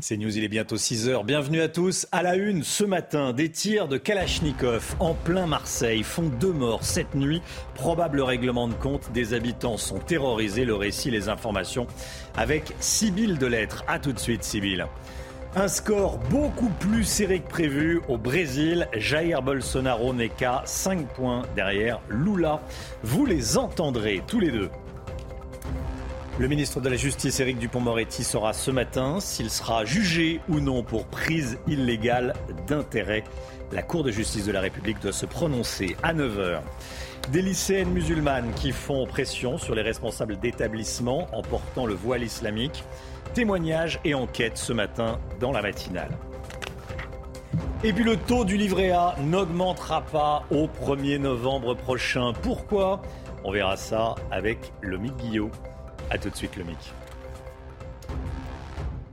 C'est News, il est bientôt 6 heures. Bienvenue à tous. À la une, ce matin, des tirs de Kalachnikov en plein Marseille font deux morts cette nuit. Probable règlement de compte. Des habitants sont terrorisés. Le récit, les informations avec Sybille Delettre. A tout de suite, Sybille. Un score beaucoup plus serré que prévu au Brésil. Jair Bolsonaro n'est qu'à 5 points derrière Lula. Vous les entendrez tous les deux. Le ministre de la Justice, Éric Dupont-Moretti, saura ce matin s'il sera jugé ou non pour prise illégale d'intérêt. La Cour de justice de la République doit se prononcer à 9h. Des lycéennes musulmanes qui font pression sur les responsables d'établissements en portant le voile islamique. Témoignages et enquêtes ce matin dans la matinale. Et puis le taux du livret A n'augmentera pas au 1er novembre prochain. Pourquoi? On verra ça avec Lomique Guillot. A tout de suite, le mic.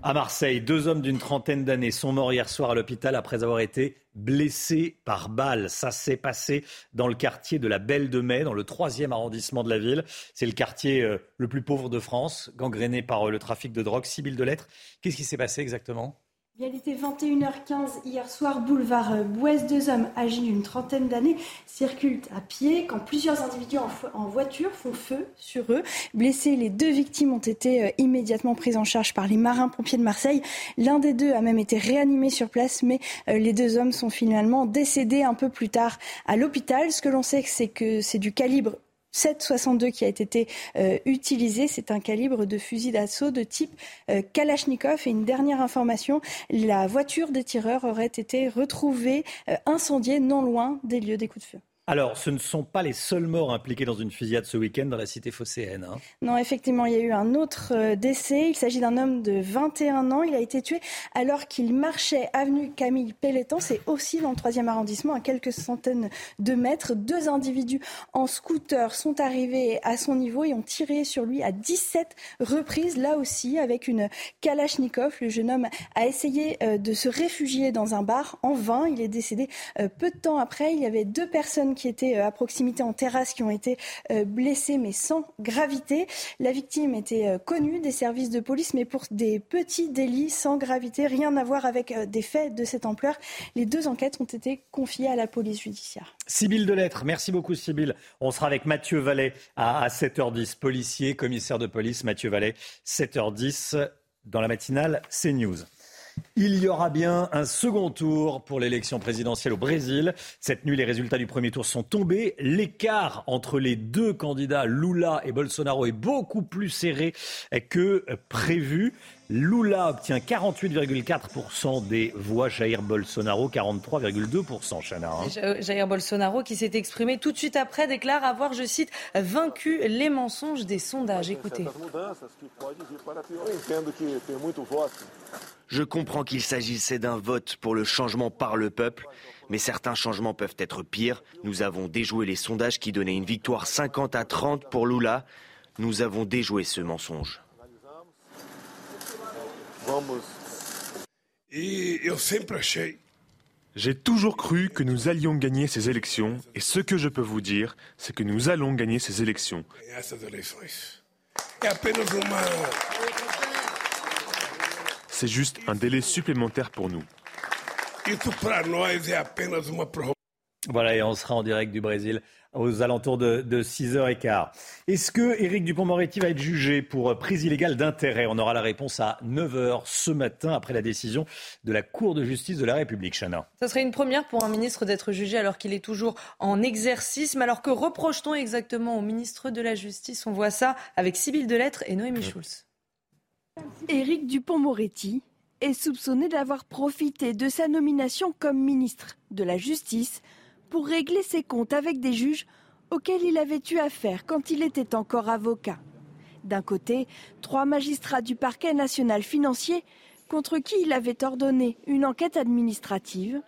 À Marseille, deux hommes d'une trentaine d'années sont morts hier soir à l'hôpital après avoir été blessés par balle. Ça s'est passé dans le quartier de la Belle de Mai, dans le troisième arrondissement de la ville. C'est le quartier euh, le plus pauvre de France, gangréné par euh, le trafic de drogue. Sibylle de lettres, qu'est-ce qui s'est passé exactement? Il était 21h15 hier soir, boulevard euh, Bouès. Deux hommes âgés d'une trentaine d'années circulent à pied quand plusieurs individus en, voiture font feu sur eux. Blessés, les deux victimes ont été euh, immédiatement prises en charge par les marins-pompiers de Marseille. L'un des deux a même été réanimé sur place, mais euh, les deux hommes sont finalement décédés un peu plus tard à l'hôpital. Ce que l'on sait, c'est que c'est du calibre 7,62 qui a été euh, utilisé. C'est un calibre de fusil d'assaut de type euh, Kalachnikov. Et une dernière information, la voiture des tireurs aurait été retrouvée euh, incendiée non loin des lieux des coups de feu. Alors, ce ne sont pas les seuls morts impliqués dans une fusillade ce week-end dans la cité phocéenne. Hein. Non, effectivement, il y a eu un autre euh, décès. Il s'agit d'un homme de 21 ans. Il a été tué alors qu'il marchait avenue Camille Pelletan. C'est aussi dans le 3e arrondissement, à quelques centaines de mètres. Deux individus en scooter sont arrivés à son niveau et ont tiré sur lui à 17 reprises, là aussi avec une Kalachnikov. Le jeune homme a essayé euh, de se réfugier dans un bar en vain. Il est décédé euh, peu de temps après. Il y avait deux personnes qui étaient euh, à proximité en terrasse qui ont été euh, blessés mais sans gravité. La victime était euh, connue des services de police mais pour des petits délits sans gravité, rien à voir avec des faits de cette ampleur. Les deux enquêtes ont été confiées à la police judiciaire. Sybille Delettre, merci beaucoup Sybille. On sera avec Mathieu Vallet à 7h10, policier, commissaire de police Mathieu Vallet, 7h10 dans la matinale CNews. Il y aura bien un second tour pour l'élection présidentielle au Brésil. Cette nuit, les résultats du premier tour sont tombés. L'écart entre les deux candidats, Lula et Bolsonaro, est beaucoup plus serré que prévu. Lula obtient 48,4% des voix, Jair Bolsonaro 43,2%. Chana. Hein. Jair Bolsonaro, qui s'est exprimé tout de suite après, déclare avoir, je cite, vaincu les mensonges des sondages. Écoutez. Je comprends qu'il s'agissait d'un vote pour le changement par le peuple, mais certains changements peuvent être pires. Nous avons déjoué les sondages qui donnaient une victoire 50 à 30 pour Lula. Nous avons déjoué ce mensonge. J'ai toujours cru que nous allions gagner ces élections et ce que je peux vous dire, c'est que nous allons gagner ces élections. C'est juste un délai supplémentaire pour nous. Voilà, et on sera en direct du Brésil aux alentours de, 6h15. Est-ce que Éric Dupont-Moretti va être jugé pour prise illégale d'intérêt? On aura la réponse à 9h ce matin après la décision de la Cour de justice de la République, Chana. Ce serait une première pour un ministre d'être jugé alors qu'il est toujours en exercice. Mais alors que reproche-t-on exactement au ministre de la Justice? On voit ça avec Sybille Delettre et Noémie Schulz. Éric Dupont-Moretti est soupçonné d'avoir profité de sa nomination comme ministre de la Justice pour régler ses comptes avec des juges auxquels il avait eu affaire quand il était encore avocat. D'un côté, trois magistrats du parquet national financier contre qui il avait ordonné une enquête administrative.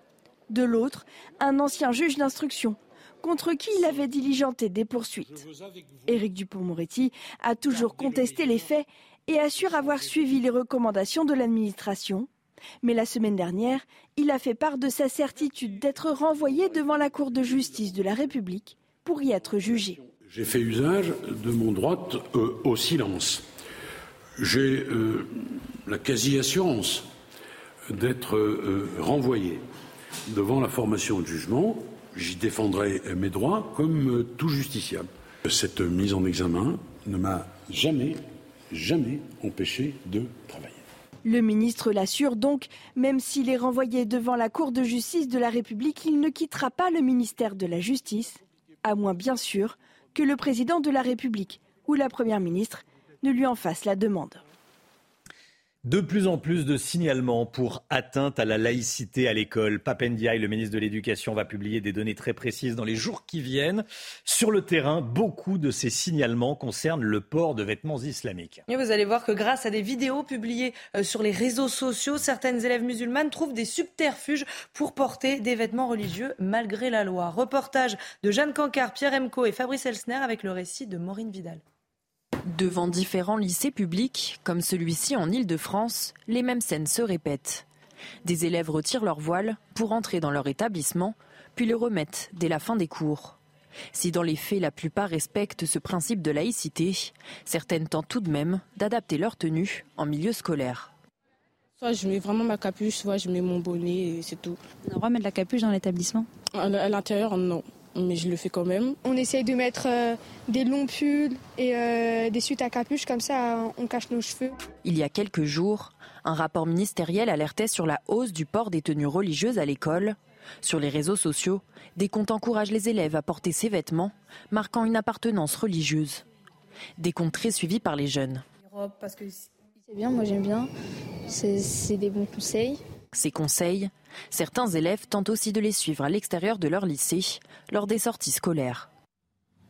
De l'autre, un ancien juge d'instruction contre qui il avait diligenté des poursuites. Éric Dupont-Moretti a toujours contesté les faits et assure avoir suivi les recommandations de l'administration. Mais la semaine dernière, il a fait part de sa certitude d'être renvoyé devant la Cour de justice de la République pour y être jugé. J'ai fait usage de mon droit euh, au silence. J'ai euh, la quasi-assurance d'être euh, renvoyé devant la formation de jugement. J'y défendrai mes droits comme tout justiciable. Cette mise en examen ne m'a jamais, jamais empêché de travailler. Le ministre l'assure donc, même s'il est renvoyé devant la Cour de justice de la République, il ne quittera pas le ministère de la Justice, à moins bien sûr que le président de la République ou la Première ministre ne lui en fasse la demande. De plus en plus de signalements pour atteinte à la laïcité à l'école. Papendiaï, le ministre de l'Éducation, va publier des données très précises dans les jours qui viennent. Sur le terrain, beaucoup de ces signalements concernent le port de vêtements islamiques. Vous allez voir que grâce à des vidéos publiées euh, sur les réseaux sociaux, certaines élèves musulmanes trouvent des subterfuges pour porter des vêtements religieux malgré la loi. Reportage de Jeanne Cancard, Pierre Emco et Fabrice Elsner avec le récit de Maureen Vidal. Devant différents lycées publics, comme celui-ci en Île-de-France, les mêmes scènes se répètent. Des élèves retirent leur voile pour entrer dans leur établissement, puis le remettent dès la fin des cours. Si dans les faits la plupart respectent ce principe de laïcité, certaines tentent tout de même d'adapter leur tenue en milieu scolaire. Soit je mets vraiment ma capuche, soit je mets mon bonnet et c'est tout. On a le droit de mettre la capuche dans l'établissement? À l'intérieur, non mais je le fais quand même. On essaye de mettre euh, des longs pulls et euh, des suites à capuche, comme ça on cache nos cheveux. Il y a quelques jours, un rapport ministériel alertait sur la hausse du port des tenues religieuses à l'école. Sur les réseaux sociaux, des comptes encouragent les élèves à porter ces vêtements, marquant une appartenance religieuse. Des comptes très suivis par les jeunes. C'est bien, moi j'aime bien. C'est des bons conseils. Ces conseils, certains élèves tentent aussi de les suivre à l'extérieur de leur lycée lors des sorties scolaires.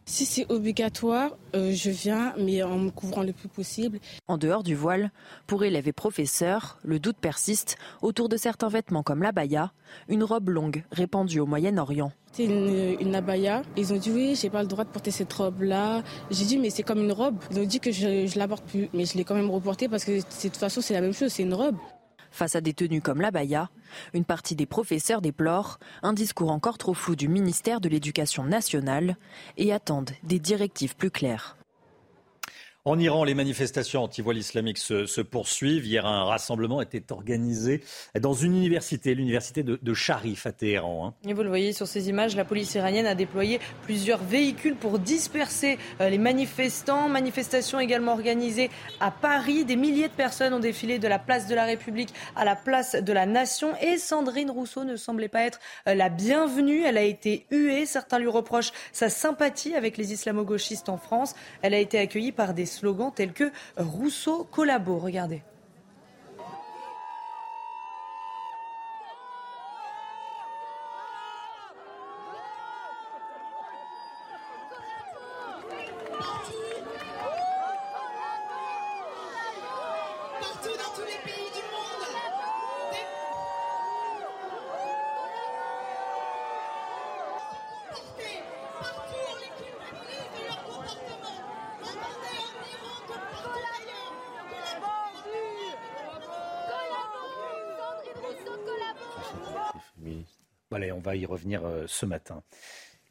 Si c'est obligatoire, euh, je viens, mais en me couvrant le plus possible. En dehors du voile, pour élèves et professeurs, le doute persiste autour de certains vêtements comme l'abaya, une robe longue répandue au Moyen-Orient. C'est une, une, abaya. Ils ont dit oui, j'ai pas le droit de porter cette robe-là. J'ai dit mais c'est comme une robe. Ils ont dit que je, je la porte plus, mais je l'ai quand même reportée parce que de toute façon c'est la même chose, c'est une robe. Face à des tenues comme l'abaya, une partie des professeurs déplorent un discours encore trop flou du ministère de l'Éducation nationale et attendent des directives plus claires. En Iran, les manifestations anti-voile islamique se, poursuivent. Hier, un rassemblement était organisé dans une université, l'université de, Sharif à Téhéran. Hein. Et vous le voyez sur ces images, la police iranienne a déployé plusieurs véhicules pour disperser euh, les manifestants. Manifestations également organisées à Paris. Des milliers de personnes ont défilé de la place de la République à la place de la Nation. Et Sandrine Rousseau ne semblait pas être euh, la bienvenue. Elle a été huée. Certains lui reprochent sa sympathie avec les islamo-gauchistes en France. Elle a été accueillie par des slogans tels que Rousseau collabo. Regardez. On va y revenir euh, ce matin.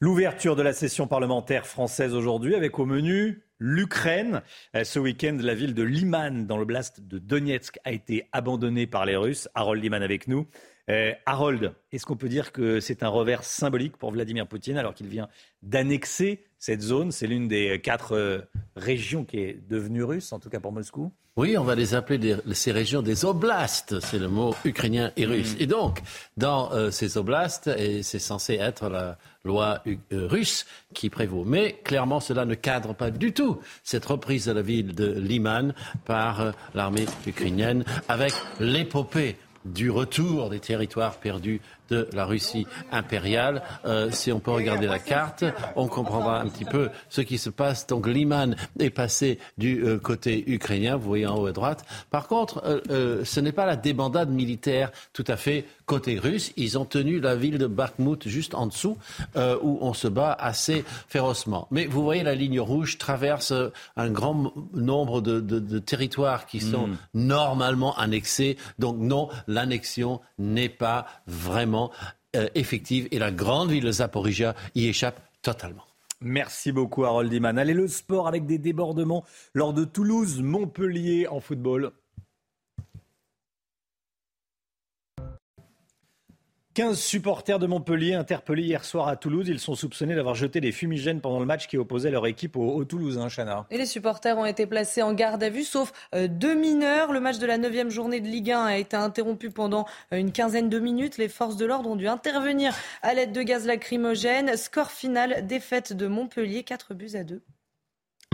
L'ouverture de la session parlementaire française aujourd'hui avec au menu l'Ukraine. Euh, ce week-end, la ville de Liman, dans l'oblast de Donetsk, a été abandonnée par les Russes. Harold Liman avec nous. Euh, Harold, est-ce qu'on peut dire que c'est un revers symbolique pour Vladimir Poutine alors qu'il vient d'annexer cette zone? C'est l'une des quatre régions qui est devenue russe, en tout cas pour Moscou oui, on va les appeler ces régions des oblasts, c'est le mot ukrainien et russe. Mm. Et donc, dans euh, ces oblasts, et c'est censé être la loi euh, russe qui prévaut. Mais clairement, cela ne cadre pas du tout cette reprise de la ville de Liman par euh, l'armée ukrainienne avec l'épopée du retour des territoires perdus de la Russie impériale. Euh, si on peut regarder la carte, on comprendra un petit peu ce qui se passe. Donc Liman est passé du euh, côté ukrainien, vous voyez en haut à droite. Par contre, euh, ce n'est pas la débandade militaire tout à fait côté russe. Ils ont tenu la ville de Bakhmut juste en dessous, où on se bat assez férocement. Mais vous voyez, la ligne rouge traverse un grand nombre de, territoires qui sont hmm. normalement annexés. Donc non, l'annexion n'est pas vraiment euh, effective et la grande ville de Zaporizhia y échappe totalement. Merci beaucoup Harold Iman. Allez, le sport avec des débordements lors de Toulouse-Montpellier en football. 15 supporters de Montpellier interpellés hier soir à Toulouse. Ils sont soupçonnés d'avoir jeté des fumigènes pendant le match qui opposait leur équipe au, au Toulousain, Chana. Et les supporters ont été placés en garde à vue, sauf euh, deux mineurs. Le match de la 9 journée de Ligue 1 a été interrompu pendant euh, une quinzaine de minutes. Les forces de l'ordre ont dû intervenir à l'aide de gaz lacrymogène. Score final, défaite de Montpellier, 4 buts à 2.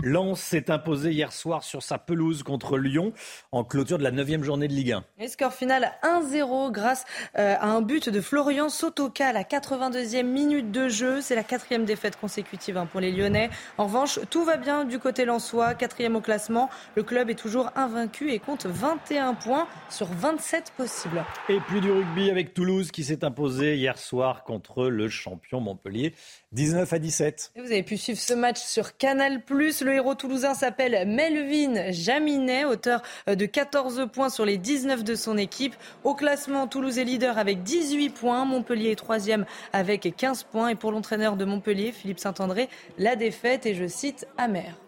Lens s'est imposé hier soir sur sa pelouse contre Lyon en clôture de la 9 journée de Ligue 1. Et score final 1-0 grâce euh, à un but de Florian Sotoka à la 82e minute de jeu. C'est la quatrième défaite consécutive hein, pour les Lyonnais. En revanche, tout va bien du côté lensois, quatrième au classement. Le club est toujours invaincu et compte 21 points sur 27 possibles. Et puis du rugby avec Toulouse qui s'est imposé hier soir contre le champion Montpellier 19 à 17. vous avez pu suivre ce match sur Canal+. Le héros toulousain s'appelle Melvin Jaminet, auteur euh, de 14 points sur les 19 de son équipe. Au classement, Toulouse est leader avec 18 points. Montpellier est troisième avec 15 points. Et pour l'entraîneur de Montpellier, Philippe Saint-André, la défaite est, je cite, amère.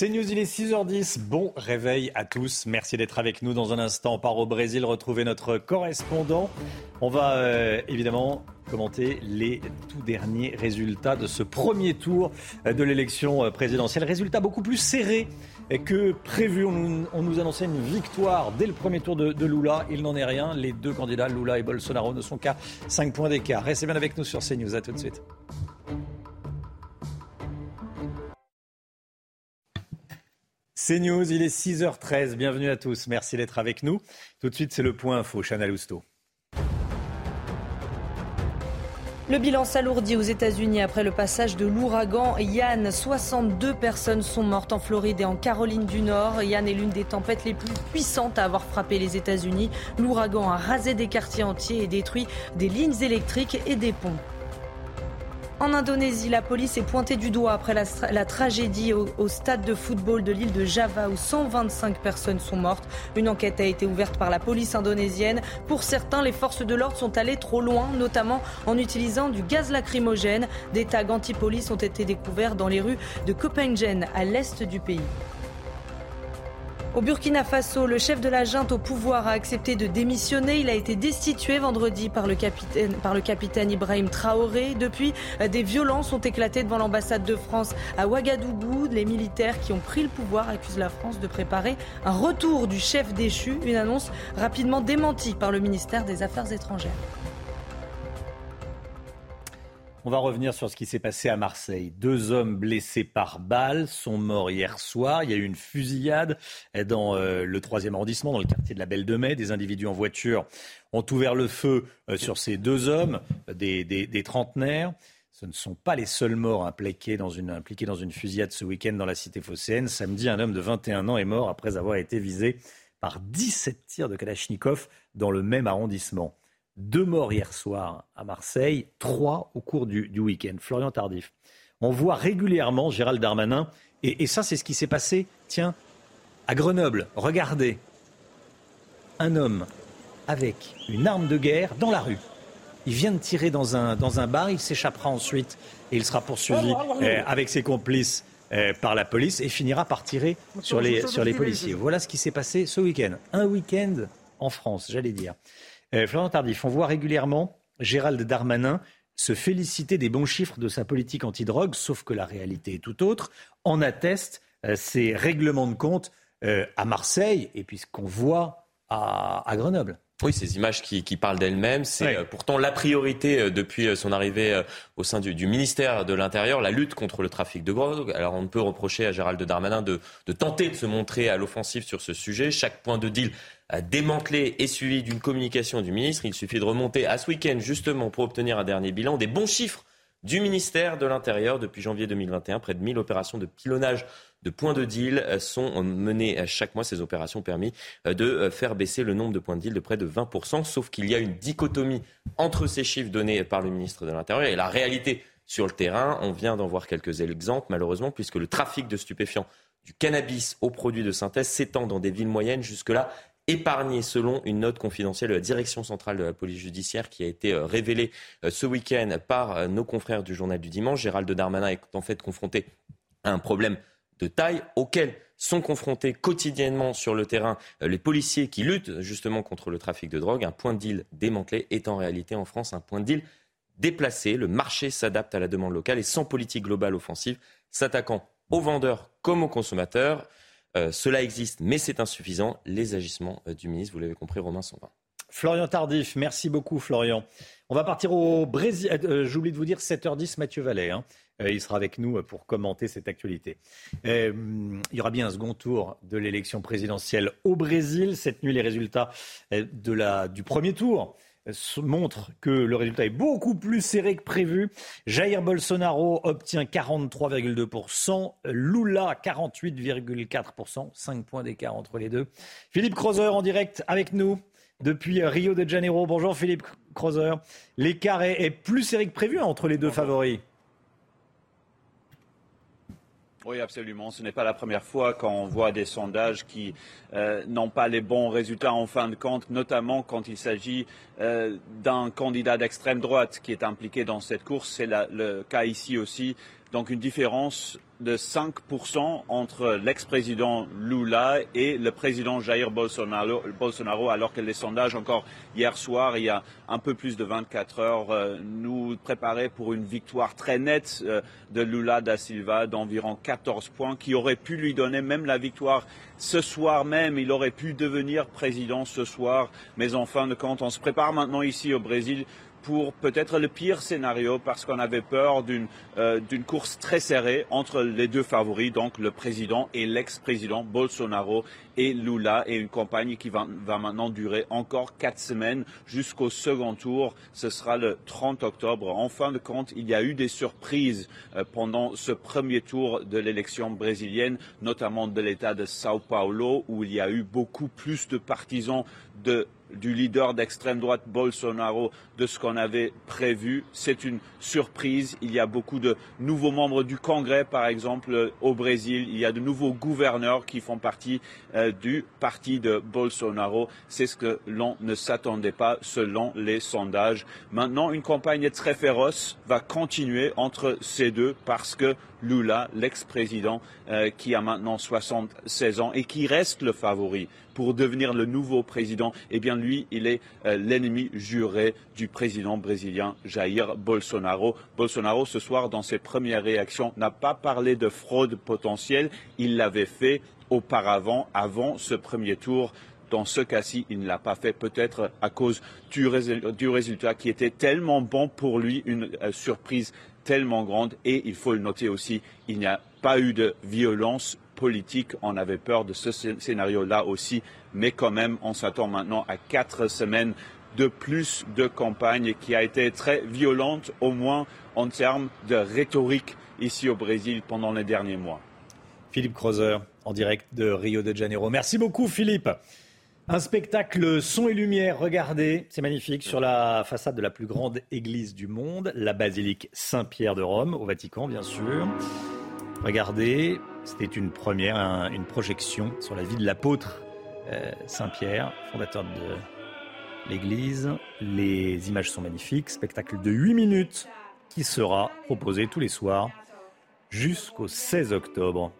C'est News, il est 6h10. Bon réveil à tous. Merci d'être avec nous dans un instant. On part au Brésil retrouver notre correspondant. On va euh, évidemment commenter les tout derniers résultats de ce premier tour de l'élection euh, présidentielle. Résultat beaucoup plus serré que prévu. On nous, annonçait une victoire dès le premier tour de, de Lula. Il n'en est rien. Les deux candidats, Lula et Bolsonaro, ne sont qu'à 5 points d'écart. Restez bien avec nous sur CNews. À tout de suite. C'est News, il est 6h13. Bienvenue à tous. Merci d'être avec nous. Tout de suite, c'est le point info. Chana Lousteau. Le bilan s'alourdit aux États-Unis après le passage de l'ouragan Yann. 62 personnes sont mortes en Floride et en Caroline du Nord. Yann est l'une des tempêtes les plus puissantes à avoir frappé les États-Unis. L'ouragan a rasé des quartiers entiers et détruit des lignes électriques et des ponts. En Indonésie, la police est pointée du doigt après la, tragédie au, stade de football de l'île de Java où 125 personnes sont mortes. Une enquête a été ouverte par la police indonésienne. Pour certains, les forces de l'ordre sont allées trop loin, notamment en utilisant du gaz lacrymogène. Des tags anti-police ont été découverts dans les rues de Copenhagen, à l'est du pays. Au Burkina Faso, le chef de la junte au pouvoir a accepté de démissionner. Il a été destitué vendredi par le capitaine, Ibrahim Traoré. Depuis, des violences ont éclaté devant l'ambassade de France à Ouagadougou. Les militaires qui ont pris le pouvoir accusent la France de préparer un retour du chef déchu, une annonce rapidement démentie par le ministère des Affaires étrangères. On va revenir sur ce qui s'est passé à Marseille. Deux hommes blessés par balle sont morts hier soir. Il y a eu une fusillade dans euh, le troisième arrondissement, dans le quartier de la Belle de Mai. Des individus en voiture ont ouvert le feu euh, sur ces deux hommes, des, trentenaires. Ce ne sont pas les seuls morts impliqués dans une, impliqués dans une fusillade ce week-end dans la cité phocéenne. Samedi, un homme de 21 ans est mort après avoir été visé par 17 tirs de Kalachnikov dans le même arrondissement. Deux morts hier soir à Marseille, trois au cours du, week-end. Florian Tardif. On voit régulièrement Gérald Darmanin, et, ça c'est ce qui s'est passé, tiens, à Grenoble. Regardez, un homme avec une arme de guerre dans la rue. Il vient de tirer dans un, dans un bar, il s'échappera ensuite et il sera poursuivi euh, avec ses complices euh, par la police et finira par tirer sur les, sur les policiers. Voilà ce qui s'est passé ce week-end. Un week-end en France, j'allais dire. Euh, Florent Tardif, on voit régulièrement Gérald Darmanin se féliciter des bons chiffres de sa politique antidrogue, sauf que la réalité est tout autre. En attestent euh, ces règlements de compte euh, à Marseille et puis ce qu'on voit à, Grenoble. Oui, ces images qui, parlent d'elles-mêmes. C'est pourtant la priorité depuis son arrivée au sein du, ministère de l'Intérieur, la lutte contre le trafic de drogue. Alors on ne peut reprocher à Gérald Darmanin de, de tenter de se montrer à l'offensive sur ce sujet. Chaque point de deal démantelé et suivi d'une communication du ministre. Il suffit de remonter à ce week-end justement pour obtenir un dernier bilan des bons chiffres du ministère de l'Intérieur depuis janvier 2021. Près de 1000 opérations de pilonnage de points de deal sont menées chaque mois. Ces opérations ont permis de faire baisser le nombre de points de deal de près de 20%, sauf qu'il y a une dichotomie entre ces chiffres donnés par le ministre de l'Intérieur et la réalité sur le terrain. On vient d'en voir quelques exemples, malheureusement, puisque le trafic de stupéfiants du cannabis aux produits de synthèse s'étend dans des villes moyennes jusque-là épargné selon une note confidentielle de la direction centrale de la police judiciaire qui a été euh, révélée euh, ce week-end par euh, nos confrères du journal du dimanche. Gérald Darmanin est en fait confronté à un problème de taille auquel sont confrontés quotidiennement sur le terrain les policiers qui luttent justement contre le trafic de drogue. Un point de deal démantelé est en réalité en France un point de deal déplacé. Le marché s'adapte à la demande locale et sans politique globale offensive, s'attaquant aux vendeurs comme aux consommateurs. Euh, cela existe, mais c'est insuffisant. Les agissements euh, du ministre, vous l'avez compris, Romain va. Florian Tardif, merci beaucoup Florian. On va partir au Brésil. Euh, j'oublie de vous dire 7h10, Mathieu Vallet. Hein. il sera avec nous pour commenter cette actualité. il y aura bien un second tour de l'élection présidentielle au Brésil. Cette nuit, les résultats de la, du premier tour montre que le résultat est beaucoup plus serré que prévu. Jair Bolsonaro obtient 43,2%, Lula 48,4%, 5 points d'écart entre les deux. Philippe Crozer en direct avec nous depuis Rio de Janeiro. Bonjour Philippe Crozer. L'écart est, plus serré que prévu entre les deux favoris. Oui, absolument. Ce n'est pas la première fois qu'on voit des sondages qui euh, n'ont pas les bons résultats en fin de compte, notamment quand il s'agit euh, d'un candidat d'extrême droite qui est impliqué dans cette course. C'est le cas ici aussi. Donc une différence de 5% entre l'ex-président Lula et le président Jair Bolsonaro, alors que les sondages encore hier soir, il y a un peu plus de 24 heures, euh, nous préparaient pour une victoire très nette euh, de Lula da Silva d'environ 14 points, qui aurait pu lui donner même la victoire ce soir même. Il aurait pu devenir président ce soir, mais en fin de compte, on se prépare maintenant ici au Brésil pour peut-être le pire scénario parce qu'on avait peur euh, d'une course très serrée entre les deux favoris, donc le président et l'ex-président Bolsonaro et Lula, et une campagne qui va, va maintenant durer encore quatre semaines jusqu'au second tour. Ce sera le 30 octobre. En fin de compte, il y a eu des surprises euh, pendant ce premier tour de l'élection brésilienne, notamment de l'État de Sao Paulo, où il y a eu beaucoup plus de partisans de du leader d'extrême droite Bolsonaro de ce qu'on avait prévu. C'est une surprise. Il y a beaucoup de nouveaux membres du Congrès, par exemple, au Brésil. Il y a de nouveaux gouverneurs qui font partie euh, du parti de Bolsonaro. C'est ce que l'on ne s'attendait pas selon les sondages. Maintenant, une campagne très féroce va continuer entre ces deux parce que Lula, l'ex-président, euh, qui a maintenant 76 ans et qui reste le favori pour devenir le nouveau président, eh bien lui, il est euh, l'ennemi juré du président brésilien Jair Bolsonaro. Bolsonaro, ce soir, dans ses premières réactions, n'a pas parlé de fraude potentielle. Il l'avait fait auparavant, avant ce premier tour. Dans ce cas-ci, il ne l'a pas fait peut-être à cause du, résultat qui était tellement bon pour lui, une euh, surprise tellement grande. Et il faut le noter aussi, il n'y a pas eu de violence politique. On avait peur de ce scénario-là aussi, mais quand même, on s'attend maintenant à quatre semaines de plus de campagne qui a été très violente, au moins en termes de rhétorique ici au Brésil pendant les derniers mois. Philippe Crozer, en direct de Rio de Janeiro. Merci beaucoup, Philippe. Un spectacle son et lumière, regardez, c'est magnifique, sur la façade de la plus grande église du monde, la basilique Saint-Pierre de Rome, au Vatican, bien sûr. Regardez, c'était une première, une projection sur la vie de l'apôtre euh, Saint-Pierre, fondateur de l'Église. Les images sont magnifiques. Spectacle de 8 minutes qui sera proposé tous les soirs jusqu'au 16 octobre.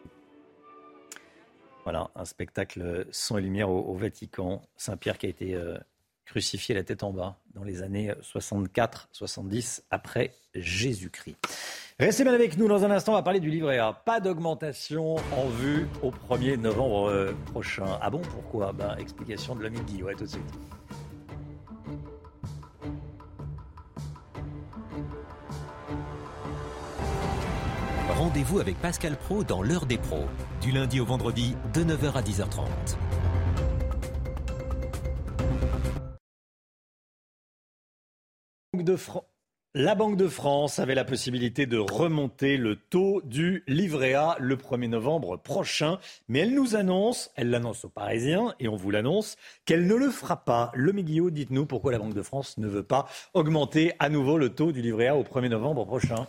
Voilà, un spectacle son et lumière au, Vatican. Saint-Pierre qui a été euh, crucifié la tête en bas dans les années 64-70 après Jésus-Christ. Restez bien avec nous dans un instant, on va parler du livret A. Pas d'augmentation en vue au 1er novembre euh, prochain. Ah bon, pourquoi? Ben, Explication de l'ami Guy, ouais, tout de suite. Rendez-vous avec Pascal Pro dans l'heure des pros, du lundi au vendredi de 9h à 10h30. De France. La Banque de France avait la possibilité de remonter le taux du livret A le 1er novembre prochain, mais elle nous annonce, elle l'annonce aux Parisiens et on vous l'annonce, qu'elle ne le fera pas. Le Guillaume, dites-nous pourquoi la Banque de France ne veut pas augmenter à nouveau le taux du livret A au 1er novembre prochain.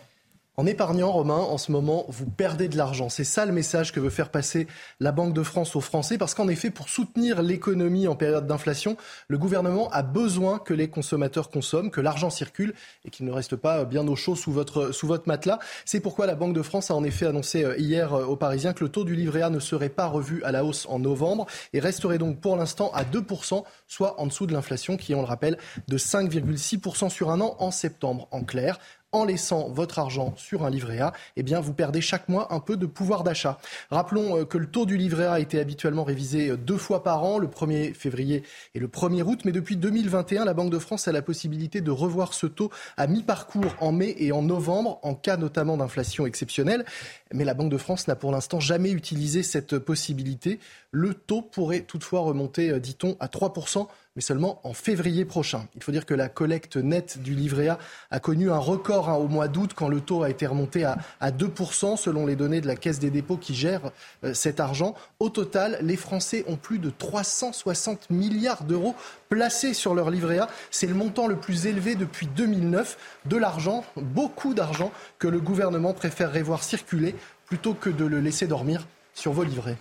En épargnant, Romain, en ce moment, vous perdez de l'argent. C'est ça le message que veut faire passer la Banque de France aux Français, parce qu'en effet, pour soutenir l'économie en période d'inflation, le gouvernement a besoin que les consommateurs consomment, que l'argent circule et qu'il ne reste pas bien au chaud sous votre, matelas. C'est pourquoi la Banque de France a en effet annoncé euh, hier euh, aux Parisiens que le taux du livret A ne serait pas revu à la hausse en novembre et resterait donc pour l'instant à 2%, soit en dessous de l'inflation qui, on le rappelle, de 5,6% sur un an en septembre. En clair, en laissant votre argent sur un livret A, eh bien, vous perdez chaque mois un peu de pouvoir d'achat. Rappelons euh, que le taux du livret A était habituellement révisé euh, deux fois par an, le 1er février et le 1er août. Mais depuis 2021, la Banque de France a la possibilité de revoir ce taux à mi-parcours en mai et en novembre, en cas notamment d'inflation exceptionnelle. Mais la Banque de France n'a pour l'instant jamais utilisé cette possibilité. Le taux pourrait toutefois remonter, euh, dit-on, à 3% mais seulement en février prochain. Il faut dire que la collecte nette du livret A a connu un record hein, au mois d'août quand le taux a été remonté à, 2% selon les données de la Caisse des dépôts qui gère euh, cet argent. Au total, les Français ont plus de 360 milliards d'euros placés sur leur livret A. C'est le montant le plus élevé depuis 2009. De l'argent, beaucoup d'argent que le gouvernement préférerait voir circuler plutôt que de le laisser dormir sur vos livrets.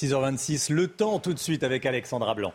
6h26, le temps tout de suite avec Alexandra Blanc.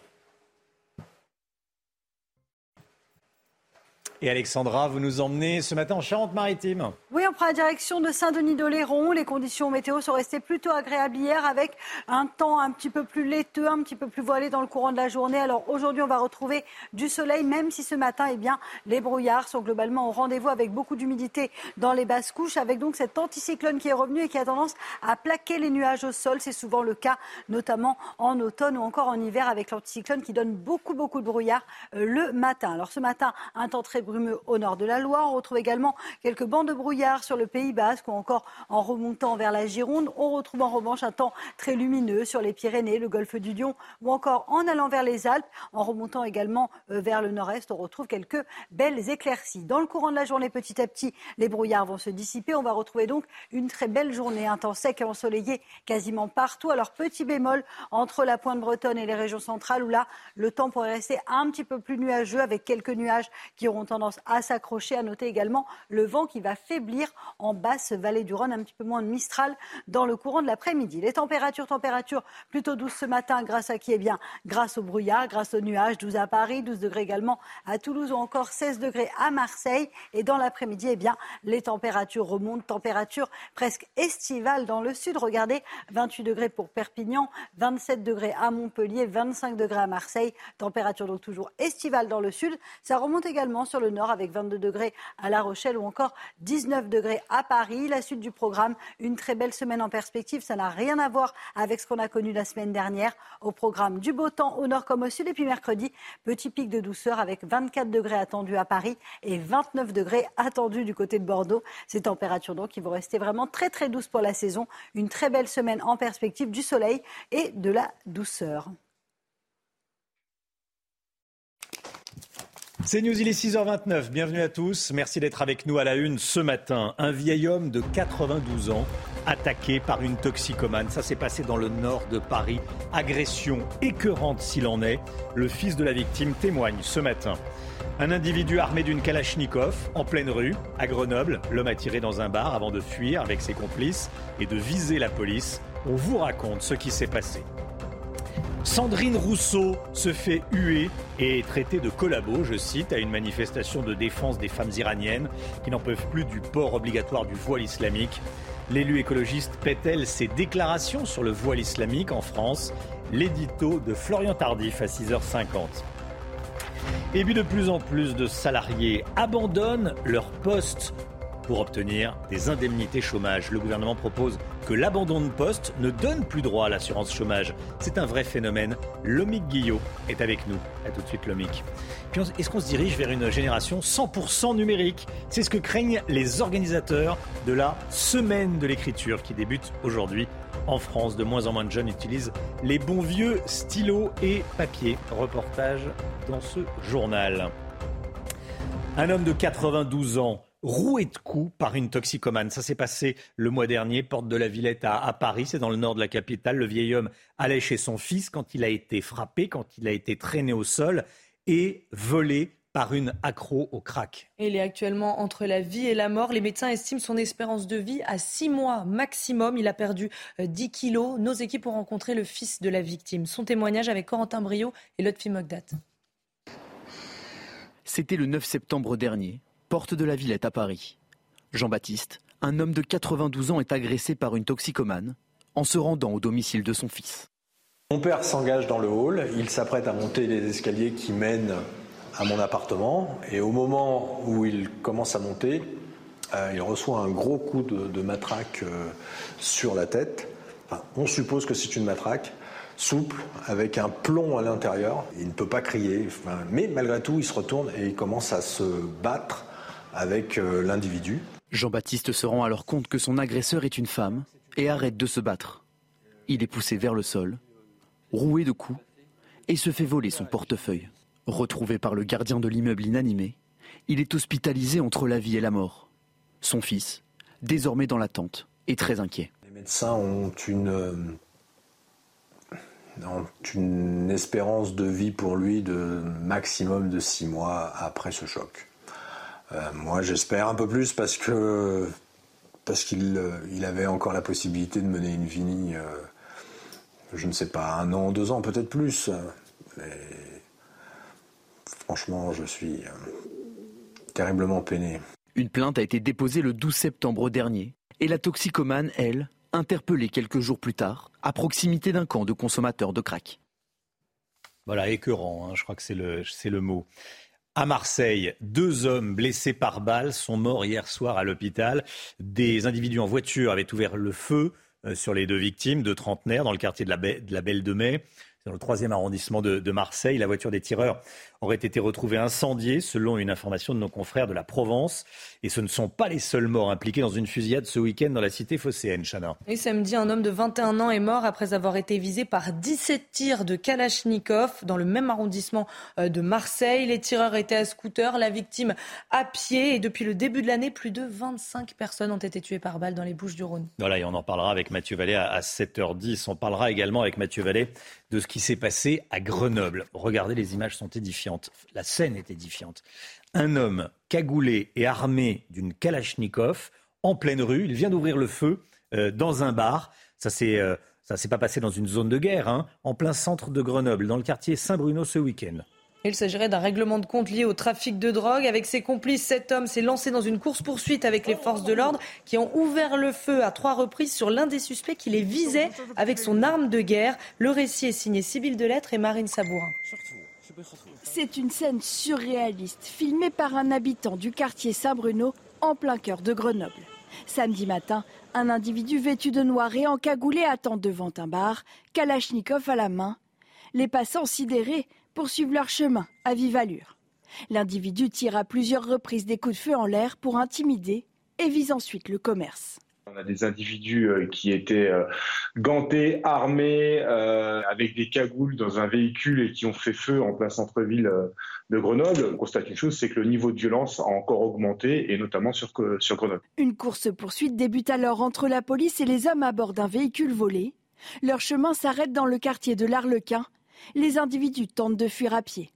Et Alexandra, vous nous emmenez ce matin en Charente-Maritime. Oui, on prend la direction de Saint-Denis-d'Oléron. Les conditions météo sont restées plutôt agréables hier avec un temps un petit peu plus laiteux, un petit peu plus voilé dans le courant de la journée. Alors aujourd'hui, on va retrouver du soleil, même si ce matin, eh bien, les brouillards sont globalement au rendez-vous avec beaucoup d'humidité dans les basses couches, avec donc cet anticyclone qui est revenu et qui a tendance à plaquer les nuages au sol. C'est souvent le cas, notamment en automne ou encore en hiver, avec l'anticyclone qui donne beaucoup, beaucoup de brouillard euh, le matin. Alors ce matin, un temps très brûlant au nord de la Loire. On retrouve également quelques bancs de brouillard sur le Pays Basque ou encore en remontant vers la Gironde. On retrouve en revanche un temps très lumineux sur les Pyrénées, le golfe du Lion ou encore en allant vers les Alpes. En remontant également euh, vers le nord-est, on retrouve quelques belles éclaircies. Dans le courant de la journée, petit à petit, les brouillards vont se dissiper. On va retrouver donc une très belle journée, un temps sec et ensoleillé quasiment partout. Alors petit bémol entre la pointe bretonne et les régions centrales où là, le temps pourrait rester un petit peu plus nuageux avec quelques nuages qui auront tendance à s'accrocher. À noter également le vent qui va faiblir en basse vallée du Rhône, un petit peu moins de Mistral dans le courant de l'après-midi. Les températures, températures plutôt douces ce matin, grâce à qui? Eh bien, grâce au brouillard, grâce aux nuages, 12 à Paris, 12 degrés également à Toulouse ou encore 16 degrés à Marseille. Et dans l'après-midi, eh bien, les températures remontent, température presque estivale dans le sud. Regardez, 28 degrés pour Perpignan, 27 degrés à Montpellier, 25 degrés à Marseille. Température donc toujours estivale dans le sud. Ça remonte également sur le nord avec 22 degrés à La Rochelle ou encore 19 degrés à Paris. La suite du programme, une très belle semaine en perspective. Ça n'a rien à voir avec ce qu'on a connu la semaine dernière. Au programme du beau temps au nord comme au sud. Et puis mercredi, petit pic de douceur avec 24 degrés attendus à Paris et 29 degrés attendus du côté de Bordeaux. Ces températures donc qui vont rester vraiment très très douces pour la saison. Une très belle semaine en perspective du soleil et de la douceur. C'est News, il est 6h29. Bienvenue à tous. Merci d'être avec nous à la une ce matin. Un vieil homme de 92 ans attaqué par une toxicomane. Ça s'est passé dans le nord de Paris. Agression écœurante s'il en est. Le fils de la victime témoigne ce matin. Un individu armé d'une Kalachnikov en pleine rue, à Grenoble. L'homme a tiré dans un bar avant de fuir avec ses complices et de viser la police. On vous raconte ce qui s'est passé. Sandrine Rousseau se fait huer et traiter de collabo, je cite, à une manifestation de défense des femmes iraniennes qui n'en peuvent plus du port obligatoire du voile islamique. L'élu écologiste pète-elle ses déclarations sur le voile islamique en France L'édito de Florian Tardif à 6h50. Et puis de plus en plus de salariés abandonnent leur poste pour obtenir des indemnités chômage. Le gouvernement propose que l'abandon de poste ne donne plus droit à l'assurance chômage. C'est un vrai phénomène. Lomic Guillot est avec nous. A tout de suite, Lomic. Est-ce qu'on se dirige vers une génération 100% numérique? C'est ce que craignent les organisateurs de la semaine de l'écriture qui débute aujourd'hui en France. De moins en moins de jeunes utilisent les bons vieux stylos et papier. Reportage dans ce journal. Un homme de 92 ans roué de coups par une toxicomane. Ça s'est passé le mois dernier, porte de la Villette à, Paris, c'est dans le nord de la capitale. Le vieil homme allait chez son fils quand il a été frappé, quand il a été traîné au sol et volé par une accro au crack. Il est actuellement entre la vie et la mort. Les médecins estiment son espérance de vie à 6 mois maximum. Il a perdu 10 kilos. Nos équipes ont rencontré le fils de la victime. Son témoignage avec Corentin Brio et Lotfi Mogdat. C'était le 9 septembre dernier, porte de la Villette à Paris. Jean-Baptiste, un homme de 92 ans, est agressé par une toxicomane en se rendant au domicile de son fils. Mon père s'engage dans le hall, il s'apprête à monter les escaliers qui mènent à mon appartement et au moment où il commence à monter, euh, il reçoit un gros coup de, matraque euh, sur la tête. on suppose que c'est une matraque souple, avec un plomb à l'intérieur. Il ne peut pas crier, mais malgré tout, il se retourne et il commence à se battre avec euh, l'individu. Jean-Baptiste se rend alors compte que son agresseur est une femme et arrête de se battre. Il est poussé vers le sol, roué de coups, et se fait voler son portefeuille. Retrouvé par le gardien de l'immeuble inanimé, il est hospitalisé entre la vie et la mort. Son fils, désormais dans l'attente, est très inquiet. Les médecins ont une, euh, une espérance de vie pour lui de maximum de six mois après ce choc. Euh, moi, j'espère un peu plus parce que parce qu'il euh, il avait encore la possibilité de mener une vie, euh, je ne sais pas, un an, deux ans, peut-être plus. Mais franchement, je suis terriblement peiné. Une plainte a été déposée le 12 septembre dernier et la toxicomane, elle, interpellée quelques jours plus tard, à proximité d'un camp de consommateurs de crack. Voilà, écœurant, hein, je crois que c'est le, le mot. À Marseille, deux hommes blessés par balle sont morts hier soir à l'hôpital. Des individus en voiture avaient ouvert le feu euh, sur les deux victimes, deux trentenaires, dans le quartier de la, Belle de Mai dans le troisième arrondissement de, Marseille. La voiture des tireurs aurait été retrouvée incendiée, selon une information de nos confrères de la Provence. Et ce ne sont pas les seuls morts impliqués dans une fusillade ce week-end dans la cité phocéenne, Chana. Et samedi, un homme de 21 ans est mort après avoir été visé par 17 tirs de Kalachnikov dans le même arrondissement euh, de Marseille. Les tireurs étaient à scooter, la victime à pied. Et depuis le début de l'année, plus de 25 personnes ont été tuées par balle dans les Bouches du Rhône. Voilà, et on en parlera avec Mathieu Vallée à 7h10. On parlera également avec Mathieu Vallée de ce qui s'est passé à Grenoble. Regardez, les images sont édifiantes. La scène est édifiante. Un homme cagoulé et armé d'une Kalachnikov en pleine rue. Il vient d'ouvrir le feu euh, dans un bar. Ça euh, s'est pas passé dans une zone de guerre, hein, en plein centre de Grenoble, dans le quartier Saint-Bruno ce week-end. Il s'agirait d'un règlement de compte lié au trafic de drogue. Avec ses complices, cet homme s'est lancé dans une course-poursuite avec les forces de l'ordre qui ont ouvert le feu à trois reprises sur l'un des suspects qui les visait avec son arme de guerre. Le récit est signé Sybille Delettre et Marine Sabourin. C'est une scène surréaliste filmée par un habitant du quartier Saint-Bruno en plein cœur de Grenoble. Samedi matin, un individu vêtu de noir et encagoulé attend devant un bar, Kalachnikov à la main. Les passants sidérés poursuivent leur chemin à vive allure. L'individu tire à plusieurs reprises des coups de feu en l'air pour intimider et vise ensuite le commerce. On a des individus euh, qui étaient euh, gantés, armés, euh, avec des cagoules dans un véhicule et qui ont fait feu en plein centre-ville de Grenoble. On constate une chose, c'est que le niveau de violence a encore augmenté, et notamment sur, sur Grenoble. Une course-poursuite débute alors entre la police et les hommes à bord d'un véhicule volé. Leur chemin s'arrête dans le quartier de l'Arlequin, les individus tentent de fuir à pied.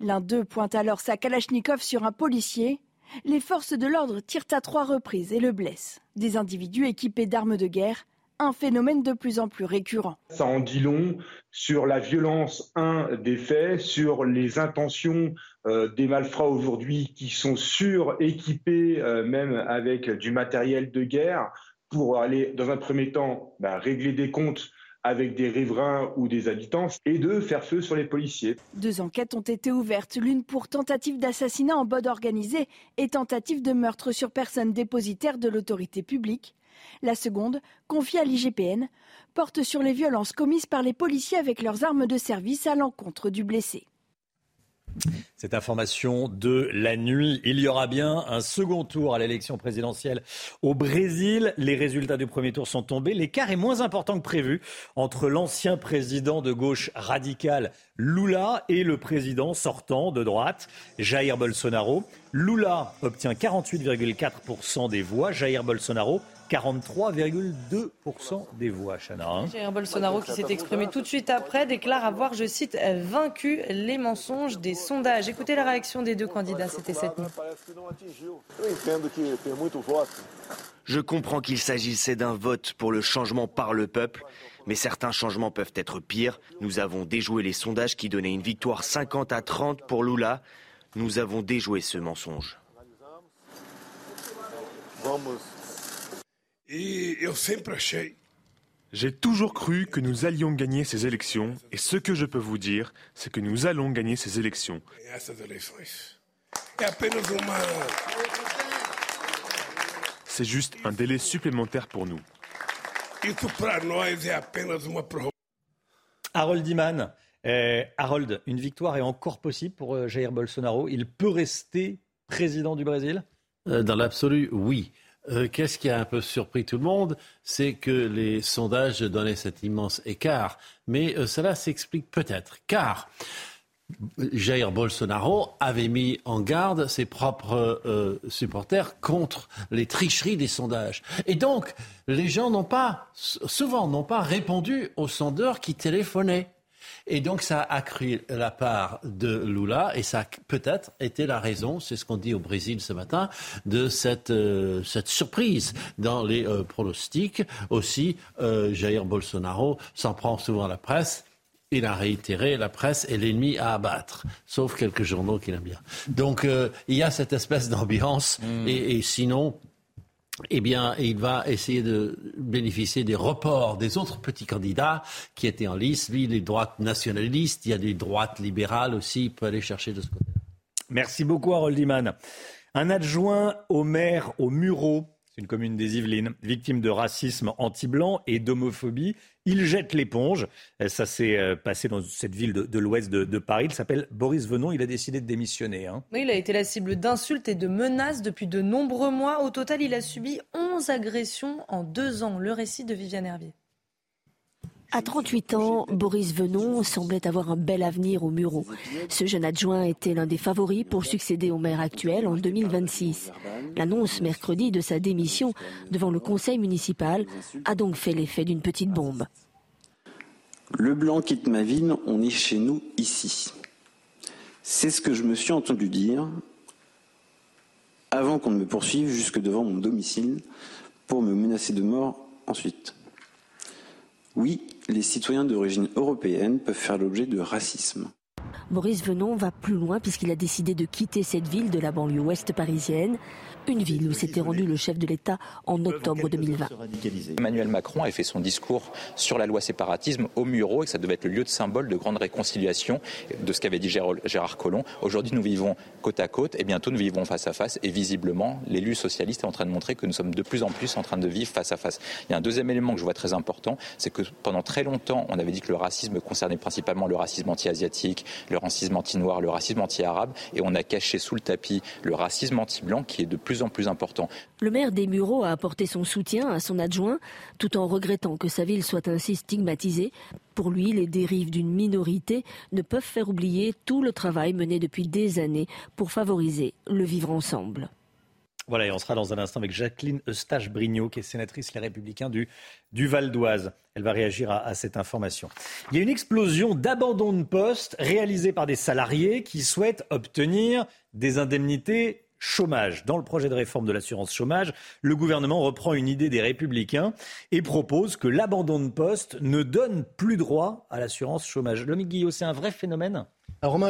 L'un d'eux pointe alors sa Kalachnikov sur un policier. Les forces de l'ordre tirent à trois reprises et le blessent. Des individus équipés d'armes de guerre, un phénomène de plus en plus récurrent. Ça en dit long sur la violence, un, des faits, sur les intentions euh, des malfrats aujourd'hui qui sont suréquipés, euh, même avec du matériel de guerre, pour aller, dans un premier temps, bah, régler des comptes avec des riverains ou des habitants et de faire feu sur les policiers. Deux enquêtes ont été ouvertes, l'une pour tentative d'assassinat en bode organisé et tentative de meurtre sur personne dépositaire de l'autorité publique. La seconde, confiée à l'IGPN, porte sur les violences commises par les policiers avec leurs armes de service à l'encontre du blessé. Cette information de la nuit. Il y aura bien un second tour à l'élection présidentielle au Brésil. Les résultats du premier tour sont tombés. L'écart est moins important que prévu entre l'ancien président de gauche radical Lula et le président sortant de droite Jair Bolsonaro. Lula obtient 48,4% des voix, Jair Bolsonaro 43,2% des voix, Chana. Jair Bolsonaro, qui s'est exprimé tout de suite après, déclare avoir, je cite, vaincu les mensonges des sondages. Écoutez la réaction des deux candidats, c'était cette nuit. Je comprends qu'il s'agissait d'un vote pour le changement par le peuple, mais certains changements peuvent être pires. Nous avons déjoué les sondages qui donnaient une victoire 50 à 30 pour Lula. Nous avons déjoué ce mensonge. J'ai toujours cru que nous allions gagner ces élections et ce que je peux vous dire, c'est que nous allons gagner ces élections. C'est juste un délai supplémentaire pour nous. Harold Iman, eh, Harold, une victoire est encore possible pour euh, Jair Bolsonaro. Il peut rester président du Brésil? Euh, Dans l'absolu, oui. Euh, qu'est-ce qui a un peu surpris tout le monde C'est que les sondages donnaient cet immense écart. Mais euh, cela s'explique peut-être. Car Jair Bolsonaro avait mis en garde ses propres euh, supporters contre les tricheries des sondages. Et donc, les gens n'ont pas, souvent, n'ont pas répondu aux sondeurs qui téléphonaient. Et donc ça a accru la part de Lula et ça a peut-être été la raison, c'est ce qu'on dit au Brésil ce matin, de cette, euh, cette surprise dans les euh, pronostics. Aussi, euh, Jair Bolsonaro s'en prend souvent à la presse. Il a réitéré, la presse est l'ennemi à abattre, sauf quelques journaux qu'il aime bien. Donc il y a cette espèce d'ambiance, mm. et, et sinon, eh bien, il va essayer de bénéficier des reports des autres petits candidats qui étaient en lice. Lui, les droites nationalistes, il y a des droites libérales aussi, il peut aller chercher de ce côté. Merci beaucoup, Harold Iman. Un adjoint au maire au Murau c'est une commune des Yvelines, victime de racisme anti-blanc et d'homophobie. Il jette l'éponge. Euh, ça s'est euh, passé dans cette ville de, l'ouest de, Paris. Il s'appelle Boris Venon. Il a décidé de démissionner. Hein. Oui, il a été la cible d'insultes et de menaces depuis de nombreux mois. Au total, il a subi 11 agressions en deux ans. Le récit de Viviane Hervier. À 38 ans, Boris Venon semblait avoir un bel avenir au Murau. Ce jeune adjoint était l'un des favoris pour succéder au maire actuel en 2026. L'annonce mercredi de sa démission devant le conseil municipal a donc fait l'effet d'une petite bombe. Le blanc quitte ma ville, on est chez nous ici. C'est ce que je me suis entendu dire avant qu'on ne me poursuive jusque devant mon domicile pour me menacer de mort ensuite. Oui, les citoyens d'origine européenne peuvent faire l'objet de racisme. Maurice Venon va plus loin puisqu'il a décidé de quitter cette ville de la banlieue ouest parisienne une ville où s'était rendu le chef de l'État en octobre 2020. Emmanuel Macron a fait son discours sur la loi séparatisme au Muro et que ça devait être le lieu de symbole de grande réconciliation de ce qu'avait dit Gérard Collomb. Aujourd'hui, nous vivons côte à côte et bientôt nous vivons face à face et visiblement, l'élu socialiste est en train de montrer que nous sommes de plus en plus en train de vivre face à face. Il y a un deuxième élément que je vois très important, c'est que pendant très longtemps, on avait dit que le racisme concernait principalement le racisme anti-asiatique, le racisme anti-noir, le racisme anti-arabe et on a caché sous le tapis le racisme anti-blanc qui est de plus en plus important. Le maire des Mureaux a apporté son soutien à son adjoint, tout en regrettant que sa ville soit ainsi stigmatisée. Pour lui, les dérives d'une minorité ne peuvent faire oublier tout le travail mené depuis des années pour favoriser le vivre ensemble. Voilà, et on sera dans un instant avec Jacqueline Eustache-Brignot, qui est sénatrice Les Républicains du, du Val d'Oise. Elle va réagir à, à, cette information. Il y a une explosion d'abandon de poste réalisée par des salariés qui souhaitent obtenir des indemnités chômage. Dans le projet de réforme de l'assurance chômage, le gouvernement reprend une idée des républicains et propose que l'abandon de poste ne donne plus droit à l'assurance chômage. Lomi Guillot, c'est un vrai phénomène?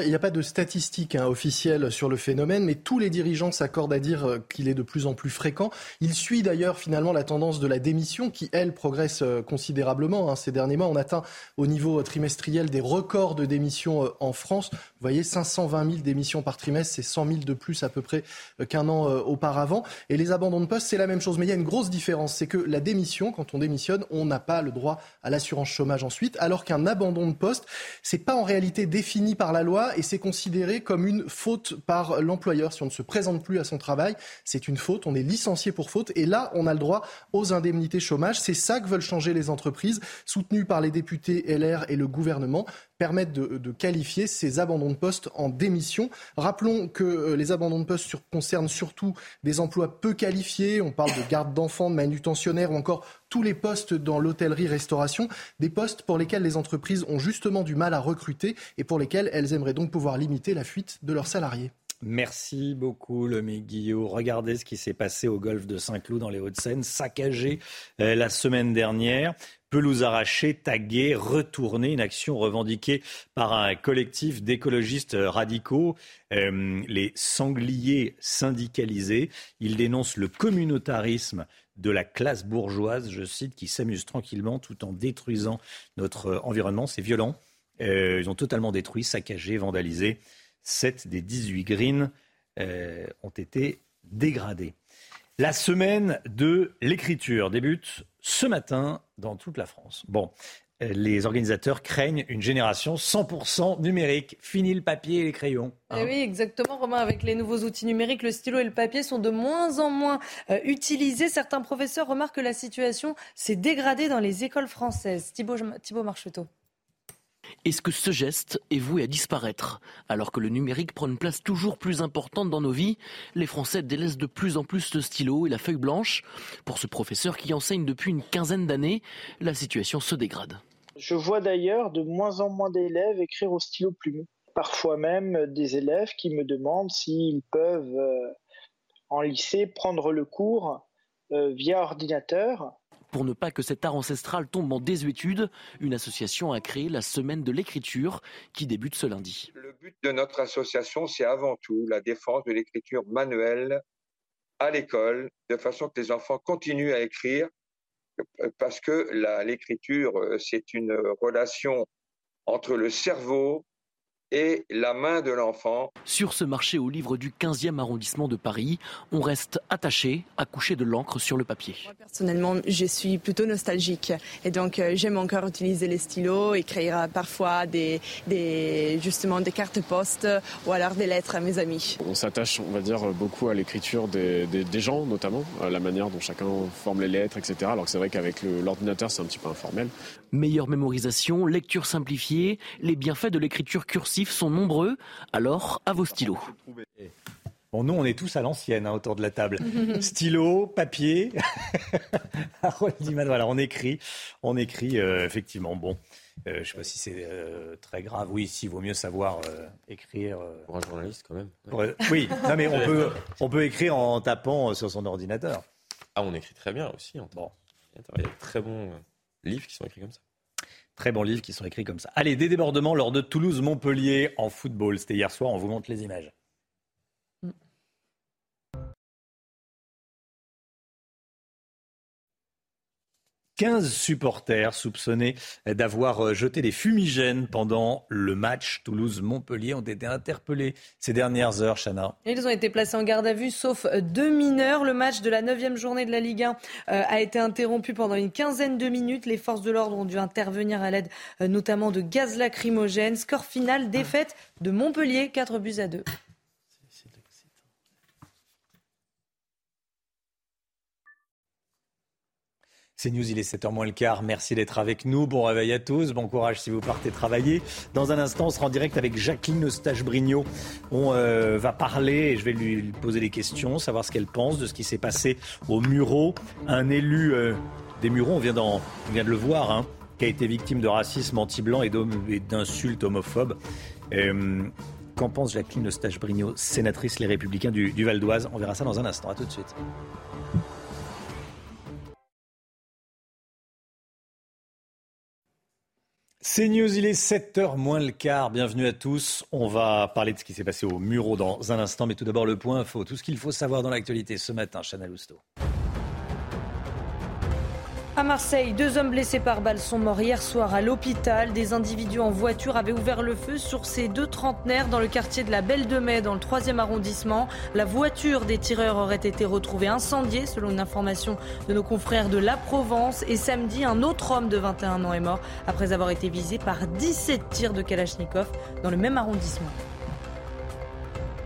Il n'y a pas de statistiques hein, officielles sur le phénomène, mais tous les dirigeants s'accordent à dire euh, qu'il est de plus en plus fréquent. Il suit d'ailleurs finalement la tendance de la démission qui, elle, progresse euh, considérablement. Hein. Ces derniers mois, on atteint au niveau euh, trimestriel des records de démissions en France. Vous voyez, 520 000 démissions par trimestre, c'est 100 000 de plus à peu près qu'un an auparavant. Et les abandons de poste, c'est la même chose. Mais il y a une grosse différence, c'est que la démission, quand on démissionne, on n'a pas le droit à l'assurance chômage ensuite, alors qu'un abandon de poste, c'est pas en réalité défini par la et c'est considéré comme une faute par l'employeur. Si on ne se présente plus à son travail, c'est une faute, on est licencié pour faute et là, on a le droit aux indemnités chômage. C'est ça que veulent changer les entreprises, soutenues par les députés LR et le gouvernement. Permettent de, qualifier ces abandons de poste en démission. Rappelons que euh, les abandons de poste concernent surtout des emplois peu qualifiés. On parle de garde d'enfants, de manutentionnaires ou encore tous les postes dans l'hôtellerie-restauration, des postes pour lesquels les entreprises ont justement du mal à recruter et pour lesquels elles aimeraient donc pouvoir limiter la fuite de leurs salariés. Merci beaucoup, le Guillaume. Regardez ce qui s'est passé au golfe de Saint-Cloud dans les Hauts-de-Seine, saccagé euh, la semaine dernière. Pelouse arrachée, taguée, retournée, une action revendiquée par un collectif d'écologistes radicaux, euh, les sangliers syndicalisés. Ils dénoncent le communautarisme de la classe bourgeoise, je cite, qui s'amuse tranquillement tout en détruisant notre environnement. C'est violent. Euh, ils ont totalement détruit, saccagé, vandalisé 7 des 18 greens euh, ont été dégradés. La semaine de l'écriture débute ce matin dans toute la France. Bon, euh, les organisateurs craignent une génération 100% numérique. Fini le papier et les crayons. Hein. Eh oui, exactement, Romain. Avec les nouveaux outils numériques, le stylo et le papier sont de moins en moins euh, utilisés. Certains professeurs remarquent que la situation s'est dégradée dans les écoles françaises. Thibaut, Thibaut Marcheteau. Est-ce que ce geste est voué à disparaître Alors que le numérique prend une place toujours plus importante dans nos vies, les Français délaissent de plus en plus le stylo et la feuille blanche. Pour ce professeur qui enseigne depuis une quinzaine d'années, la situation se dégrade. Je vois d'ailleurs de moins en moins d'élèves écrire au stylo plume. Parfois même des élèves qui me demandent s'ils peuvent, euh, en lycée, prendre le cours euh, via ordinateur pour ne pas que cet art ancestral tombe en désuétude, une association a créé la Semaine de l'écriture qui débute ce lundi. Le but de notre association, c'est avant tout la défense de l'écriture manuelle à l'école, de façon que les enfants continuent à écrire, parce que l'écriture, c'est une relation entre le cerveau et la main de l'enfant. Sur ce marché au livre du 15e arrondissement de Paris, on reste attaché à coucher de l'encre sur le papier. personnellement, je suis plutôt nostalgique et donc euh, j'aime encore utiliser les stylos, écrire euh, parfois des, des, justement des cartes poste ou alors des lettres à mes amis. On s'attache, on va dire, beaucoup à l'écriture des, des, gens, notamment, à la manière dont chacun forme les lettres, etc. Alors que c'est vrai qu'avec l'ordinateur, c'est un petit peu informel. Meilleure mémorisation, lecture simplifiée, les bienfaits de l'écriture cursive sont nombreux, alors à vos stylos. Bon, nous, on est tous à l'ancienne hein, autour de la table. Stylo, papier. voilà, on écrit. On écrit, euh, effectivement. Bon, euh, je ne sais pas si c'est euh, très grave. Oui, si, vaut mieux savoir écrire. Pour un journaliste, quand même. oui, non, mais on peut, on peut écrire en tapant sur son ordinateur. Ah, on écrit très bien aussi. Bon. Il y a de très bons livres qui sont écrits comme ça. Très bons livres qui sont écrits comme ça. Allez, des débordements lors de Toulouse-Montpellier en football. C'était hier soir, on vous montre les images. 15 supporters soupçonnés d'avoir euh, jeté des fumigènes pendant le match Toulouse-Montpellier ont été interpellés ces dernières heures, Chana. Ils ont été placés en garde à vue, sauf deux mineurs. Le match de la 9 journée de la Ligue 1 euh, a été interrompu pendant une quinzaine de minutes. Les forces de l'ordre ont dû intervenir à l'aide euh, notamment de gaz lacrymogène. Score final, défaite de Montpellier, 4 buts à 2. C'est News, il est 7h moins le quart. Merci d'être avec nous. Bon réveil à tous. Bon courage si vous partez travailler. Dans un instant, on sera en direct avec Jacqueline Eustache-Brignot. On euh, va parler et je vais lui poser des questions, savoir ce qu'elle pense de ce qui s'est passé au Muro. Un élu euh, des Mureaux, on vient, on vient de le voir, hein, qui a été victime de racisme anti-blanc et d'insultes homophobes. Euh, qu'en pense Jacqueline Eustache-Brignot, sénatrice Les Républicains du, du Val d'Oise? On verra ça dans un instant. À tout de suite. C'est News, il est 7h moins le quart. Bienvenue à tous. On va parler de ce qui s'est passé au Muro dans un instant, mais tout d'abord le point info. Tout ce qu'il faut savoir dans l'actualité ce matin, Chanel Housteau. Marseille, deux hommes blessés par balle sont morts hier soir à l'hôpital. Des individus en voiture avaient ouvert le feu sur ces deux trentenaires dans le quartier de la Belle de Mai, dans le 3e arrondissement. La voiture des tireurs aurait été retrouvée incendiée, selon une information de nos confrères de La Provence. Et samedi, un autre homme de 21 ans est mort après avoir été visé par 17 tirs de Kalachnikov dans le même arrondissement.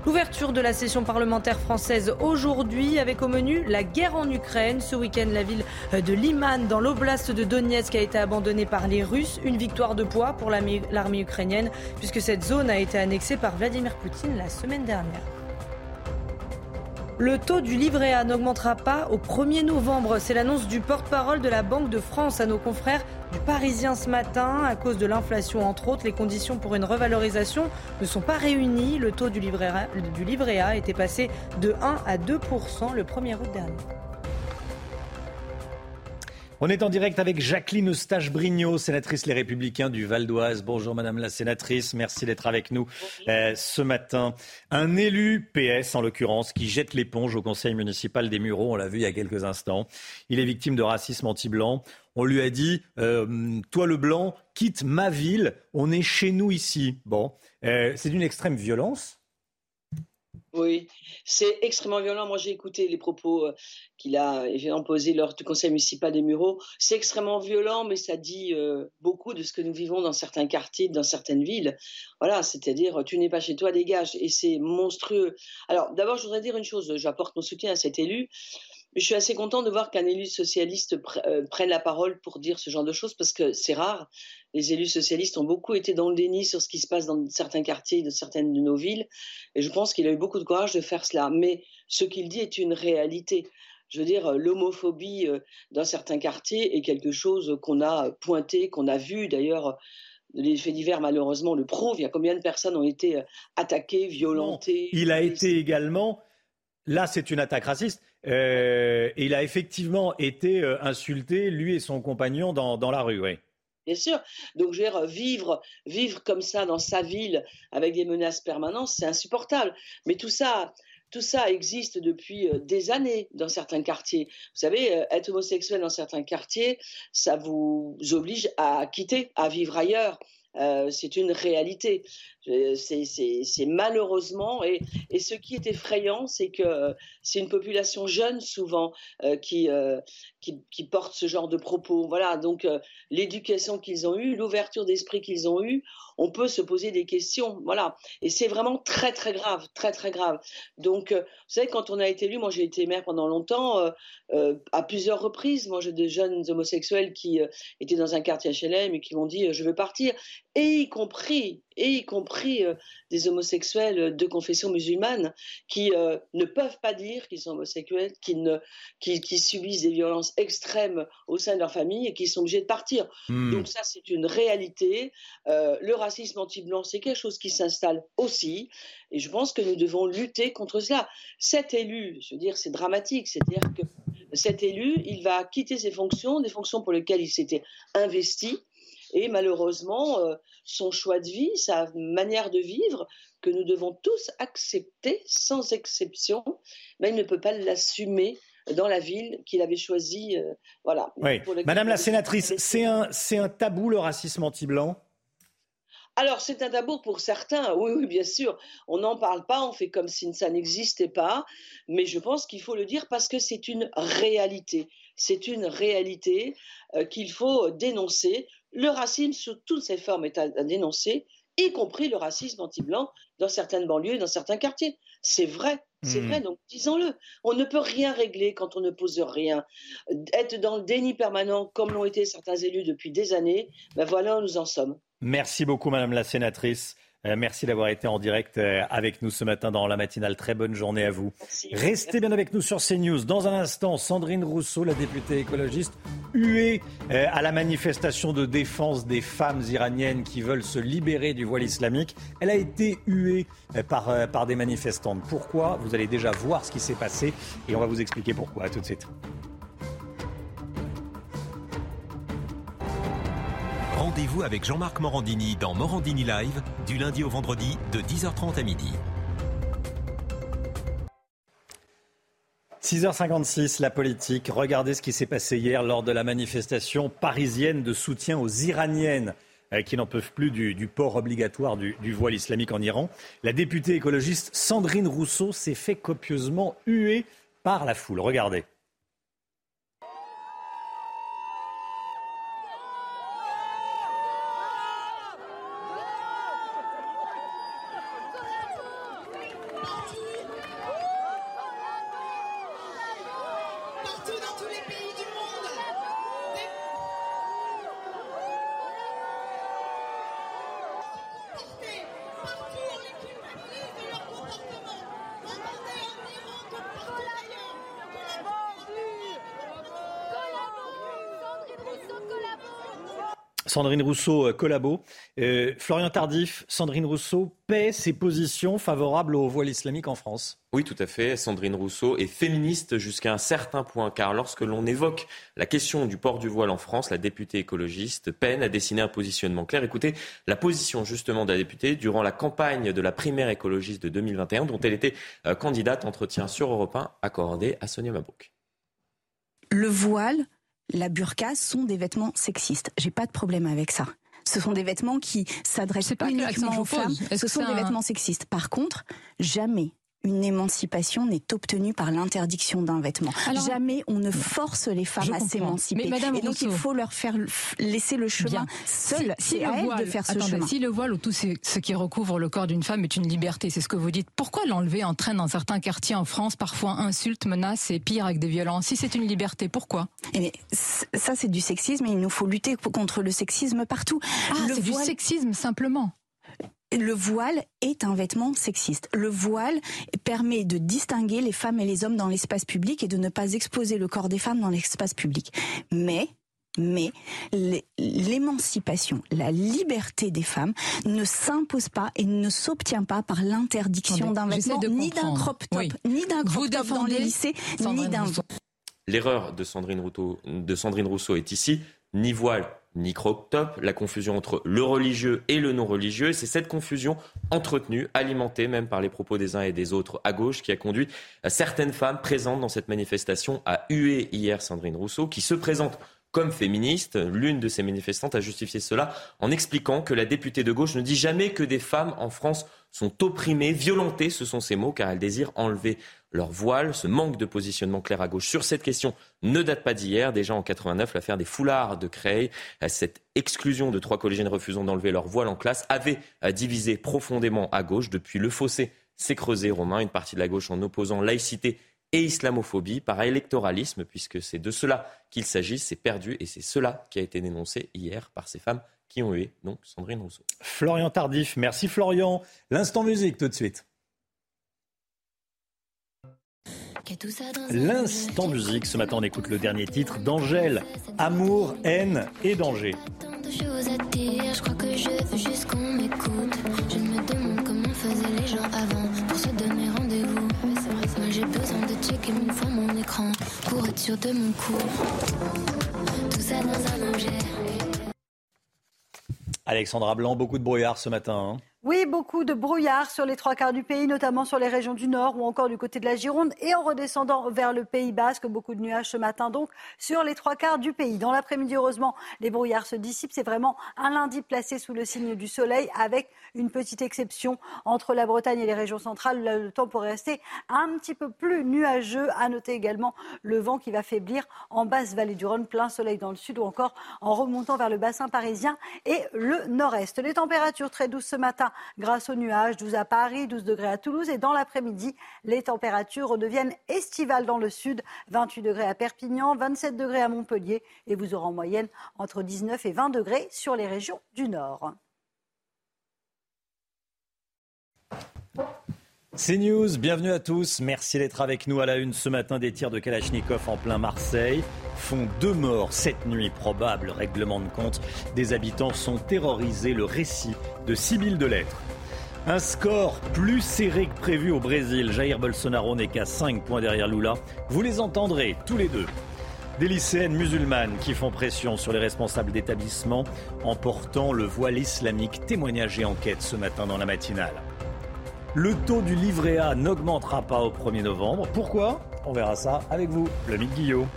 L'ouverture de la session parlementaire française aujourd'hui avec au menu la guerre en Ukraine. Ce week-end, la ville de Liman dans l'oblast de Donetsk a été abandonnée par les Russes. Une victoire de poids pour l'armée ukrainienne puisque cette zone a été annexée par Vladimir Poutine la semaine dernière. Le taux du livret A n'augmentera pas au 1er novembre. C'est l'annonce du porte-parole de la Banque de France à nos confrères du Parisien ce matin. À cause de l'inflation, entre autres, les conditions pour une revalorisation ne sont pas réunies. Le taux du livret A, a était passé de 1 à 2% le 1er août dernier. On est en direct avec Jacqueline Eustache-Brignot, sénatrice Les Républicains du Val d'Oise. Bonjour Madame la sénatrice, merci d'être avec nous euh, ce matin. Un élu PS en l'occurrence qui jette l'éponge au conseil municipal des Mureaux, on l'a vu il y a quelques instants. Il est victime de racisme anti-blanc. On lui a dit, euh, toi le blanc, quitte ma ville, on est chez nous ici. Bon, euh, c'est d'une extrême violence. Oui, c'est extrêmement violent. Moi, j'ai écouté les propos qu'il a évidemment posés lors du conseil municipal des Mureaux. C'est extrêmement violent, mais ça dit euh, beaucoup de ce que nous vivons dans certains quartiers, dans certaines villes. Voilà, c'est-à-dire, tu n'es pas chez toi, dégage. Et c'est monstrueux. Alors, d'abord, je voudrais dire une chose. J'apporte mon soutien à cet élu. Je suis assez content de voir qu'un élu socialiste euh, prenne la parole pour dire ce genre de choses parce que c'est rare. Les élus socialistes ont beaucoup été dans le déni sur ce qui se passe dans certains quartiers de certaines de nos villes. Et je pense qu'il a eu beaucoup de courage de faire cela. Mais ce qu'il dit est une réalité. Je veux dire, l'homophobie euh, dans certains quartiers est quelque chose qu'on a pointé, qu'on a vu d'ailleurs. Les faits divers, malheureusement, le prouvent. Il y a combien de personnes ont été euh, attaquées, violentées Il a été également, là c'est une attaque raciste, euh, il a effectivement été euh, insulté, lui et son compagnon, dans, dans la rue, oui. Bien sûr. Donc, je veux dire, vivre, vivre comme ça dans sa ville avec des menaces permanentes, c'est insupportable. Mais tout ça, tout ça existe depuis euh, des années dans certains quartiers. Vous savez, être homosexuel dans certains quartiers, ça vous oblige à quitter, à vivre ailleurs. c'est une réalité. C'est malheureusement, et, ce qui est effrayant, c'est que c'est une population jeune souvent euh, qui, euh, qui, porte ce genre de propos. Voilà, donc euh, l'éducation qu'ils ont eue, l'ouverture d'esprit qu'ils ont eue, on peut se poser des questions. Voilà, et c'est vraiment très très grave, très très grave. Donc, vous savez, quand on a été élu, moi j'ai été maire pendant longtemps, à plusieurs reprises. Moi j'ai des jeunes homosexuels qui étaient dans un quartier HLM et qui m'ont dit je veux partir, et y compris et y compris euh, des homosexuels de confession musulmane qui euh, ne peuvent pas dire qu'ils sont homosexuels, qui, ne, qui, subissent des violences extrêmes au sein de leur famille et qui sont obligés de partir. Hmm. Donc ça, c'est une réalité. Euh, le racisme anti-blanc, c'est quelque chose qui s'installe aussi. Et je pense que nous devons lutter contre cela. Cet élu, je veux dire, c'est dramatique. C'est-à-dire que cet élu, il va quitter ses fonctions, des fonctions pour lesquelles il s'était investi et malheureusement euh, son choix de vie, sa manière de vivre, que nous devons tous accepter sans exception, mais il ne peut pas l'assumer dans la ville qu'il avait choisie. Euh, voilà. Madame la sénatrice, c'est un, c'est un tabou le racisme anti-blanc? Alors, c'est un tabou pour certains, oui, oui, bien sûr. On n'en parle pas, on fait comme si ça n'existait pas, mais je pense qu'il faut le dire parce que c'est une réalité. C'est une réalité euh, qu'il faut dénoncer. Le racisme sous toutes ses formes est à, dénoncer, y compris le racisme anti-blanc dans certaines banlieues, dans certains quartiers. C'est vrai, c'est hmm. vrai, donc disons-le. On ne peut rien régler quand on ne pose rien. Être dans le déni permanent, comme l'ont été certains élus depuis des années, ben voilà où nous en sommes. Merci beaucoup, Madame la Sénatrice. Euh, merci d'avoir été en direct euh, avec nous ce matin dans la matinale. Très bonne journée à vous. Restez bien avec nous sur CNews. Dans un instant, Sandrine Rousseau, la députée écologiste, huée euh, à la manifestation de défense des femmes iraniennes qui veulent se libérer du voile islamique. Elle a été huée par, par des manifestantes. Pourquoi? Vous allez déjà voir ce qui s'est passé et on va vous expliquer pourquoi. À tout de suite. Rendez-vous avec Jean-Marc Morandini dans Morandini Live du lundi au vendredi de 10h30 à midi. 6h56, la politique. Regardez ce qui s'est passé hier lors de la manifestation parisienne de soutien aux Iraniennes euh, qui n'en peuvent plus du, port obligatoire du, du, voile islamique en Iran. La députée écologiste Sandrine Rousseau s'est fait copieusement huer par la foule. Regardez. Sandrine Rousseau euh, collabo. Euh, Florian Tardif, Sandrine Rousseau paie ses positions favorables au voile islamique en France. Oui, tout à fait. Sandrine Rousseau est féministe jusqu'à un certain point, car lorsque l'on évoque la question du port du voile en France, la députée écologiste peine à dessiner un positionnement clair. Écoutez la position justement de la députée durant la campagne de la primaire écologiste de 2021, dont elle était euh, candidate. Entretien sur Europe 1 accordé à Sonia Mabrouk. Le voile la burqa sont des vêtements sexistes. J'ai pas de problème avec ça. Ce sont des vêtements qui s'adressent pas, uniquement aux femmes. Ce sont des vêtements sexistes. Par contre, jamais une émancipation n'est obtenue par l'interdiction d'un vêtement. Jamais on ne force les femmes à s'émanciper. Et donc il faut leur faire laisser le chemin seul. à elles de faire ce chemin. Si le voile ou tout ce qui recouvre le corps d'une femme est une liberté, c'est ce que vous dites. Pourquoi l'enlever entraîne dans certains quartiers en France parfois insultes, menaces et pire avec des violences Si c'est une liberté, pourquoi? Et eh Ça c'est du sexisme et il nous faut lutter contre le sexisme partout. Ah, c'est du sexisme simplement le voile est un vêtement sexiste. Le voile permet de distinguer les femmes et les hommes dans l'espace public et de ne pas exposer le corps des femmes dans l'espace public. Mais mais l'émancipation, la liberté des femmes ne s'impose pas et ne s'obtient pas par l'interdiction d'un vêtement, ni d'un crop top, ni d'un crop top dans les lycées, ni d'un... L'erreur de Sandrine, de Sandrine Rousseau est ici, ni voile top, la confusion entre le religieux et le non religieux. C'est cette confusion entretenue, alimentée même par les propos des uns et des autres à gauche, qui a conduit certaines femmes présentes dans cette manifestation à huer hier Sandrine Rousseau, qui se présente comme féministe. L'une de ces manifestantes a justifié cela en expliquant que la députée de gauche ne dit jamais que des femmes en France sont opprimées, violentées, ce sont ces mots, car elle désire enlever leur voile. Ce manque de positionnement clair à gauche sur cette question ne date pas d'hier. Déjà en 89, l'affaire des foulards de Creil, cette exclusion de trois collégiennes refusant d'enlever leur voile en classe avait divisé profondément à gauche. Depuis, le fossé s'est creusé, Romain, une partie de la gauche en opposant laïcité et islamophobie par électoralisme, puisque c'est de cela qu'il s'agit, c'est perdu, et c'est cela qui a été dénoncé hier par ces femmes qui ont eu, donc Sandrine Rousseau. Florian Tardif, merci Florian. L'instant musique tout de suite. L'instant musique, ce matin on écoute le dernier titre d'Angèle, Amour, haine et danger. Alexandra Blanc, beaucoup de brouillard ce matin. Hein. Oui, beaucoup de brouillard sur les trois quarts du pays, notamment sur les régions du Nord ou encore du côté de la Gironde. Et en redescendant vers le Pays Basque, beaucoup de nuages ce matin donc sur les trois quarts du pays. Dans l'après-midi, heureusement, les brouillards se dissipent. C'est vraiment un lundi placé sous le signe du soleil avec une petite exception entre la Bretagne et les régions centrales. Le temps pourrait rester un petit peu plus nuageux. À noter également le vent qui va faiblir en basse vallée du Rhône, plein soleil dans le sud ou encore en remontant vers le bassin parisien et le nord-est. Les températures très douces ce matin grâce aux nuages. 12 à Paris, 12 degrés à Toulouse. Et dans l'après-midi, les températures redeviennent estivales dans le sud. 28 degrés à Perpignan, 27 degrés à Montpellier. Et vous aurez en moyenne entre 19 et 20 degrés sur les régions du nord. C'est News, bienvenue à tous. Merci d'être avec nous à la une ce matin des tirs de Kalachnikov en plein Marseille. Font deux morts cette nuit, probable règlement de compte. Des habitants sont terrorisés. Le récit de Sibylle de Lettres. Un score plus serré que prévu au Brésil. Jair Bolsonaro n'est qu'à 5 points derrière Lula. Vous les entendrez tous les deux. Des lycéennes musulmanes qui font pression sur les responsables d'établissements en portant le voile islamique. Témoignage et enquête ce matin dans la matinale. Le taux du livret A n'augmentera pas au 1er novembre. Pourquoi? On verra ça avec vous, le Guillot.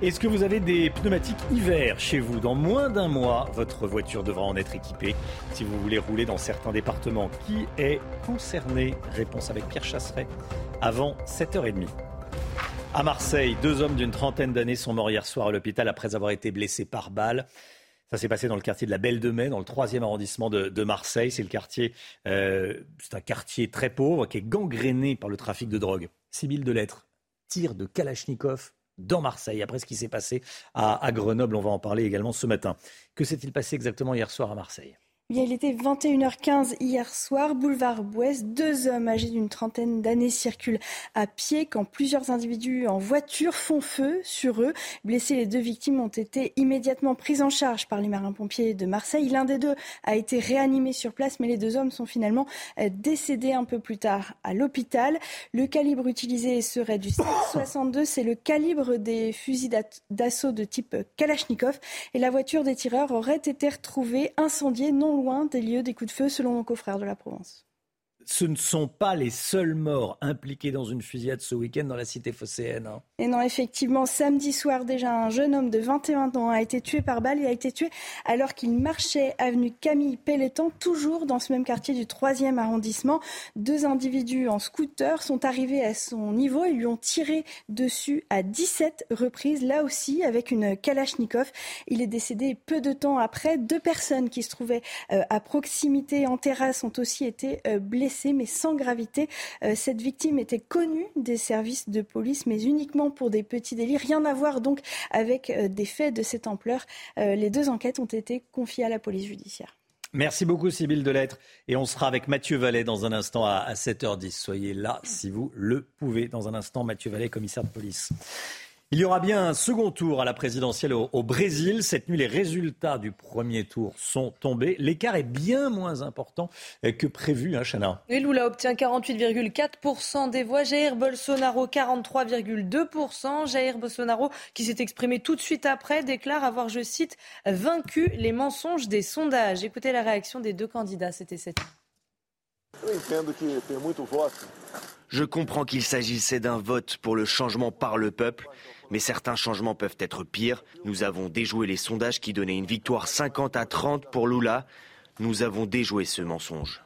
Est-ce que vous avez des pneumatiques hiver chez vous? Dans moins d'un mois, votre voiture devra en être équipée si vous voulez rouler dans certains départements. Qui est concerné? Réponse avec Pierre Chasseret avant 7h30. À Marseille, deux hommes d'une trentaine d'années sont morts hier soir à l'hôpital après avoir été blessés par balle. Ça s'est passé dans le quartier de la Belle de Mai, dans le troisième arrondissement de, Marseille. C'est le quartier, euh, c'est un quartier très pauvre qui est gangréné par le trafic de drogue. Sibylle Delettre, tir de Kalachnikov dans Marseille, après ce qui s'est passé à Grenoble. On va en parler également ce matin. Que s'est-il passé exactement hier soir à Marseille? Il était 21h15 hier soir, boulevard Bouès. Deux hommes âgés d'une trentaine d'années circulent à pied quand plusieurs individus en voiture font feu sur eux. Blessés, les deux victimes ont été immédiatement prises en charge par les marins-pompiers de Marseille. L'un des deux a été réanimé sur place, mais les deux hommes sont finalement euh, décédés un peu plus tard à l'hôpital. Le calibre utilisé serait du 7,62. C'est le calibre des fusils d'assaut de type Kalachnikov. Et la voiture des tireurs aurait été retrouvée incendiée non loin des lieux des coups de feu, selon nos confrères de la Provence ce ne sont pas les seuls morts impliqués dans une fusillade ce week-end dans la cité phocéenne. Hein. Et non, effectivement, samedi soir déjà, un jeune homme de 21 ans a été tué par balle. Il a été tué alors qu'il marchait avenue Camille Pelletan, toujours dans ce même quartier du 3e arrondissement. Deux individus en scooter sont arrivés à son niveau et lui ont tiré dessus à 17 reprises, là aussi avec une Kalachnikov. Il est décédé peu de temps après. Deux personnes qui se trouvaient euh, à proximité en terrasse ont aussi été euh, mais sans gravité. Euh, cette victime était connue des services de police, mais uniquement pour des petits délits. Rien à voir donc avec euh, des faits de cette ampleur. Euh, les deux enquêtes ont été confiées à la police judiciaire. Merci beaucoup, Sybille Delettre. Et on sera avec Mathieu Vallet dans un instant à 7h10. Soyez là si vous le pouvez. Dans un instant, Mathieu Vallet, commissaire de police. Il y aura bien un second tour à la présidentielle au, Brésil. Cette nuit, les résultats du premier tour sont tombés. L'écart est bien moins important que prévu, hein, Chana. Et Lula obtient 48,4% des voix. Jair Bolsonaro, 43,2%. Jair Bolsonaro, qui s'est exprimé tout de suite après, déclare avoir, je cite, vaincu les mensonges des sondages. Écoutez la réaction des deux candidats. C'était cette. Je comprends qu'il s'agissait d'un vote pour le changement par le peuple, mais certains changements peuvent être pires. Nous avons déjoué les sondages qui donnaient une victoire 50 à 30 pour Lula. Nous avons déjoué ce mensonge.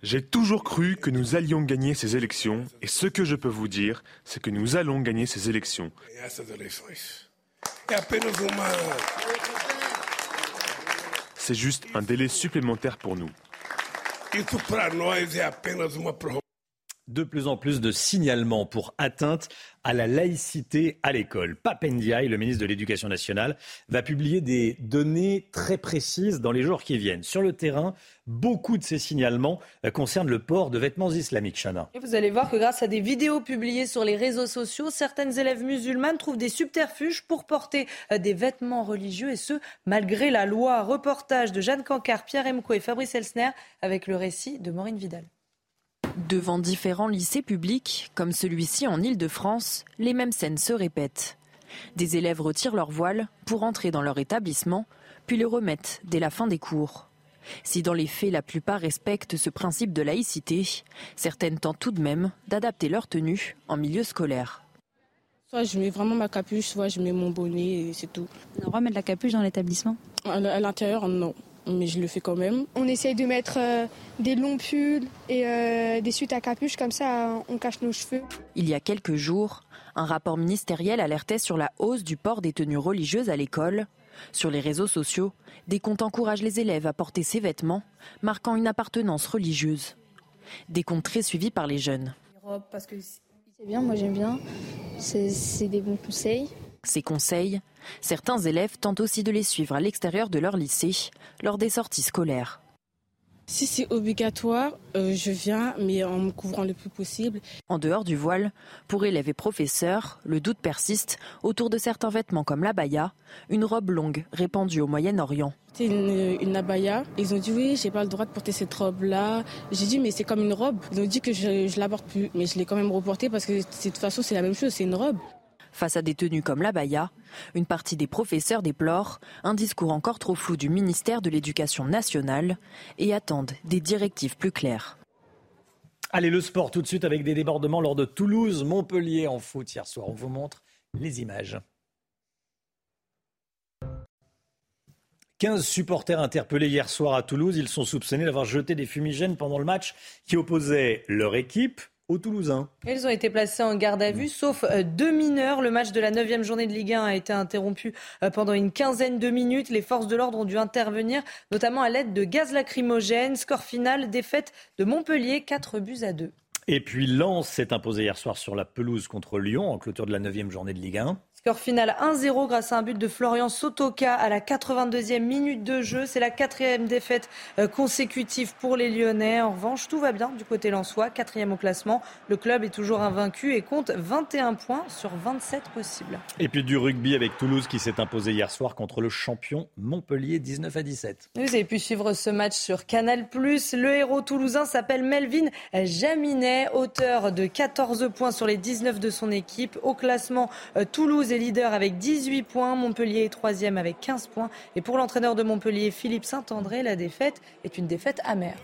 J'ai toujours cru que nous allions gagner ces élections et ce que je peux vous dire, c'est que nous allons gagner ces élections. C'est juste un délai supplémentaire pour nous. De plus en plus de signalements pour atteinte à la laïcité à l'école. Papendiaï, le ministre de l'Éducation nationale, va publier des données très précises dans les jours qui viennent. Sur le terrain, beaucoup de ces signalements euh, concernent le port de vêtements islamiques, Chana. Vous allez voir que grâce à des vidéos publiées sur les réseaux sociaux, certaines élèves musulmanes trouvent des subterfuges pour porter euh, des vêtements religieux et ce, malgré la loi. Reportage de Jeanne Cancard, Pierre Emco et Fabrice Elsner avec le récit de Maureen Vidal. Devant différents lycées publics, comme celui-ci en Île-de-France, les mêmes scènes se répètent. Des élèves retirent leur voile pour entrer dans leur établissement, puis le remettent dès la fin des cours. Si dans les faits la plupart respectent ce principe de laïcité, certaines tentent tout de même d'adapter leur tenue en milieu scolaire. Soit je mets vraiment ma capuche, soit je mets mon bonnet et c'est tout. On remet la capuche dans l'établissement? À l'intérieur, non mais je le fais quand même. On essaye de mettre euh, des longs pulls et euh, des suites à capuche, comme ça on cache nos cheveux. Il y a quelques jours, un rapport ministériel alertait sur la hausse du port des tenues religieuses à l'école. Sur les réseaux sociaux, des comptes encouragent les élèves à porter ces vêtements, marquant une appartenance religieuse. Des comptes très suivis par les jeunes. C'est bien, moi j'aime bien. C'est des bons conseils. Ces conseils, certains élèves tentent aussi de les suivre à l'extérieur de leur lycée lors des sorties scolaires. Si c'est obligatoire, euh, je viens, mais en me couvrant le plus possible. En dehors du voile, pour élèves et professeurs, le doute persiste autour de certains vêtements comme l'abaya, une robe longue répandue au Moyen-Orient. C'est une, une, abaya. Ils ont dit oui, j'ai pas le droit de porter cette robe-là. J'ai dit mais c'est comme une robe. Ils ont dit que je, je la porte plus, mais je l'ai quand même reportée parce que de toute façon c'est la même chose, c'est une robe. Face à des tenues comme l'abaya, une partie des professeurs déplorent un discours encore trop flou du ministère de l'Éducation nationale et attendent des directives plus claires. Allez, le sport tout de suite avec des débordements lors de Toulouse-Montpellier en foot hier soir. On vous montre les images. 15 supporters interpellés hier soir à Toulouse. Ils sont soupçonnés d'avoir jeté des fumigènes pendant le match qui opposait leur équipe aux Toulousains. Ils ont été placés en garde à vue, sauf euh, deux mineurs. Le match de la 9 journée de Ligue 1 a été interrompu euh, pendant une quinzaine de minutes. Les forces de l'ordre ont dû intervenir, notamment à l'aide de gaz lacrymogène. Score final, défaite de Montpellier, 4 buts à 2. Et puis Lens s'est imposé hier soir sur la pelouse contre Lyon en clôture de la 9 journée de Ligue 1. Score final 1-0 grâce à un but de Florian Sotoka à la 82e minute de jeu. C'est la quatrième défaite euh, consécutive pour les Lyonnais. En revanche, tout va bien du côté lensois, quatrième au classement. Le club est toujours invaincu et compte 21 points sur 27 possibles. Et puis du rugby avec Toulouse qui s'est imposé hier soir contre le champion Montpellier 19 à 17. Vous avez pu suivre ce match sur Canal+. Le héros toulousain s'appelle Melvin Jaminet, auteur de 14 points sur les 19 de son équipe. Au classement, euh, Toulouse est leader avec 18 points. Montpellier est troisième avec 15 points. Et pour l'entraîneur de Montpellier, Philippe Saint-André, la défaite est une défaite amère.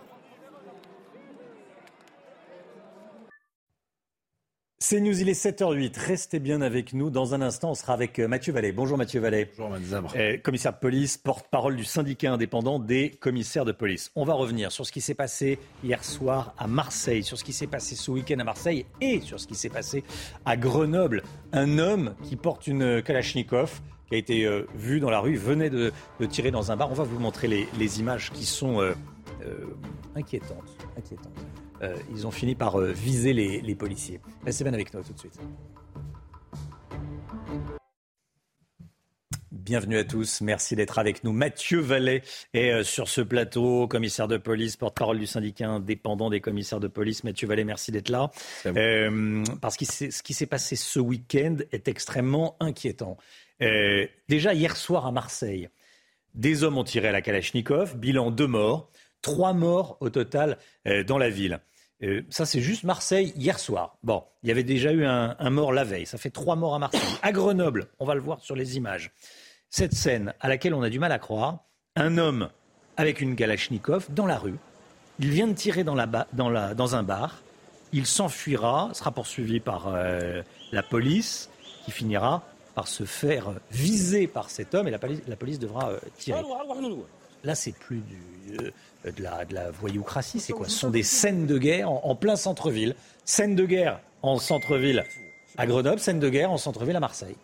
C'est News, il est 7h08. Restez bien avec nous. Dans un instant, on sera avec euh, Mathieu Vallée. Bonjour Mathieu Vallée. Bonjour Madame. Euh, commissaire de police, porte-parole du syndicat indépendant des commissaires de police. On va revenir sur ce qui s'est passé hier soir à Marseille, sur ce qui s'est passé ce week-end à Marseille et sur ce qui s'est passé à Grenoble. Un homme qui porte une Kalachnikov qui a été euh, vu dans la rue, venait de, tirer dans un bar. On va vous montrer les, images qui sont inquiétantes. inquiétantes. Euh, ils ont fini par euh, viser les, policiers. Restez bien avec nous tout de suite. Bienvenue à tous, merci d'être avec nous. Mathieu Vallet est euh, sur ce plateau, commissaire de police, porte-parole du syndicat indépendant des commissaires de police. Mathieu Vallet, merci d'être là. parce que ce qui s'est passé ce week-end est extrêmement inquiétant. déjà hier soir à Marseille, des hommes ont tiré à la Kalachnikov, bilan deux morts. Trois morts au total euh, dans la ville. Euh, ça, c'est juste Marseille hier soir. Bon, il y avait déjà eu un, mort la veille. Ça fait trois morts à Marseille. À Grenoble, on va le voir sur les images. Cette scène à laquelle on a du mal à croire, un homme avec une Galachnikov dans la rue. Il vient de tirer dans, un bar. Il s'enfuira, sera poursuivi par euh, la police, qui finira par se faire viser par cet homme et la, police devra tirer. Là, c'est plus du, de, la, de la voyoucratie. C'est quoi Ce sont des scènes de guerre en, plein centre-ville. Scène de guerre en centre-ville à Grenoble, scène de guerre en centre-ville à Marseille.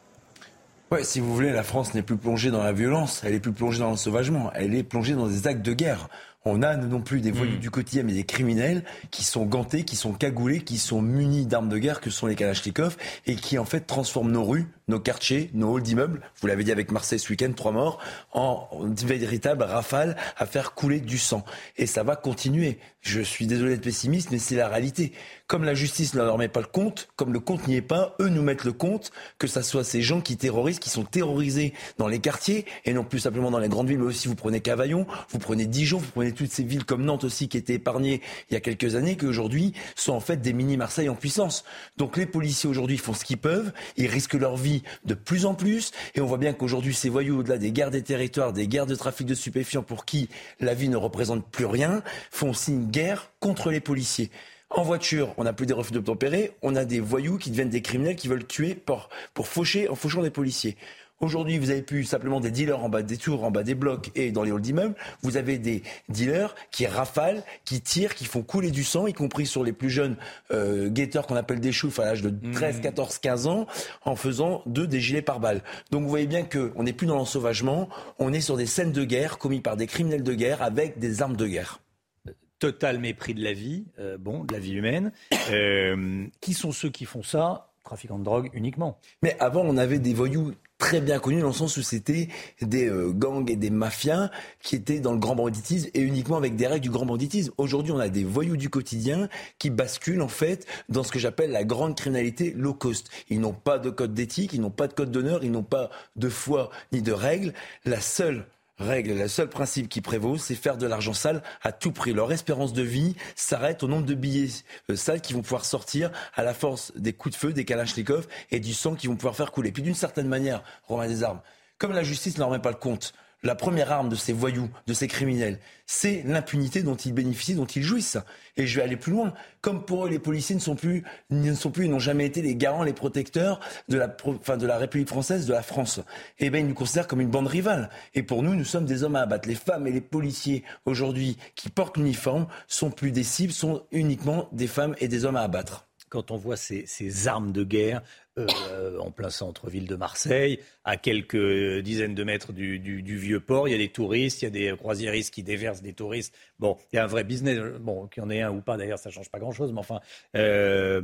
Ouais, si vous voulez, la France n'est plus plongée dans la violence, elle est plus plongée dans l'ensauvagement, elle est plongée dans des actes de guerre. On a non plus des voyous hmm. du quotidien, mais des criminels qui sont gantés, qui sont cagoulés, qui sont munis d'armes de guerre que sont les Kalachnikov et qui en fait transforment nos rues, nos quartiers, nos halls d'immeubles, vous l'avez dit avec Marseille ce week-end, trois morts, en véritable rafale à faire couler du sang. Et ça va continuer. Je suis désolé d'être pessimiste, mais c'est la réalité. Comme la justice ne leur met pas le compte, comme le compte n'y est pas, eux nous mettent le compte, que ça soit ces gens qui terrorisent, qui sont terrorisés dans les quartiers, et non plus simplement dans les grandes villes, mais aussi vous prenez Cavaillon, vous prenez Dijon, vous prenez toutes ces villes comme Nantes aussi qui étaient épargnées il y a quelques années, qui aujourd'hui sont en fait des mini-Marseille en puissance. Donc les policiers aujourd'hui font ce qu'ils peuvent, ils risquent leur vie de plus en plus, et on voit bien qu'aujourd'hui ces voyous, au-delà des guerres des territoires, des guerres de trafic de stupéfiants pour qui la vie ne représente plus rien, font aussi une guerre contre les policiers. En voiture, on n'a plus des refus d'obtempérer, on a des voyous qui deviennent des criminels qui veulent tuer pour, pour faucher en fauchant des policiers. Aujourd'hui, vous avez plus simplement des dealers en bas des tours, en bas des blocs et dans les halls d'immeubles. Vous avez des dealers qui rafalent, qui tirent, qui font couler du sang, y compris sur les plus jeunes euh, guetteurs qu'on appelle des choufs à l'âge de 13, 14, 15 ans, en faisant d'eux des gilets par balles. Donc vous voyez bien qu'on n'est plus dans l'ensauvagement, on est sur des scènes de guerre commises par des criminels de guerre avec des armes de guerre total mépris de la vie, euh, bon, de la vie humaine. Euh, qui sont ceux qui font ça? Trafiquants de drogue uniquement. Mais avant, on avait des voyous très bien connus dans le sens où c'était des euh, gangs et des mafias qui étaient dans le grand banditisme et uniquement avec des règles du grand banditisme. Aujourd'hui, on a des voyous du quotidien qui basculent en fait dans ce que j'appelle la grande criminalité low cost. Ils n'ont pas de code d'éthique, ils n'ont pas de code d'honneur, ils n'ont pas de foi ni de règles. La seule règle, le seul principe qui prévaut, c'est faire de l'argent sale à tout prix. Leur espérance de vie s'arrête au nombre de billets euh, sales qui vont pouvoir sortir à la force des coups de feu, des kalachnikovs et du sang qui vont pouvoir faire couler. Puis d'une certaine manière, Romain des armes, comme la justice ne leur met pas le compte, la première arme de ces voyous, de ces criminels, c'est l'impunité dont ils bénéficient, dont ils jouissent. Et je vais aller plus loin. Comme pour eux, les policiers ne sont plus, ne n'ont jamais été les garants, les protecteurs de la, République française, de la France. Eh bien, ils nous considèrent comme une bande rivale. Et pour nous, nous sommes des hommes à abattre. Les femmes et les policiers aujourd'hui qui portent l'uniforme sont plus des cibles, sont uniquement des femmes et des hommes à abattre. quand on voit ces armes de guerre euh, en plein centre-ville de Marseille, à quelques dizaines de mètres du, vieux port. Il y a des touristes, il y a des croisiéristes qui déversent des touristes. Bon, il y a un vrai business. Bon, qu'il y en ait un ou pas, d'ailleurs, ça change pas grand-chose. Mais enfin, euh,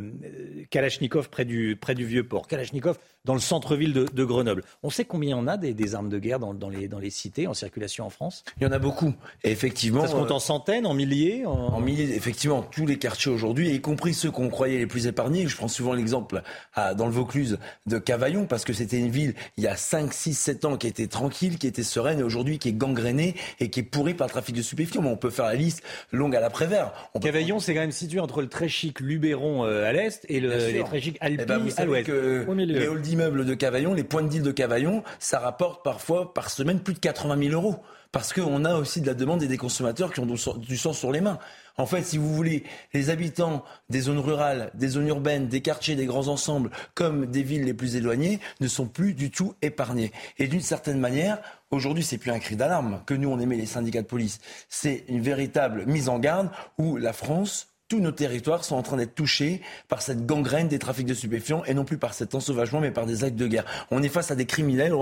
Kalachnikov près du, près du vieux port. Kalachnikov dans le centre-ville de, Grenoble. On sait combien on a des, armes de guerre dans, les, dans les cités en circulation en France? Il y en a beaucoup. Et effectivement. Ça se compte en euh, centaines, en milliers en... milliers, effectivement. Tous les quartiers aujourd'hui, y compris ceux qu'on croyait les plus épargnés. Je prends souvent l'exemple dans le Vaucluse de Cavaillon, parce que c'était une ville, il y a 5, 6, 7 ans, qui était tranquille, qui était sereine, et aujourd'hui qui est gangrénée et qui est pourrie par le trafic de stupéfiants. on peut faire la liste longue à l'après-vert. Cavaillon, c'est quand même situé entre le très chic Luberon euh, à l'est et le, les très chic Alpi eh ben, à l'ouest. Les halls d'immeubles de Cavaillon, les points de deal de Cavaillon, ça rapporte parfois par semaine plus de 80 000 euros. Parce qu'on a aussi de la demande et des consommateurs qui ont du sang sur les mains. En fait, si vous voulez, les habitants des zones rurales, des zones urbaines, des quartiers, des grands ensembles, comme des villes les plus éloignées, ne sont plus du tout épargnés. Et d'une certaine manière, Aujourd'hui, c'est plus un cri d'alarme que nous on émet les syndicats de police. C'est une véritable mise en garde où la France tous nos territoires sont en train d'être touchés par cette gangrène des trafics de stupéfiants et non plus par cet ensauvagement mais par des actes de guerre. On est face à des criminels,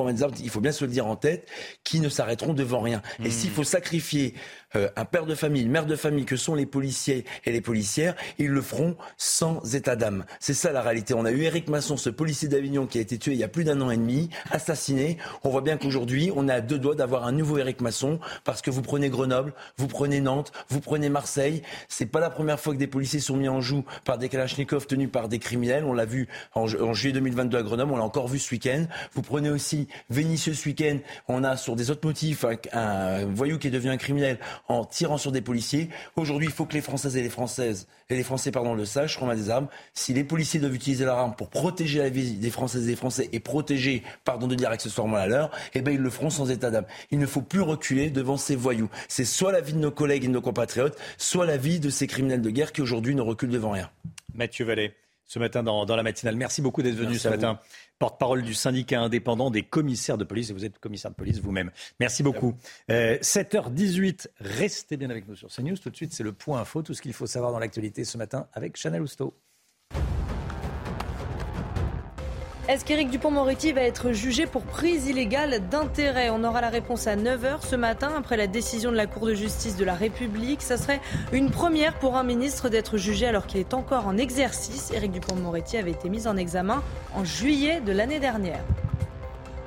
il faut bien se le dire en tête, qui ne s'arrêteront devant rien. Et mmh. s'il faut sacrifier euh, un père de famille, une mère de famille que sont les policiers et les policières, ils le feront sans état d'âme. C'est ça la réalité. On a eu Éric Masson, ce policier d'Avignon qui a été tué il y a plus d'un an et demi, assassiné. On voit bien qu'aujourd'hui, on a deux doigts d'avoir un nouveau Éric Masson parce que vous prenez Grenoble, vous prenez Nantes, vous prenez Marseille. C'est pas la première fois que des policiers sont mis en joue par des kalachnikovs tenus par des criminels. On l'a vu en, juillet 2022 à Grenoble, on l'a encore vu ce week-end. Vous prenez aussi Vénitieux ce week-end. On a sur des autres motifs un voyou qui est devenu un criminel en tirant sur des policiers. Aujourd'hui, il faut que les Françaises et les Françaises et les Français pardon, le sachent, Romain des armes. Si les policiers doivent utiliser leur arme pour protéger la vie des Françaises et des Français et protéger, pardon de dire accessoirement la leur, eh ben ils le feront sans état d'âme. Il ne faut plus reculer devant ces voyous. C'est soit la vie de nos collègues et de nos compatriotes, soit la vie de ces criminels de guerre qui aujourd'hui ne reculent devant rien. Mathieu Vallée ce matin dans, la matinale. Merci beaucoup d'être venu ce matin. Porte-parole du syndicat indépendant des commissaires de police. Et vous êtes commissaire de police vous-même. Merci beaucoup. 7h18, euh, restez bien avec nous sur CNews. Tout de suite, c'est le point info, tout ce qu'il faut savoir dans l'actualité ce matin avec Chanel Housteau. Est-ce qu'Éric Dupont-Moretti va être jugé pour prise illégale d'intérêt? On aura la réponse à 9h ce matin après la décision de la Cour de justice de la République. Ça serait une première pour un ministre d'être jugé alors qu'il est encore en exercice. Éric Dupont-Moretti avait été mis en examen en juillet de l'année dernière.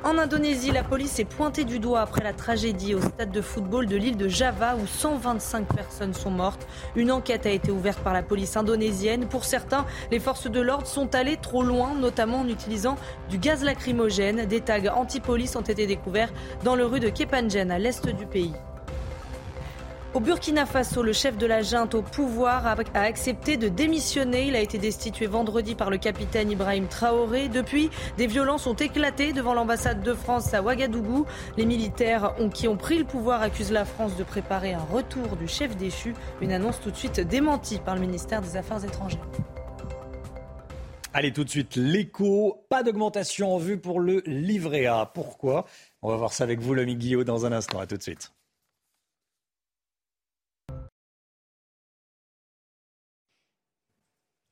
En Indonésie, la police est pointée du doigt après la tragédie au stade de football de l'île de Java où 125 personnes sont mortes. Une enquête a été ouverte par la police indonésienne. Pour certains, les forces de l'ordre sont allées trop loin, notamment en utilisant du gaz lacrymogène. Des tags anti-police ont été découverts dans le rue de Kepanjen à l'est du pays. Au Burkina Faso, le chef de la junte au pouvoir a accepté de démissionner. Il a été destitué vendredi par le capitaine Ibrahim Traoré. Depuis, des violences ont éclaté devant l'ambassade de France à Ouagadougou. Les militaires qui ont pris le pouvoir accusent la France de préparer un retour du chef déchu. Une annonce tout de suite démentie par le ministère des Affaires étrangères. Allez, tout de suite, l'écho. Pas d'augmentation en vue pour le livret A. Pourquoi? On va voir ça avec vous, l'ami Guillaume, dans un instant. À tout de suite.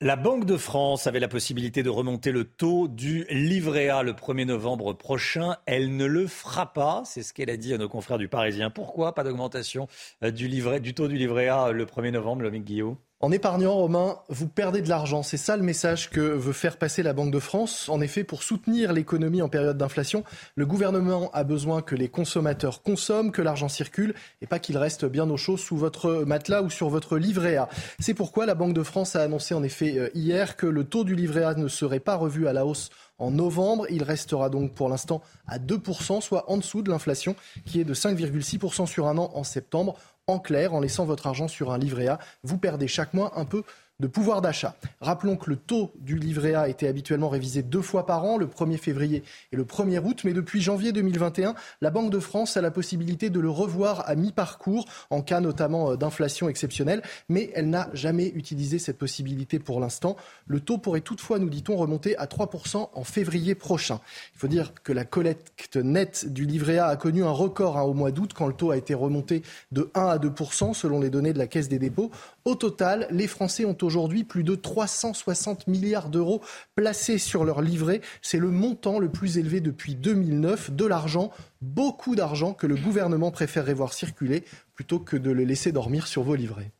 La Banque de France avait la possibilité de remonter le taux du livret A le 1er novembre prochain. Elle ne le fera pas. C'est ce qu'elle a dit à nos confrères du Parisien. Pourquoi? Pas d'augmentation euh, du, taux du livret A le 1er novembre, Lomique Guillaume? En épargnant, Romain, vous perdez de l'argent. C'est ça le message que veut faire passer la Banque de France. En effet, pour soutenir l'économie en période d'inflation, le gouvernement a besoin que les consommateurs consomment, que l'argent circule et pas qu'il reste bien au chaud sous votre matelas ou sur votre livret A. C'est pourquoi la Banque de France a annoncé en effet euh, hier que le taux du livret A ne serait pas revu à la hausse en novembre. Il restera donc pour l'instant à 2%, soit en dessous de l'inflation qui est de 5,6% sur un an en septembre. En clair, en laissant votre argent sur un livret A, vous perdez chaque mois un peu de pouvoir d'achat. Rappelons que le taux du livret A était habituellement révisé deux fois par an, le 1er février et le 1er août, mais depuis janvier 2021, la Banque de France a la possibilité de le revoir à mi-parcours, en cas notamment euh, d'inflation exceptionnelle, mais elle n'a jamais utilisé cette possibilité pour l'instant. Le taux pourrait toutefois, nous dit-on, remonter à 3% en février prochain. Il faut dire que la collecte nette du livret A a connu un record hein, au mois d'août, quand le taux a été remonté de 1 à 2% selon les données de la Caisse des dépôts. Au total, les Français ont aujourd'hui plus de 360 milliards d'euros placés sur leur livret. C'est le montant le plus élevé depuis 2009. De l'argent, beaucoup d'argent que le gouvernement préférerait voir circuler plutôt que de le laisser dormir sur vos livrets.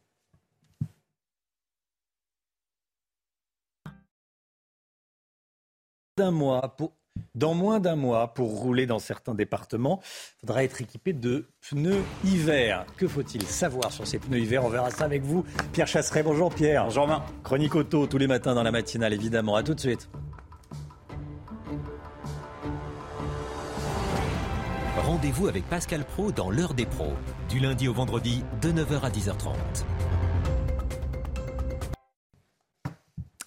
mois pour, dans moins d'un mois, pour rouler dans certains départements, il faudra être équipé de pneus hiver. Que faut-il savoir sur ces pneus hiver? On verra ça avec vous. Pierre Chasseret, bonjour Pierre. Bonjour Romain. Chronique auto tous les matins dans la matinale, évidemment. À tout de suite. Rendez-vous avec Pascal Pro dans l'heure des pros, du lundi au vendredi de 9h à 10h30.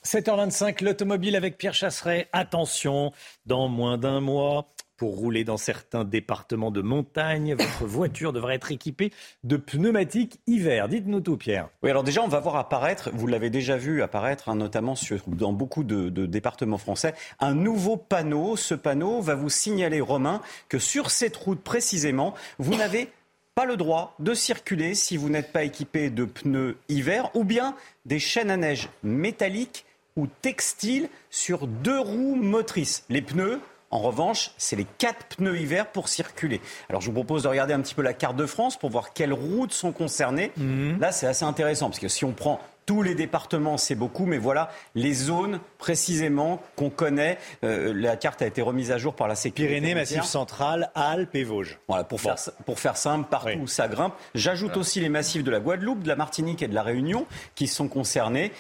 7h25, l'automobile avec Pierre Chasseret. Attention, dans moins d'un mois, pour rouler dans certains départements de montagne, votre voiture devrait être équipée de pneumatiques hiver. Dites-nous tout, Pierre. Oui, alors déjà, on va voir apparaître, vous l'avez déjà vu apparaître, hein, notamment sur, dans beaucoup de, de, départements français, un nouveau panneau. Ce panneau va vous signaler, Romain, que sur cette route précisément, vous n'avez pas le droit de circuler si vous n'êtes pas équipé de pneus hiver ou bien des chaînes à neige métalliques ou textile sur deux roues motrices. Les pneus, en revanche, c'est les quatre pneus hiver pour circuler. Alors je vous propose de regarder un petit peu la carte de France pour voir quelles routes sont concernées. Mhm. Là, c'est assez intéressant parce que si on prend tous les départements, c'est beaucoup, mais voilà les zones précisément qu'on connaît. Euh, la carte a été remise à jour par la sécurité. Pyrénées, Massif central, Alpes et Vosges. Voilà, pour, faire, pour faire simple, partout où ça grimpe. J'ajoute aussi les massifs de la Guadeloupe, de la Martinique et de la Réunion qui sont concernés.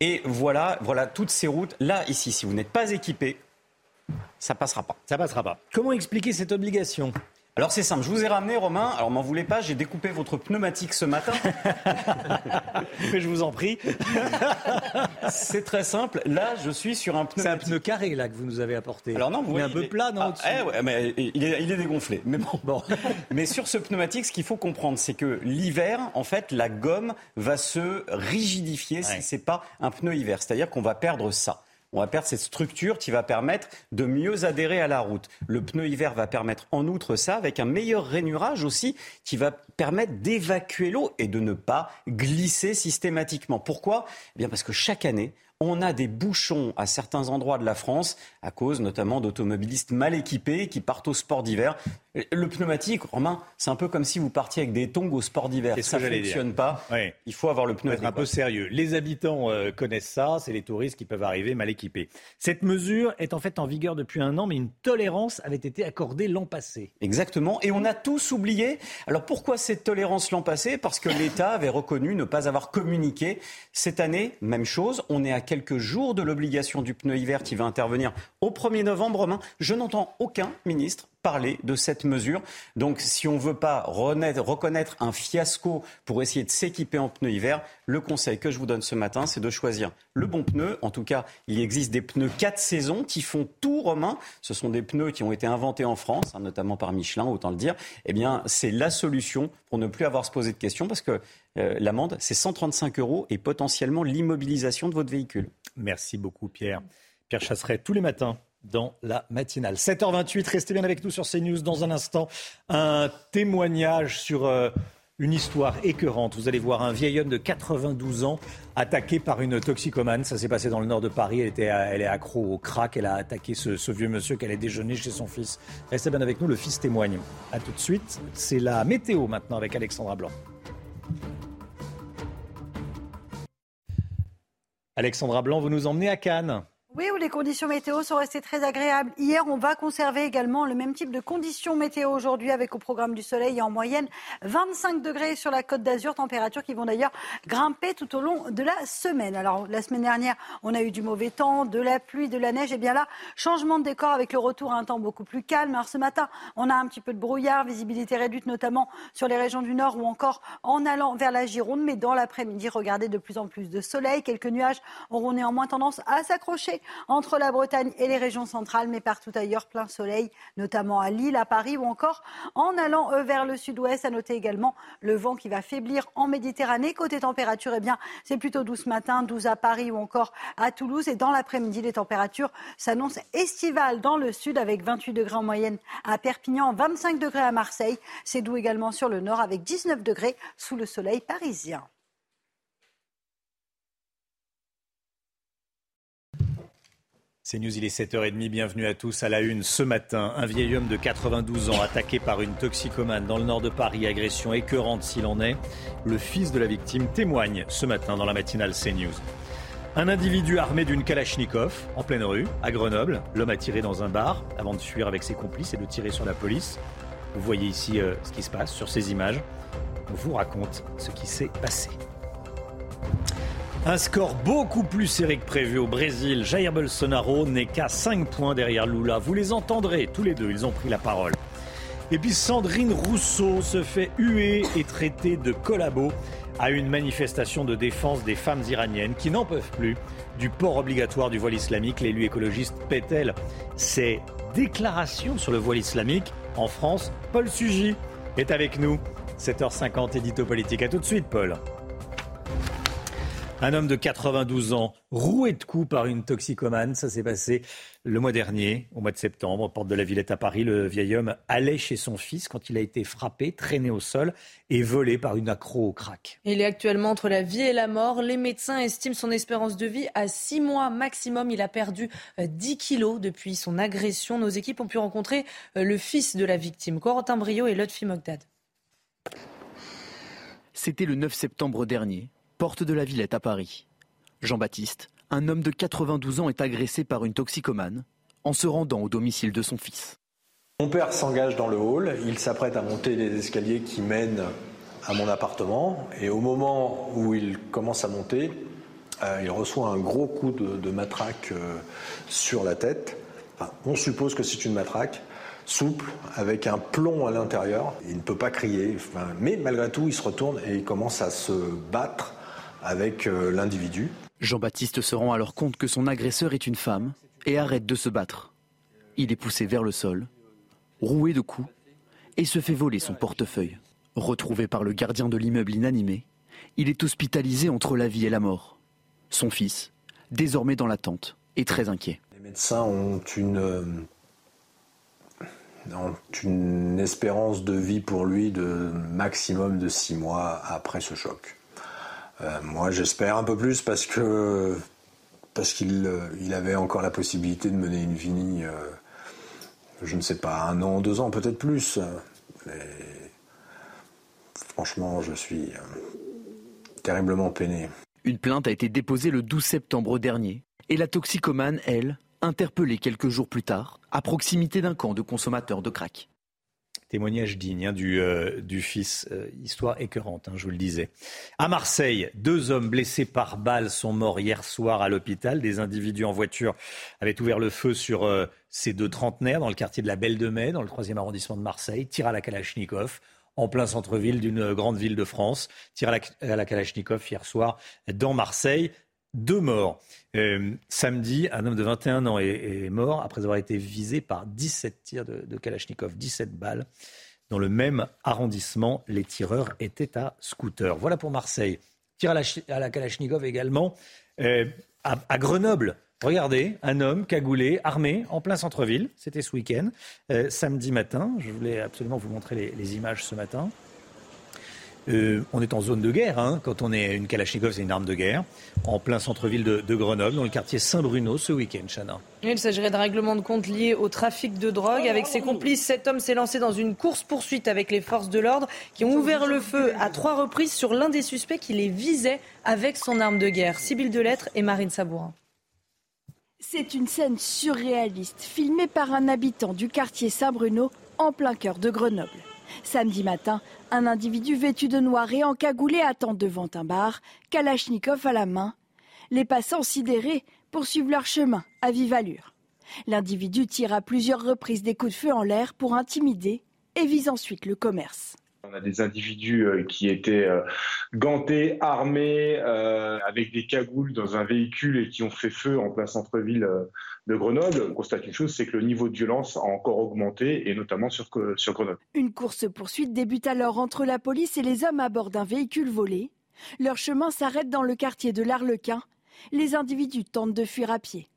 Et voilà, voilà toutes ces routes. Là, ici, si vous n'êtes pas équipé, ça passera pas. Ça passera pas. Comment expliquer cette obligation? Alors c'est simple, je vous ai ramené Romain, alors m'en voulez pas, j'ai découpé votre pneumatique ce matin. Mais je vous en prie. c'est très simple, là je suis sur un pneu. C'est un pneu carré là que vous nous avez apporté. Alors non, vous voyez, un peu plat non ah, eh mais il est, il est, dégonflé. Mais bon. bon. mais sur ce pneumatique, ce qu'il faut comprendre, c'est que l'hiver, en fait, la gomme va se rigidifier si c'est pas un pneu hiver. C'est-à-dire qu'on va perdre ça on va perdre cette structure qui va permettre de mieux adhérer à la route. Le pneu hiver va permettre en outre ça, avec un meilleur rainurage aussi, qui va permettre d'évacuer l'eau et de ne pas glisser systématiquement. Pourquoi? Eh bien parce que chaque année, on a des bouchons à certains endroits de la France à cause notamment d'automobilistes mal équipés qui partent au sport d'hiver. Le pneumatique, Romain, c'est un peu comme si vous partiez avec des tongs au sport d'hiver. Ça ne fonctionne pas. Il faut avoir le pneu. Être un peu sérieux. Les habitants euh, connaissent ça. C'est les touristes qui peuvent arriver mal équipés. Cette mesure est en fait en vigueur depuis un an, mais une tolérance avait été accordée l'an passé. Exactement. Et on a tous oublié. Alors pourquoi cette tolérance l'an passé? Parce que l'État avait reconnu ne pas avoir communiqué. Cette année, même chose. On est à quelques jours de l'obligation du pneu hiver qui va intervenir au 1er novembre. Romain, je n'entends aucun ministre parler de cette mesure. Donc si on ne veut pas reconnaître un fiasco pour essayer de s'équiper en pneus hiver, le conseil que je vous donne ce matin, c'est de choisir le bon pneu. En tout cas, il existe des pneus 4 saisons qui font tout romain. Ce sont des pneus qui ont été inventés en France, hein, notamment par Michelin, autant le dire. Eh bien, c'est la solution pour ne plus avoir à se poser de questions parce que euh, l'amende, c'est 135 euros et potentiellement l'immobilisation de votre véhicule. Merci beaucoup, Pierre. Pierre Chasseret, tous les matins, dans la matinale. 7h28, restez bien avec nous sur CNews dans un instant. Un témoignage sur euh, une histoire écœurante. Vous allez voir un vieil homme de 92 ans attaqué par une toxicomane. Ça s'est passé dans le nord de Paris. Elle, était, elle est accro au crack. Elle a attaqué ce, vieux monsieur qu'elle allait déjeuner chez son fils. Restez bien avec nous, le fils témoigne. A tout de suite. C'est la météo maintenant avec Alexandra Blanc. Alexandra Blanc, vous nous emmenez à Cannes. Oui, où les conditions météo sont restées très agréables. Hier, on va conserver également le même type de conditions météo aujourd'hui avec au programme du soleil en moyenne 25 degrés sur la côte d'Azur, températures qui vont d'ailleurs grimper tout au long de la semaine. Alors, la semaine dernière, on a eu du mauvais temps, de la pluie, de la neige. Et bien là, changement de décor avec le retour à un temps beaucoup plus calme. Alors, ce matin, on a un petit peu de brouillard, visibilité réduite notamment sur les régions du nord ou encore en allant vers la Gironde. Mais dans l'après-midi, regardez de plus en plus de soleil. Quelques nuages auront néanmoins tendance à s'accrocher entre la Bretagne et les régions centrales, mais partout ailleurs, plein soleil, notamment à Lille, à Paris ou encore en allant euh, vers le sud-ouest. À noter également le vent qui va faiblir en Méditerranée. Côté température, eh bien, c'est plutôt 12 matin, 12 à Paris ou encore à Toulouse. Et dans l'après-midi, les températures s'annoncent estivales dans le sud avec 28 degrés en moyenne à Perpignan, 25 degrés à Marseille. C'est doux également sur le nord avec 19 degrés sous le soleil parisien. C'est News, il est 7h30, bienvenue à tous à la une. Ce matin, un vieil homme de 92 ans attaqué par une toxicomane dans le nord de Paris, agression écœurante s'il en est. Le fils de la victime témoigne ce matin dans la matinale CNews. Un individu armé d'une Kalachnikov en pleine rue, à Grenoble. L'homme a tiré dans un bar avant de fuir avec ses complices et de tirer sur la police. Vous voyez ici euh, ce qui se passe sur ces images. On vous raconte ce qui s'est passé. Un score beaucoup plus serré que prévu au Brésil. Jair Bolsonaro n'est qu'à 5 points derrière Lula. Vous les entendrez tous les deux, ils ont pris la parole. Et puis Sandrine Rousseau se fait huer et traiter de collabo à une manifestation de défense des femmes iraniennes qui n'en peuvent plus du port obligatoire du voile islamique. L'élu écologiste pète-elle ses déclarations sur le voile islamique en France. Paul Sugy est avec nous. 7h50, édito politique. A tout de suite, Paul. Un homme de 92 ans, roué de coups par une toxicomane, ça s'est passé le mois dernier, au mois de septembre, porte de la Villette à Paris. Le vieil homme allait chez son fils quand il a été frappé, traîné au sol et volé par une accro au crack. Il est actuellement entre la vie et la mort. Les médecins estiment son espérance de vie à 6 mois maximum. Il a perdu 10 euh, kilos depuis son agression. Nos équipes ont pu rencontrer euh, le fils de la victime, Corentin Brio et Lotfi Mogdad. C'était le 9 septembre dernier porte de la Villette à Paris. Jean-Baptiste, un homme de 92 ans, est agressé par une toxicomane en se rendant au domicile de son fils. Mon père s'engage dans le hall, il s'apprête à monter les escaliers qui mènent à mon appartement et au moment où il commence à monter, euh, il reçoit un gros coup de, matraque euh, sur la tête. on suppose que c'est une matraque souple, avec un plomb à l'intérieur. Il ne peut pas crier, mais malgré tout, il se retourne et il commence à se battre avec euh, l'individu. Jean-Baptiste se rend alors compte que son agresseur est une femme et arrête de se battre. Il est poussé vers le sol, roué de coups, et se fait voler son portefeuille. Retrouvé par le gardien de l'immeuble inanimé, il est hospitalisé entre la vie et la mort. Son fils, désormais dans l'attente, est très inquiet. Les médecins ont une, euh, ont une espérance de vie pour lui de maximum de six mois après ce choc. Euh, moi, j'espère un peu plus parce que parce qu'il euh, avait encore la possibilité de mener une vie, euh, je ne sais pas, un an, deux ans, peut-être plus. franchement, je suis terriblement peiné. Une plainte a été déposée le 12 septembre dernier et la toxicomane, elle, interpellée quelques jours plus tard, à proximité d'un camp de consommateurs de crack. Témoignage digne hein, du, euh, du, fils. Euh, histoire écœurante, hein, je vous le disais. À Marseille, deux hommes blessés par balle sont morts hier soir à l'hôpital. Des individus en voiture avaient ouvert le feu sur euh, ces deux trentenaires dans le quartier de la Belle de Mai, dans le troisième arrondissement de Marseille. Tir à la Kalachnikov en plein centre-ville d'une grande ville de France. Tir à la Kalachnikov hier soir dans Marseille deux morts. Euh, samedi, un homme de 21 ans est, mort après avoir été visé par 17 tirs de, Kalachnikov, 17 balles. Dans le même arrondissement, les tireurs étaient à scooter. Voilà pour Marseille. Tir à la, Kalachnikov également euh, à, Grenoble. Regardez, un homme cagoulé, armé, en plein centre-ville. C'était ce week-end, euh, samedi matin. Je voulais absolument vous montrer les images ce matin. Euh, on est en zone de guerre, hein. quand on est une Kalachnikov, c'est une arme de guerre, en plein centre-ville de, Grenoble, dans le quartier Saint-Bruno, ce week-end, Chana. Il s'agirait de règlements de compte liés au trafic de drogue. Avec ses complices, cet homme s'est lancé dans une course-poursuite avec les forces de l'ordre qui ont ouvert le feu à trois reprises sur l'un des suspects qui les visait avec son arme de guerre. Sybille Delettre et Marine Sabourin. C'est une scène surréaliste, filmée par un habitant du quartier Saint-Bruno, en plein cœur de Grenoble. Samedi matin, un individu vêtu de noir et encagoulé attend devant un bar, Kalachnikov à la main. Les passants sidérés poursuivent leur chemin à vive allure. L'individu tire à plusieurs reprises des coups de feu en l'air pour intimider et vise ensuite le commerce. Des individus euh, qui étaient euh, gantés, armés, euh, avec des cagoules dans un véhicule et qui ont fait feu en plein centre-ville de Grenoble. On constate une chose, c'est que le niveau de violence a encore augmenté, et notamment sur, sur Grenoble. Une course-poursuite débute alors entre la police et les hommes à bord d'un véhicule volé. Leur chemin s'arrête dans le quartier de l'Arlequin. Les individus tentent de fuir à pied.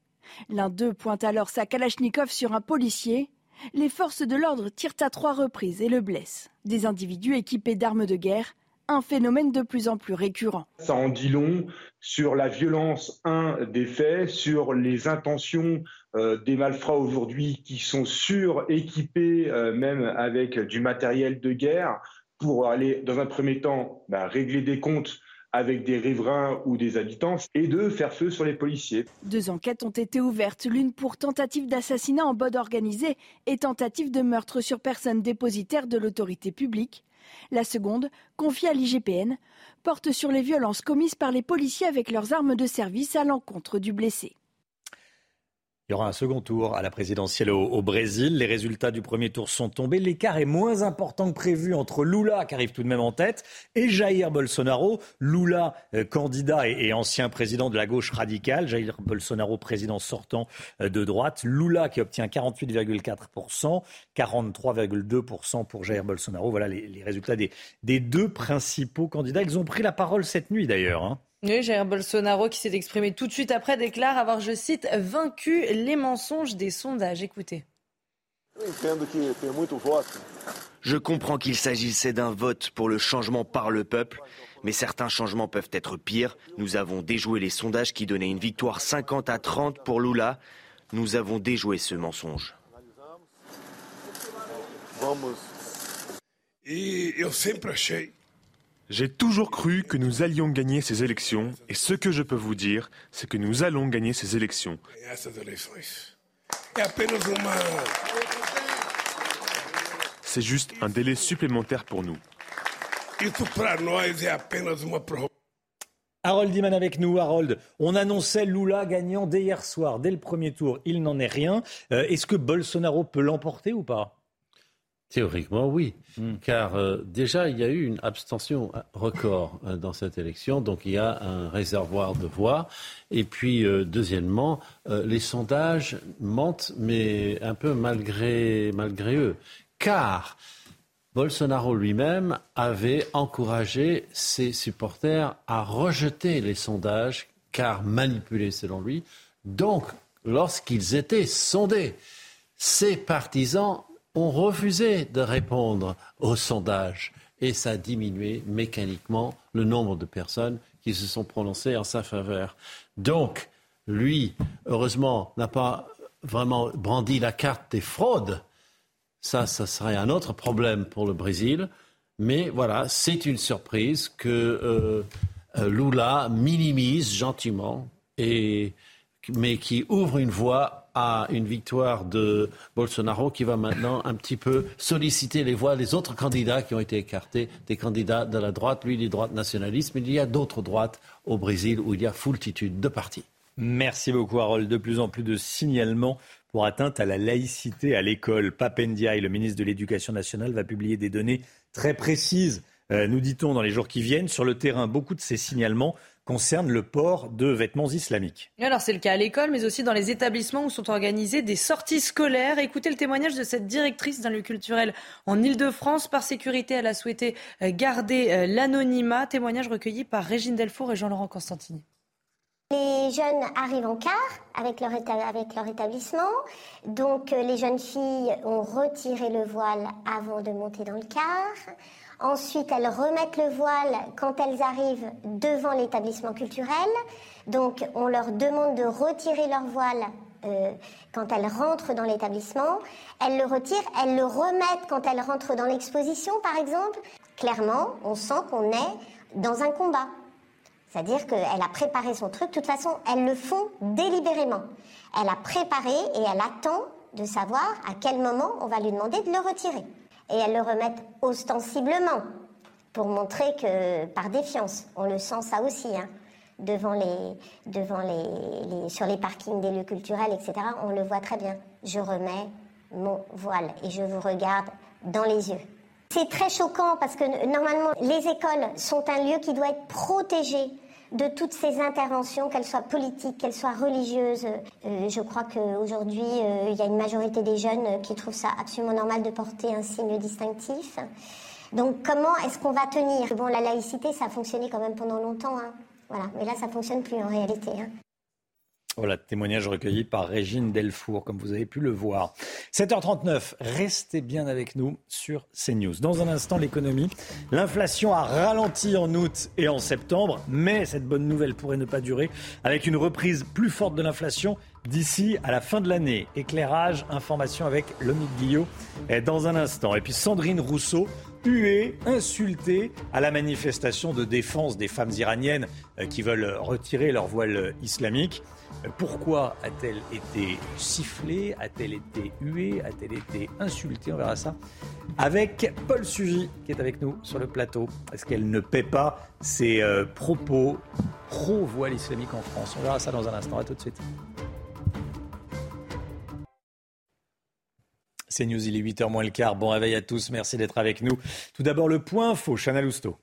L'un d'eux pointe alors sa Kalachnikov sur un policier. Les forces de l'ordre tirent à trois reprises et le blessent. Des individus équipés d'armes de guerre un phénomène de plus en plus récurrent. Ça en dit long sur la violence, un, des faits, sur les intentions euh, des malfrats aujourd'hui qui sont suréquipés, euh, même avec du matériel de guerre, pour aller, dans un premier temps, bah, régler des comptes avec des riverains ou des habitants et de faire feu sur les policiers. Deux enquêtes ont été ouvertes, l'une pour tentative d'assassinat en bode organisé et tentative de meurtre sur personne dépositaire de l'autorité publique. La seconde, confiée à l'IGPN, porte sur les violences commises par les policiers avec leurs armes de service à l'encontre du blessé. Il y aura un second tour à la présidentielle au, Brésil. Les résultats du premier tour sont tombés. L'écart est moins important que prévu entre Lula, qui arrive tout de même en tête, et Jair Bolsonaro. Lula, euh, candidat et, ancien président de la gauche radicale. Jair Bolsonaro, président sortant euh, de droite. Lula qui obtient 48,4%, 43,2% pour Jair Bolsonaro. Voilà les, résultats des, deux principaux candidats. Ils ont pris la parole cette nuit d'ailleurs. Hein. Oui, Jair Bolsonaro qui s'est exprimé tout de suite après déclare avoir, je cite, vaincu les mensonges des sondages. Écoutez. Je comprends qu'il s'agissait d'un vote pour le changement par le peuple, mais certains changements peuvent être pires. Nous avons déjoué les sondages qui donnaient une victoire 50 à 30 pour Lula. Nous avons déjoué ce mensonge. Et j'ai toujours cru que nous allions gagner ces élections et ce que je peux vous dire, c'est que nous allons gagner ces élections. C'est juste un délai supplémentaire pour nous. Harold Diman avec nous. Harold, on annonçait Lula gagnant dès hier soir, dès le premier tour. Il n'en est rien. Euh, est-ce que Bolsonaro peut l'emporter ou pas? Théoriquement, oui, hmm. car euh, déjà, il y a eu une abstention record euh, dans cette élection, donc il y a un réservoir de voix. Et puis, euh, deuxièmement, les sondages mentent, mais un peu malgré, malgré eux, car Bolsonaro lui-même avait encouragé ses supporters à rejeter les sondages, car manipulés selon lui. Donc, lorsqu'ils étaient sondés, ses partisans ont refusé de répondre aux sondages et ça a diminué mécaniquement le nombre de personnes qui se sont prononcées en sa faveur. Donc, lui, heureusement, n'a pas vraiment brandi la carte des fraudes. Ça, ça serait un autre problème pour le Brésil. Mais voilà, c'est une surprise que euh, euh, Lula minimise gentiment, et, mais qui ouvre une voie à une victoire de Bolsonaro qui va maintenant un petit peu solliciter les voix des autres candidats qui ont été écartés, des candidats de la droite, lui, des droites nationalistes, mais il y a d'autres droites au Brésil où il y a foultitude de partis. Merci beaucoup, Harold. De plus en plus de signalements pour atteinte à la laïcité à l'école. Papendiaï, le ministre de l'Éducation nationale, va publier des données très précises, euh, nous dit-on, dans les jours qui viennent. Sur le terrain, beaucoup de ces signalements concerne le port de vêtements islamiques. Alors c'est le cas à l'école, mais aussi dans les établissements où sont organisées des sorties scolaires. Écoutez le témoignage de cette directrice d'un lieu culturel en Ile-de-France. Par sécurité, elle a souhaité euh, garder euh, l'anonymat. Témoignage recueilli par Régine Delfour et Jean-Laurent Constantini. Les jeunes arrivent en car avec leur, avec leur établissement. Donc euh, les jeunes filles ont retiré le voile avant de monter dans le car. Ensuite, elles remettent le voile quand elles arrivent devant l'établissement culturel. Donc, on leur demande de retirer leur voile euh, quand elles rentrent dans l'établissement. Elles le retirent, elles le remettent quand elles rentrent dans l'exposition, par exemple. Clairement, on sent qu'on est dans un combat. C'est-à-dire qu'elle a préparé son truc. De toute façon, elles le font délibérément. Elle a préparé et elle attend de savoir à quel moment on va lui demander de le retirer et elles le remettent ostensiblement pour montrer que, par défiance, on le sent ça aussi, hein, devant les, devant les, sur les parkings des lieux culturels, etc. On le voit très bien. Je remets mon voile et je vous regarde dans les yeux. C'est très choquant parce que normalement, les écoles sont un lieu qui doit être protégé de toutes ces interventions, qu'elles soient politiques, qu'elles soient religieuses. Euh, je crois qu'aujourd'hui, euh, il y a une majorité des jeunes qui trouvent ça absolument normal de porter un signe distinctif. Donc comment est-ce qu'on va tenir? Bon, la laïcité, ça a fonctionné quand même pendant longtemps. Hein. Voilà. Mais là, ça fonctionne plus en réalité. Hein. Voilà, témoignage recueilli par Régine Delfour, comme vous avez pu le voir. 7h39, restez bien avec nous sur CNews. Dans un instant, l'économie. L'inflation a ralenti en août et en septembre, mais cette bonne nouvelle pourrait ne pas durer, avec une reprise plus forte de l'inflation d'ici à la fin de l'année. Éclairage, information avec Lomique Guillot dans un instant. Et puis Sandrine Rousseau, huée, insultée à la manifestation de défense des femmes iraniennes euh, qui veulent retirer leur voile islamique. Pourquoi a-t-elle été sifflée A-t-elle été huée A-t-elle été insultée? On verra ça avec Paul Sugy qui est avec nous sur le plateau. Est-ce qu'elle ne paie pas ses euh, propos pro-voile islamique en France? On verra ça dans un instant. À tout de suite. C'est News, il est 8h moins le quart. Bon réveil à tous, merci d'être avec nous. Tout d'abord le point info, Chana Lousteau.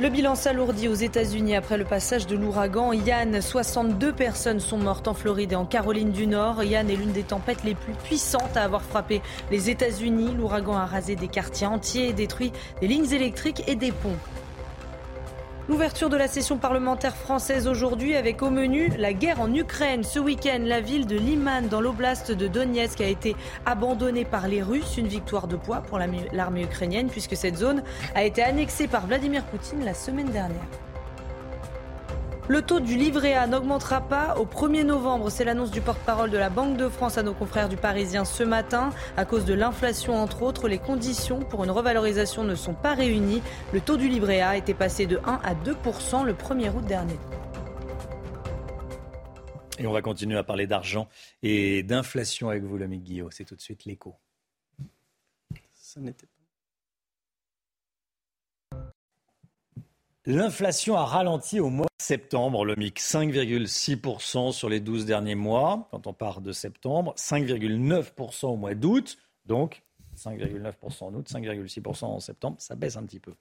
Le bilan s'alourdit aux États-Unis après le passage de l'ouragan Yann. 62 personnes sont mortes en Floride et en Caroline du Nord. Yann est l'une des tempêtes les plus puissantes à avoir frappé les États-Unis. L'ouragan a rasé des quartiers entiers détruit des lignes électriques et des ponts. L'ouverture de la session parlementaire française aujourd'hui avec au menu la guerre en Ukraine. Ce week-end, la ville de Liman dans l'oblast de Donetsk a été abandonnée par les Russes. Une victoire de poids pour l'armée ukrainienne puisque cette zone a été annexée par Vladimir Poutine la semaine dernière. Le taux du livret A n'augmentera pas au 1er novembre. C'est l'annonce du porte-parole de la Banque de France à nos confrères du Parisien ce matin. À cause de l'inflation, entre autres, les conditions pour une revalorisation ne sont pas réunies. Le taux du livret A était passé de 1 à 2% le 1er août dernier. Et on va continuer à parler d'argent et d'inflation avec vous, l'ami Guillaume. C'est tout de suite l'écho. Ça n'était L'inflation a ralenti au mois de septembre, le MIC 5,6% sur les 12 derniers mois, quand on part de septembre, 5,9% au mois d'août, donc 5,9% en août, 5,6% en septembre, ça baisse un petit peu.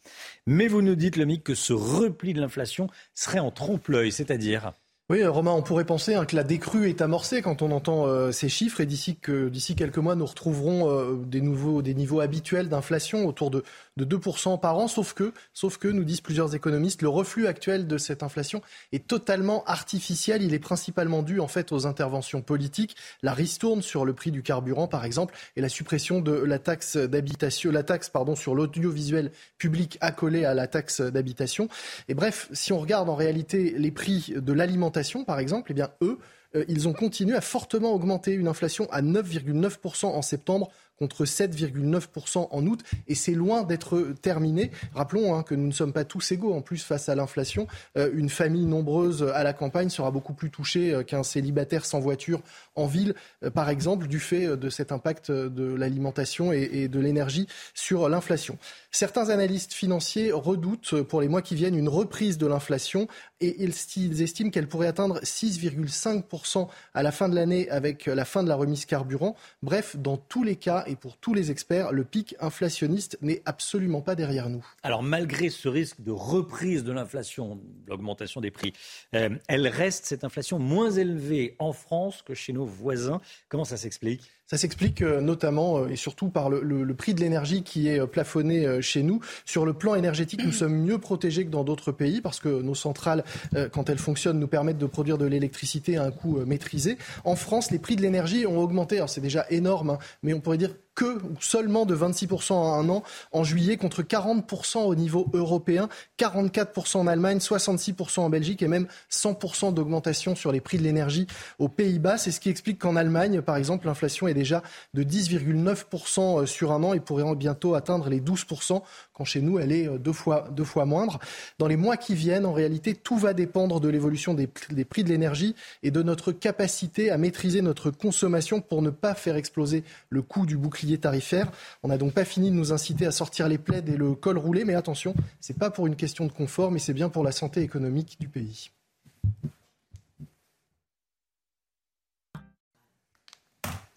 Mais vous nous dites, le MIC, que ce repli de l'inflation serait en trompe-l'œil, c'est-à-dire oui, Romain, on pourrait penser hein, que la décrue est amorcée quand on entend euh, ces chiffres et d'ici que quelques mois, nous retrouverons euh, des nouveaux des niveaux habituels d'inflation autour de, de 2% par an. Sauf que, sauf que, nous disent plusieurs économistes, le reflux actuel de cette inflation est totalement artificiel. Il est principalement dû en fait aux interventions politiques, la ristourne sur le prix du carburant, par exemple, et la suppression de la taxe d'habitation, la taxe pardon sur l'audiovisuel public accolée à la taxe d'habitation. Et bref, si on regarde en réalité les prix de l'alimentation par exemple, eh bien, eux, euh, ils ont continué à fortement augmenter une inflation à 9,9% en septembre contre 7,9% en août. Et c'est loin d'être terminé. Rappelons hein, que nous ne sommes pas tous égaux en plus face à l'inflation. Euh, une famille nombreuse à la campagne sera beaucoup plus touchée euh, qu'un célibataire sans voiture en ville, par exemple, du fait de cet impact de l'alimentation et, de l'énergie sur l'inflation. Certains analystes financiers redoutent pour les mois qui viennent une reprise de l'inflation et ils estiment qu'elle pourrait atteindre 6,5% à la fin de l'année avec la fin de la remise carburant. Bref, dans tous les cas, et pour tous les experts, le pic inflationniste n'est absolument pas derrière nous. Alors malgré ce risque de reprise de l'inflation, l'augmentation des prix, euh, elle reste cette inflation moins élevée en France que chez nos voisins. Comment ça s'explique? Ça s'explique euh, notamment euh, et surtout par le, prix de l'énergie qui est plafonné chez nous. Sur le plan énergétique, nous sommes mieux protégés que dans d'autres pays parce que nos centrales, quand elles fonctionnent, nous permettent de produire de l'électricité à un coût maîtrisé. En France, les prix de l'énergie ont augmenté. Alors c'est déjà énorme, hein, mais on pourrait dire que ou seulement de 26% en un an en juillet contre 40% au niveau européen, 44% en Allemagne, 66% en Belgique et même 100% d'augmentation sur les prix de l'énergie aux Pays-Bas. C'est ce qui explique qu'en Allemagne, par exemple, l'inflation est déjà de 10,9% sur un an et pourrait bientôt atteindre les 12% chez nous, elle est euh, deux fois, moindre. Dans les mois qui viennent, en réalité, tout va dépendre de l'évolution des, prix de l'énergie et de notre capacité à maîtriser notre consommation pour ne pas faire exploser le coût du bouclier tarifaire. On n'a donc pas fini de nous inciter à sortir les plaids et le col roulé, mais attention, ce n'est pas pour une question de confort, mais c'est bien pour la santé économique du pays.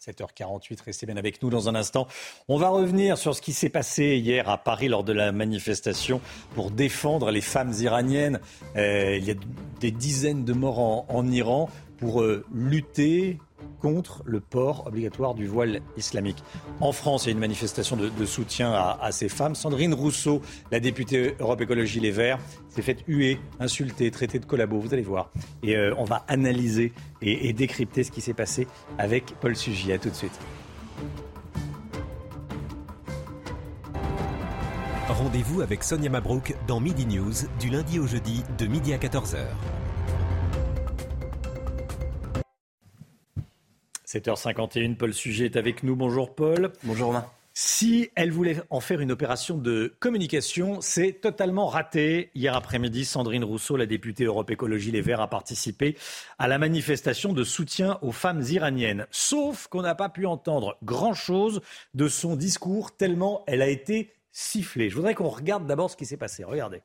7h48, restez bien avec nous dans un instant. On va revenir sur ce qui s'est passé hier à Paris lors de la manifestation pour défendre les femmes iraniennes. Euh, il y a des dizaines de morts en, Iran pour euh, lutter contre le port obligatoire du voile islamique. En France, il y a une manifestation de, soutien à, ces femmes. Sandrine Rousseau, la députée Europe Écologie Les Verts, s'est faite huer, insulter, traiter de collabo. Vous allez voir. Et euh, on va analyser et, décrypter ce qui s'est passé avec Paul Sugy. Tout de suite. Rendez-vous avec Sonia Mabrouk dans Midi News du lundi au jeudi de midi à 14h. 7h51, Paul Sujet est avec nous. Bonjour Paul. Bonjour Romain. Si elle voulait en faire une opération de communication, c'est totalement raté. Hier après-midi, Sandrine Rousseau, la députée Europe Écologie Les Verts, a participé à la manifestation de soutien aux femmes iraniennes. Sauf qu'on n'a pas pu entendre grand-chose de son discours, tellement elle a été sifflée. Je voudrais qu'on regarde d'abord ce qui s'est passé. Regardez.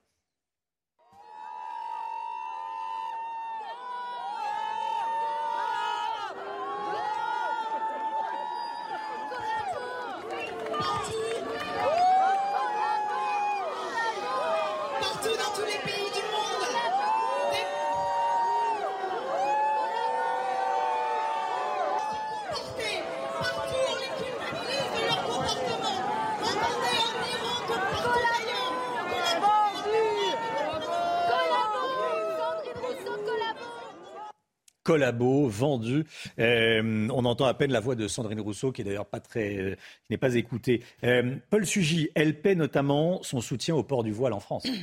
Collabo, vendu. Euh, on entend à peine la voix de Sandrine Rousseau, qui est d'ailleurs pas très, euh, qui n'est pas écoutée. Euh, Paul Sugy, elle paie notamment son soutien au port du voile en France.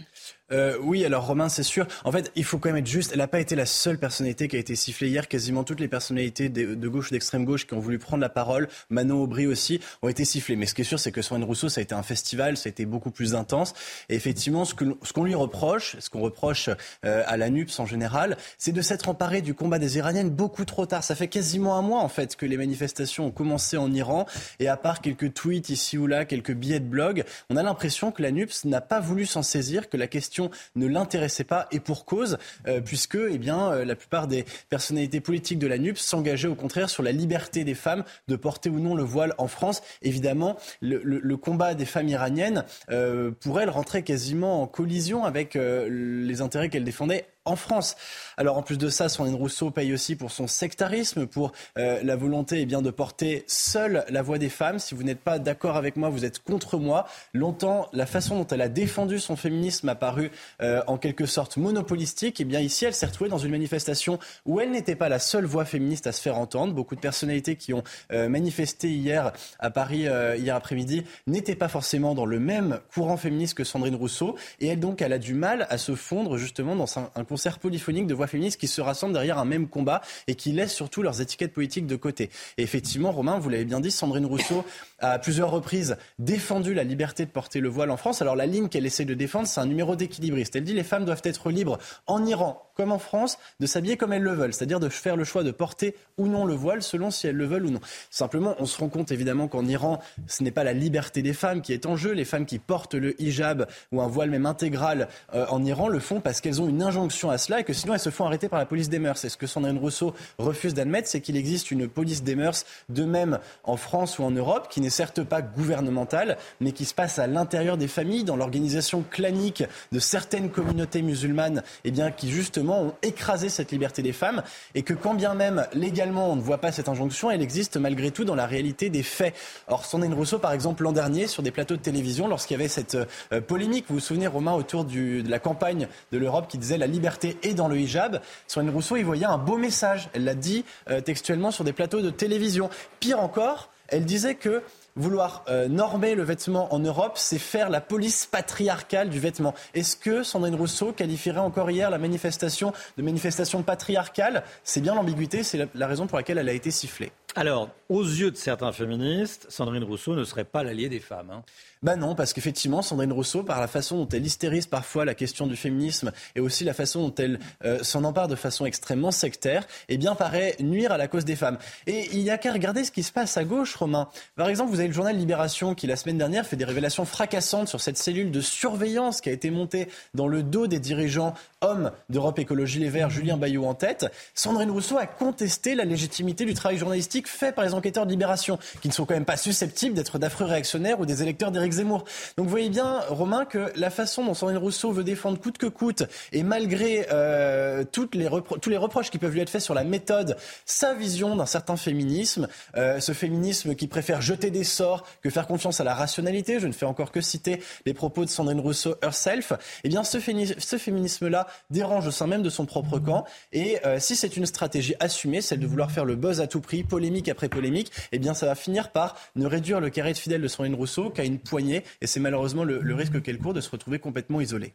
Oui, alors Romain, c'est sûr. En fait, il faut quand même être juste. Elle n'a pas été la seule personnalité qui a été sifflée hier. Quasiment toutes les personnalités de, gauche ou d'extrême gauche qui ont voulu prendre la parole, Manon Aubry aussi, ont été sifflées. Mais ce qui est sûr, c'est que Sandrine Rousseau, ça a été un festival, ça a été beaucoup plus intense. Et effectivement, ce qu'on lui reproche, ce qu'on reproche à la NUPS en général, c'est de s'être emparé du combat des Iraniennes beaucoup trop tard. Ça fait quasiment un mois, en fait, que les manifestations ont commencé en Iran. Et à part quelques tweets ici ou là, quelques billets de blog, on a l'impression que la NUPS n'a pas voulu s'en saisir, que la question ne l'intéressait pas et pour cause, euh, puisque eh bien, euh, la plupart des personnalités politiques de la NUPS s'engageaient au contraire sur la liberté des femmes de porter ou non le voile en France. Évidemment, le, combat des femmes iraniennes, euh, pour elles, rentrait quasiment en collision avec les intérêts qu'elles défendaient en France. Alors en plus de ça, Sandrine Rousseau paye aussi pour son sectarisme, pour euh, la volonté eh bien, de porter seule la voix des femmes. Si vous n'êtes pas d'accord avec moi, vous êtes contre moi. Longtemps, la façon dont elle a défendu son féminisme a paru euh, en quelque sorte monopolistique. Et eh bien ici, elle s'est retrouvée dans une manifestation où elle n'était pas la seule voix féministe à se faire entendre. Beaucoup de personnalités qui ont euh, manifesté hier à Paris, hier après-midi, n'étaient pas forcément dans le même courant féministe que Sandrine Rousseau. Et elle donc, elle a du mal à se fondre justement dans un, un concert polyphonique de voix féministes qui se rassemblent derrière un même combat et qui laissent surtout leurs étiquettes politiques de côté. Et effectivement, Romain, vous l'avez bien dit, Sandrine Rousseau a à plusieurs reprises défendu la liberté de porter le voile en France. Alors la ligne qu'elle essaie de défendre, c'est un numéro d'équilibriste. Elle dit les femmes doivent être libres en Iran comme en France de s'habiller comme elles le veulent, c'est-à-dire de faire le choix de porter ou non le voile selon si elles le veulent ou non. Simplement, on se rend compte évidemment qu'en Iran, ce n'est pas la liberté des femmes qui est en jeu. Les femmes qui portent le hijab ou un voile même intégral euh, en Iran le font parce qu'elles ont une injonction à cela et que sinon elles se font arrêter par la police des mœurs. Et ce que Sandrine Rousseau refuse d'admettre, c'est qu'il existe une police des mœurs de même en France ou en Europe qui n'est certes pas gouvernementale, mais qui se passe à l'intérieur des familles, dans l'organisation clanique de certaines communautés musulmanes, et eh bien qui justement ont écrasé cette liberté des femmes, et que quand bien même légalement on ne voit pas cette injonction, elle existe malgré tout dans la réalité des faits. Or, Sandrine Rousseau, par exemple, l'an dernier, sur des plateaux de télévision, lorsqu'il y avait cette euh, polémique, vous vous souvenez, Romain, autour de la campagne de l'Europe qui disait la liberté est dans le hijab, Sandrine Rousseau y voyait un beau message. Elle l'a dit euh, textuellement sur des plateaux de télévision. Pire encore, elle disait que vouloir euh, normer le vêtement en Europe, c'est faire la police patriarcale du vêtement. Est-ce que Sandrine Rousseau qualifierait encore hier la manifestation de manifestation patriarcale? C'est bien l'ambiguïté, c'est la raison pour laquelle elle a été sifflée. Alors, aux yeux de certains féministes, Sandrine Rousseau ne serait pas l'alliée des femmes. Hein. Bah non, parce qu'effectivement, Sandrine Rousseau, par la façon dont elle hystérise parfois la question du féminisme et aussi la façon dont elle euh, s'en empare de façon extrêmement sectaire, eh bien, paraît nuire à la cause des femmes. Et il n'y a qu'à regarder ce qui se passe à gauche, Romain. Par exemple, vous avez le journal Libération qui, la semaine dernière, fait des révélations fracassantes sur cette cellule de surveillance qui a été montée dans le dos des dirigeants hommes d'Europe Écologie Les Verts, Julien Bayou en tête. Sandrine Rousseau a contesté la légitimité du travail journalistique fait par les enquêteurs de Libération, qui ne sont quand même pas susceptibles d'être d'affreux réactionnaires ou des électeurs d'Éric Donc vous voyez bien, Romain, que la façon dont Sandrine Rousseau veut défendre coûte que coûte, et malgré euh, toutes les tous les reproches qui peuvent lui être faits sur la méthode, sa vision d'un certain féminisme, euh, ce féminisme qui préfère jeter des sorts que faire confiance à la rationalité, je ne fais encore que citer les propos de Sandrine Rousseau herself, eh bien ce, ce féminisme-là dérange au sein même de son propre camp. Et euh, si c'est une stratégie assumée, celle de vouloir faire le buzz à tout prix, polémique après polémique, eh bien ça va finir par ne réduire le carré de fidèles de Sandrine Rousseau qu'à une poignée. Et c'est malheureusement le, risque qu'elle court de se retrouver complètement isolée.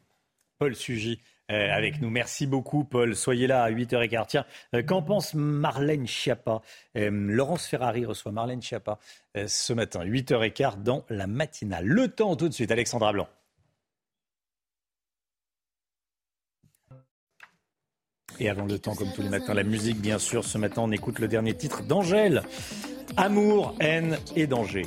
Paul Sugy. Euh, avec nous. Merci beaucoup, Paul. Soyez là à 8h15. Tiens, euh, qu'en pense Marlène Schiappa Laurence Ferrari reçoit Marlène Schiappa ce matin, 8h15 dans la matinale. Le temps tout de suite, Alexandra Blanc. Et avant le temps, comme tous les matins, la musique, bien sûr. Ce matin, on écoute le dernier titre d'Angèle. Amour, haine et danger.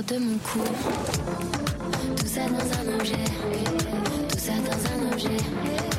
De mon coup. Tout ça dans un objet, tout ça dans un objet.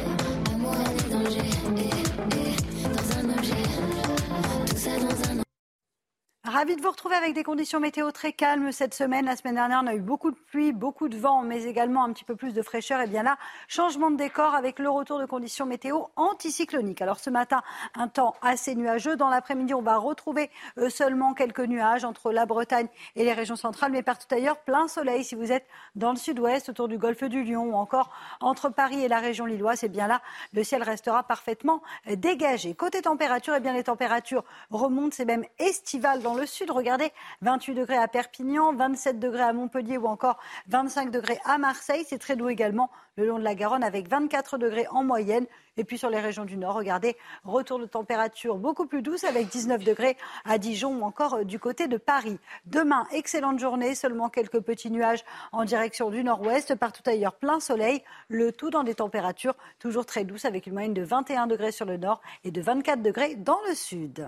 Ravi de vous retrouver avec des conditions météo très calmes cette semaine. La semaine dernière, on a eu beaucoup de pluie, beaucoup de vent, mais également un petit peu plus de fraîcheur. Et bien là, changement de décor avec le retour de conditions météo anticycloniques. Alors ce matin, un temps assez nuageux. Dans l'après-midi, on va retrouver euh, seulement quelques nuages entre la Bretagne et les régions centrales, mais partout ailleurs, plein soleil. Si vous êtes dans le sud-ouest, autour du golfe du Lion ou encore entre Paris et la région lilloise, et bien là, le ciel restera parfaitement dégagé. Côté température, et bien les températures remontent, c'est même estival dans le sud. Regardez, 28 degrés à Perpignan, 27 degrés à Montpellier ou encore 25 degrés à Marseille. C'est très doux également le long de la Garonne avec 24 degrés en moyenne. Et puis sur les régions du nord, regardez, retour de température beaucoup plus douce avec 19 degrés à Dijon ou encore euh, du côté de Paris. Demain, excellente journée, seulement quelques petits nuages en direction du nord-ouest, partout ailleurs plein soleil, le tout dans des températures toujours très douces avec une moyenne de 21 degrés sur le nord et de 24 degrés dans le sud.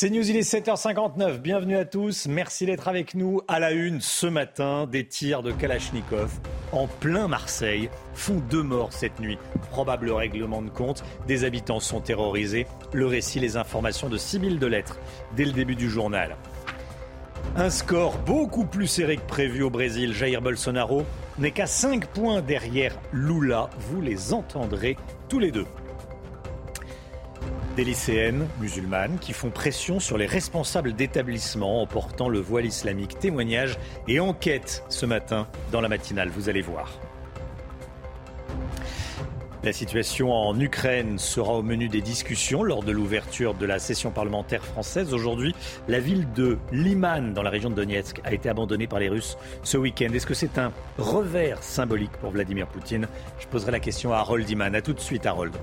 C'est News, il est 7h59. Bienvenue à tous. Merci d'être avec nous à la une ce matin. Des tirs de Kalachnikov en plein Marseille font deux morts cette nuit. Probable règlement de compte. Des habitants sont terrorisés. Le récit, les informations de Sibylle de Lettres dès le début du journal. Un score beaucoup plus serré que prévu au Brésil. Jair Bolsonaro n'est qu'à 5 points derrière Lula. Vous les entendrez tous les deux des lycéennes musulmanes qui font pression sur les responsables d'établissements en portant le voile islamique. Témoignage et enquête ce matin dans la matinale, vous allez voir. La situation en Ukraine sera au menu des discussions lors de l'ouverture de la session parlementaire française. Aujourd'hui, la ville de Liman, dans la région de Donetsk, a été abandonnée par les Russes ce week-end. Est-ce que c'est un revers symbolique pour Vladimir Poutine? Je poserai la question à Harold Iman. A tout de suite, Harold.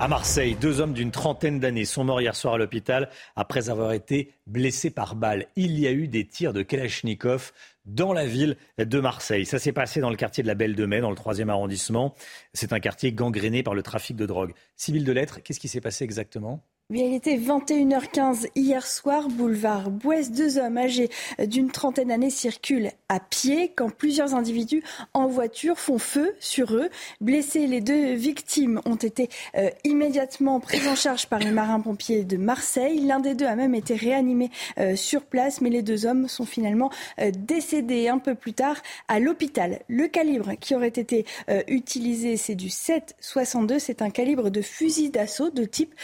À Marseille, deux hommes d'une trentaine d'années sont morts hier soir à l'hôpital après avoir été blessés par balle. Il y a eu des tirs de Kalachnikov dans la ville de Marseille. Ça s'est passé dans le quartier de la Belle de Mai, dans le troisième arrondissement. C'est un quartier gangréné par le trafic de drogue. Civil de lettres, qu'est-ce qui s'est passé exactement? Il était 21h15 hier soir, boulevard Bouès. Deux hommes âgés d'une trentaine d'années circulent à pied quand plusieurs individus en voiture font feu sur eux. Blessés, les deux victimes ont été euh, immédiatement prises en charge par les marins-pompiers de Marseille. L'un des deux a même été réanimé euh, sur place, mais les deux hommes sont finalement euh, décédés un peu plus tard à l'hôpital. Le calibre qui aurait été utilisé, c'est du 7,62. C'est un calibre de fusil d'assaut de type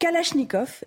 Kalachnikov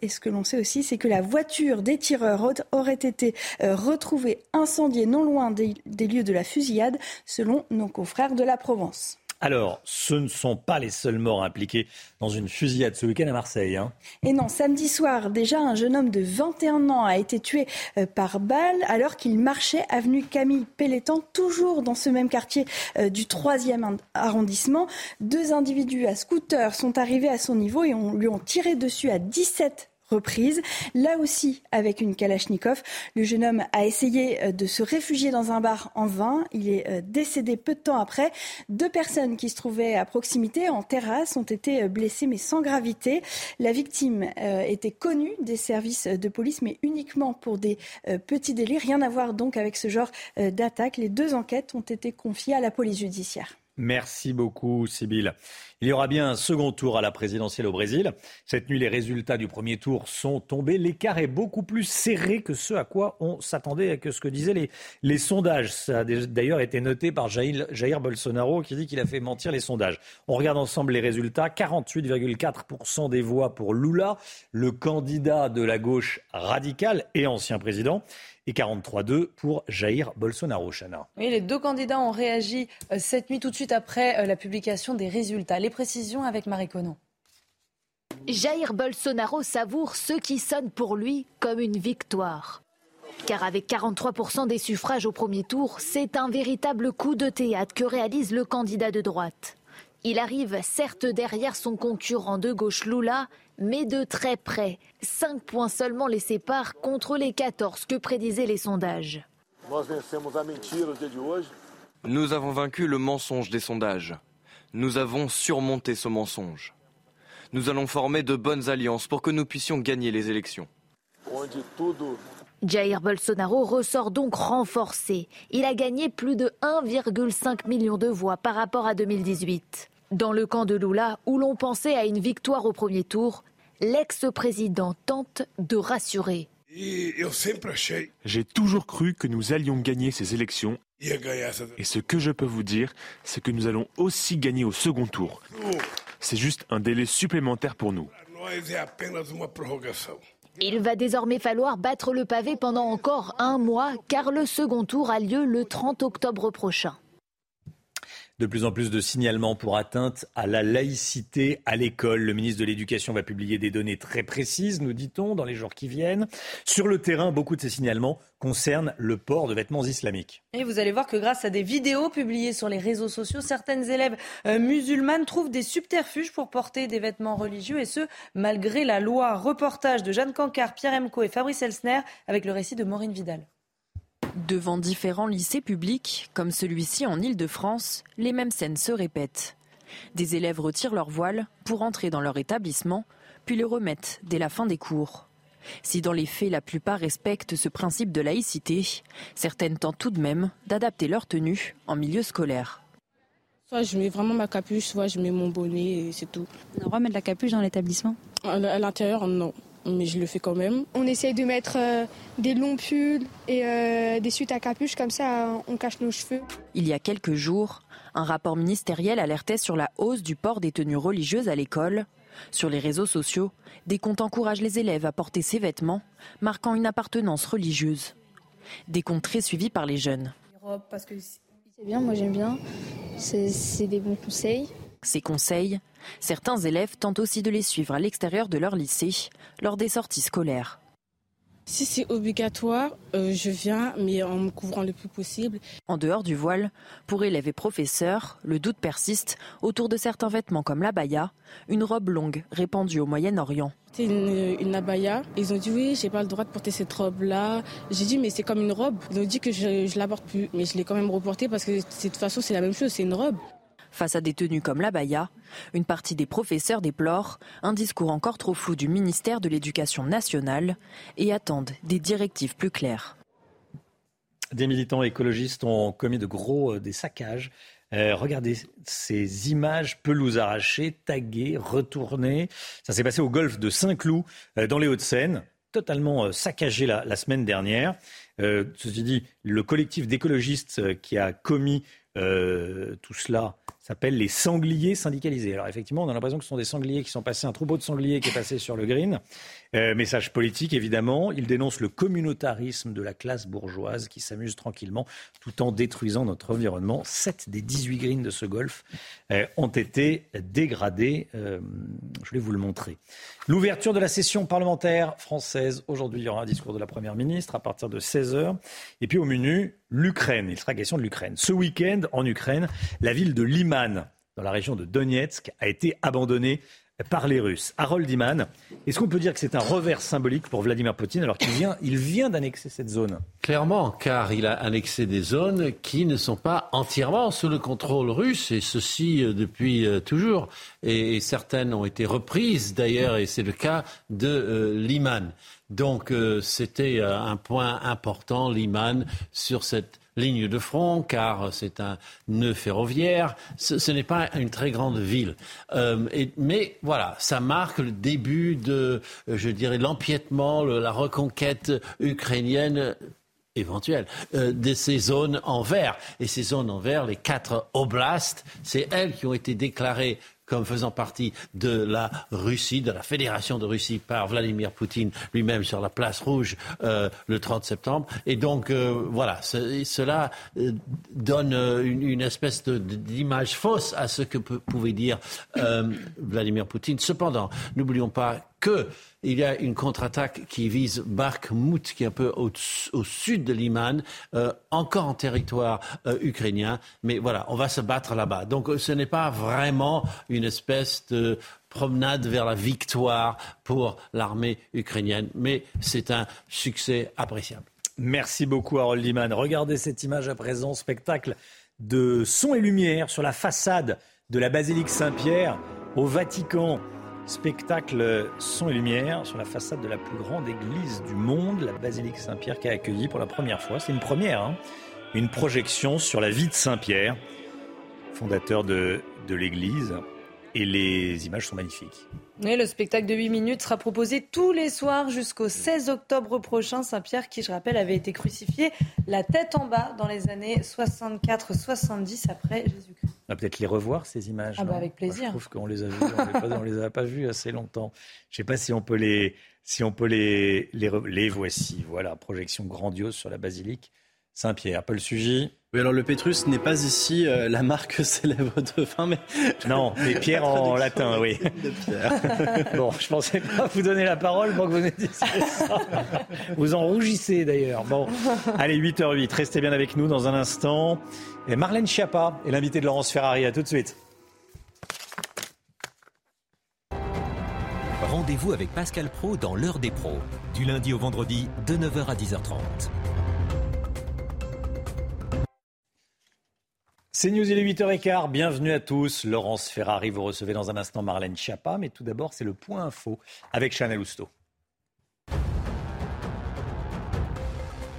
et ce que l'on sait aussi, c'est que la voiture des tireurs aurait été euh, retrouvée incendiée non loin des, lieux de la fusillade, selon nos confrères de la Provence. Alors, ce ne sont pas les seuls morts impliqués dans une fusillade ce week-end à Marseille. Hein. Et non, samedi soir, déjà, un jeune homme de 21 ans a été tué euh, par balle alors qu'il marchait avenue Camille Pelletan, toujours dans ce même quartier euh, du 3e arrondissement. Deux individus à scooter sont arrivés à son niveau et on, lui ont tiré dessus à 17 reprises. Là aussi, avec une Kalachnikov, le jeune homme a essayé euh, de se réfugier dans un bar en vain. Il est euh, décédé peu de temps après. Deux personnes qui se trouvaient à proximité, en terrasse, ont été euh, blessées mais sans gravité. La victime était connue des services de police, mais uniquement pour des petits délits. Rien à voir donc avec ce genre d'attaque. Les deux enquêtes ont été confiées à la police judiciaire. Merci beaucoup, Sybille. Il y aura bien un second tour à la présidentielle au Brésil. Cette nuit, les résultats du premier tour sont tombés. L'écart est beaucoup plus serré que ce à quoi on s'attendait, que ce que disaient les, sondages. Ça a d'ailleurs été noté par Jair, Bolsonaro qui dit qu'il a fait mentir les sondages. On regarde ensemble les résultats. 48,4% des voix pour Lula, le candidat de la gauche radicale et ancien président et 43-2 pour Jair Bolsonaro. Chana. Les deux candidats ont réagi euh, cette nuit tout de suite après euh, la publication des résultats. Les précisions avec Marie Conan. Jair Bolsonaro savoure ce qui sonne pour lui comme une victoire. Car avec 43% des suffrages au premier tour, c'est un véritable coup de théâtre que réalise le candidat de droite. Il arrive certes derrière son concurrent de gauche Lula, mais de très près. 5 points seulement les séparent contre les 14 que prédisaient les sondages. Nous avons vaincu le mensonge des sondages. Nous avons surmonté ce mensonge. Nous allons former de bonnes alliances pour que nous puissions gagner les élections. Jair Bolsonaro ressort donc renforcé. Il a gagné plus de 1,5 million de voix par rapport à 2018. Dans le camp de Lula, où l'on pensait à une victoire au premier tour, l'ex-président tente de rassurer. J'ai toujours cru que nous allions gagner ces élections. Et ce que je peux vous dire, c'est que nous allons aussi gagner au second tour. C'est juste un délai supplémentaire pour nous. Il va désormais falloir battre le pavé pendant encore un mois, car le second tour a lieu le 30 octobre prochain. De plus en plus de signalements pour atteinte à la laïcité à l'école. Le ministre de l'Éducation va publier des données très précises, nous dit-on, dans les jours qui viennent. Sur le terrain, beaucoup de ces signalements concernent le port de vêtements islamiques. Et vous allez voir que grâce à des vidéos publiées sur les réseaux sociaux, certaines élèves euh, musulmanes trouvent des subterfuges pour porter des vêtements religieux et ce, malgré la loi. Reportage de Jeanne Cancard, Pierre Emco et Fabrice Elsner avec le récit de Maureen Vidal. Devant différents lycées publics, comme celui-ci en Ile-de-France, les mêmes scènes se répètent. Des élèves retirent leur voile pour entrer dans leur établissement, puis le remettent dès la fin des cours. Si dans les faits la plupart respectent ce principe de laïcité, certaines tentent tout de même d'adapter leur tenue en milieu scolaire. Soit je mets vraiment ma capuche, soit je mets mon bonnet et c'est tout. On remet de la capuche dans l'établissement? À l'intérieur, non mais je le fais quand même. On essaye de mettre euh, des longs pulls et euh, des suites à capuche, comme ça on cache nos cheveux. Il y a quelques jours, un rapport ministériel alertait sur la hausse du port des tenues religieuses à l'école. Sur les réseaux sociaux, des comptes encouragent les élèves à porter ces vêtements, marquant une appartenance religieuse. Des comptes très suivis par les jeunes. C'est bien, moi j'aime bien. C'est des bons conseils. Ces conseils, certains élèves tentent aussi de les suivre à l'extérieur de leur lycée lors des sorties scolaires. Si c'est obligatoire, euh, je viens, mais en me couvrant le plus possible. En dehors du voile, pour élèves et professeurs, le doute persiste autour de certains vêtements comme l'abaya, une robe longue répandue au Moyen-Orient. C'est une, une, abaya. Ils ont dit oui, j'ai pas le droit de porter cette robe-là. J'ai dit mais c'est comme une robe. Ils ont dit que je, je la porte plus, mais je l'ai quand même reportée parce que de toute façon c'est la même chose, c'est une robe. Face à des tenues comme l'abaya, une partie des professeurs déplorent un discours encore trop flou du ministère de l'Éducation nationale et attendent des directives plus claires. Des militants écologistes ont commis de gros euh, des saccages. Euh, regardez ces images, pelouses arrachées, taguées, retournées. Ça s'est passé au golfe de Saint-Cloud, euh, dans les Hauts-de-Seine, totalement saccagé la semaine dernière. ceci dit, le collectif d'écologistes qui a commis tout cela s'appelle les sangliers syndicalisés. Alors effectivement, on a l'impression que ce sont des sangliers qui sont passés, un troupeau de sangliers qui est passé sur le green. Euh, message politique, évidemment. Il dénonce le communautarisme de la classe bourgeoise qui s'amuse tranquillement tout en détruisant notre environnement. Sept des 18 greens de ce golf euh, ont été dégradés. Euh, je vais vous le montrer. L'ouverture de la session parlementaire française. Aujourd'hui, il y aura un discours de la Première ministre à partir de 16h. Et puis au menu, l'Ukraine. Il sera question de l'Ukraine. Ce week-end, en Ukraine, la ville de Liman, dans la région de Donetsk, a été abandonnée par les Russes. Harold Iman, est-ce qu'on peut dire que c'est un revers symbolique pour Vladimir Poutine alors qu'il vient, il vient d'annexer cette zone? Clairement, car il a annexé des zones qui ne sont pas entièrement sous le contrôle russe, et ceci euh, depuis euh, toujours. Et, certaines ont été reprises d'ailleurs, et c'est le cas de euh, Liman. Donc c'était un point important, Liman, sur cette ligne de front, car c'est un nœud ferroviaire. Ce, n'est pas une très grande ville. Euh, mais voilà, ça marque le début de, euh, je dirais, l'empiètement, la reconquête ukrainienne éventuelle euh, de ces zones en vert. Et ces zones en vert, les quatre oblasts, c'est elles qui ont été déclarées comme faisant partie de la Russie, de la Fédération de Russie par Vladimir Poutine lui-même sur la place rouge euh, le 30 septembre. Et donc euh, voilà, cela euh, donne une, espèce d'image fausse à ce que pouvait dire Vladimir Poutine. Cependant, n'oublions pas qu'il y a une contre-attaque qui vise Bakhmut, qui est un peu au, sud de Liman, euh, encore en territoire euh, ukrainien. Mais voilà, on va se battre là-bas. Donc ce n'est pas vraiment une espèce de promenade vers la victoire pour l'armée ukrainienne, mais c'est un succès appréciable. Merci beaucoup Harold Liman. Regardez cette image à présent, spectacle de son et lumière sur la façade de la basilique Saint-Pierre au Vatican. Spectacle son et lumière sur la façade de la plus grande église du monde, la basilique Saint-Pierre, qui a accueilli pour la première fois, c'est une première, hein, une projection sur la vie de Saint-Pierre, fondateur de, de l'église. Et les images sont magnifiques. le spectacle de 8 minutes sera proposé tous les soirs jusqu'au 16 octobre prochain. Saint-Pierre, qui je rappelle, avait été crucifié la tête en bas dans les années 64-70 après Jésus-Christ. On va peut-être les revoir, ces images. Ah bah avec plaisir. je trouve qu'on les a on les, les a pas vues assez longtemps. Je ne sais pas si on peut les, si on peut les, les, les voici. Voilà, projection grandiose sur la basilique Saint-Pierre. Paul Sugy. Oui, alors le Pétrus n'est pas ici euh, la marque célèbre de vin, mais... Non, mais Pierre en latin, oui. bon, je pensais pas vous donner la parole pour que vous disiez ça. Vous en rougissez d'ailleurs. Bon, allez, 8h08, restez bien avec nous dans un instant. Et Marlène Schiappa est l'invité de Laurence Ferrari. À tout de suite. Rendez-vous avec Pascal Pro dans l'heure des pros, du lundi au vendredi de 9h à 10h30. C'est News, il est 8h15. Bienvenue à tous. Laurence Ferrari, vous recevez dans un instant Marlène Schiappa. Mais tout d'abord, c'est le point info avec Chanel Housteau.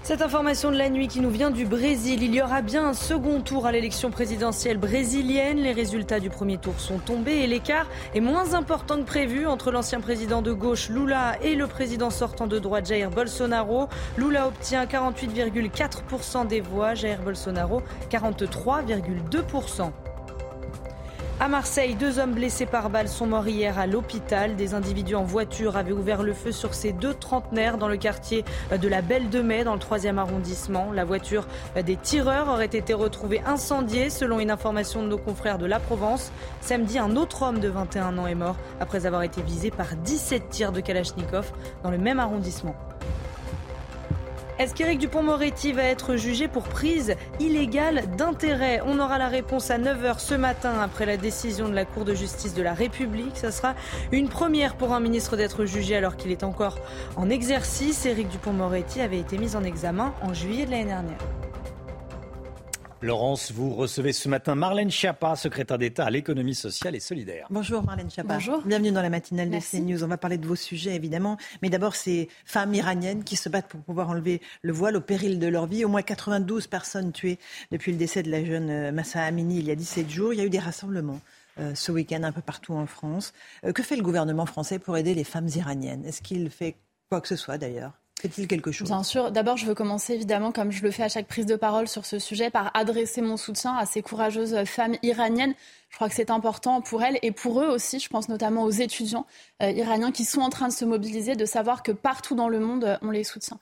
Cette information de la nuit qui nous vient du Brésil, il y aura bien un second tour à l'élection présidentielle brésilienne. Les résultats du premier tour sont tombés et l'écart est moins important que prévu entre l'ancien président de gauche Lula et le président sortant de droite Jair Bolsonaro. Lula obtient 48,4% des voix, Jair Bolsonaro 43,2%. À Marseille, deux hommes blessés par balle sont morts hier à l'hôpital. Des individus en voiture avaient ouvert le feu sur ces deux trentenaires dans le quartier de la Belle de Mai, dans le 3e arrondissement. La voiture des tireurs aurait été retrouvée incendiée, selon une information de nos confrères de la Provence. Samedi, un autre homme de 21 ans est mort après avoir été visé par 17 tirs de Kalachnikov dans le même arrondissement. Est-ce qu'Éric Dupont-Moretti va être jugé pour prise illégale d'intérêt? On aura la réponse à 9h ce matin après la décision de la Cour de justice de la République. Ça sera une première pour un ministre d'être jugé alors qu'il est encore en exercice. Éric Dupont-Moretti avait été mis en examen en juillet de l'année dernière. Laurence, vous recevez ce matin Marlène Schiappa, secrétaire d'État à l'économie sociale et solidaire. Bonjour Marlène Schiappa. Bonjour. Bienvenue dans la matinale de CNews. On va parler de vos sujets évidemment, mais d'abord ces femmes iraniennes qui se battent pour pouvoir enlever le voile au péril de leur vie. Au moins 92 personnes tuées depuis le décès de la jeune euh, Massa Amini il y a 17 jours. Il y a eu des rassemblements euh, ce week-end un peu partout en France. Euh, que fait le gouvernement français pour aider les femmes iraniennes? Est-ce qu'il fait quoi que ce soit d'ailleurs? Bien sûr. D'abord, je veux commencer évidemment, comme je le fais à chaque prise de parole sur ce sujet, par adresser mon soutien à ces courageuses femmes iraniennes. Je crois que c'est important pour elles et pour eux aussi. Je pense notamment aux étudiants euh, iraniens qui sont en train de se mobiliser, de savoir que partout dans le monde, euh, on les soutient.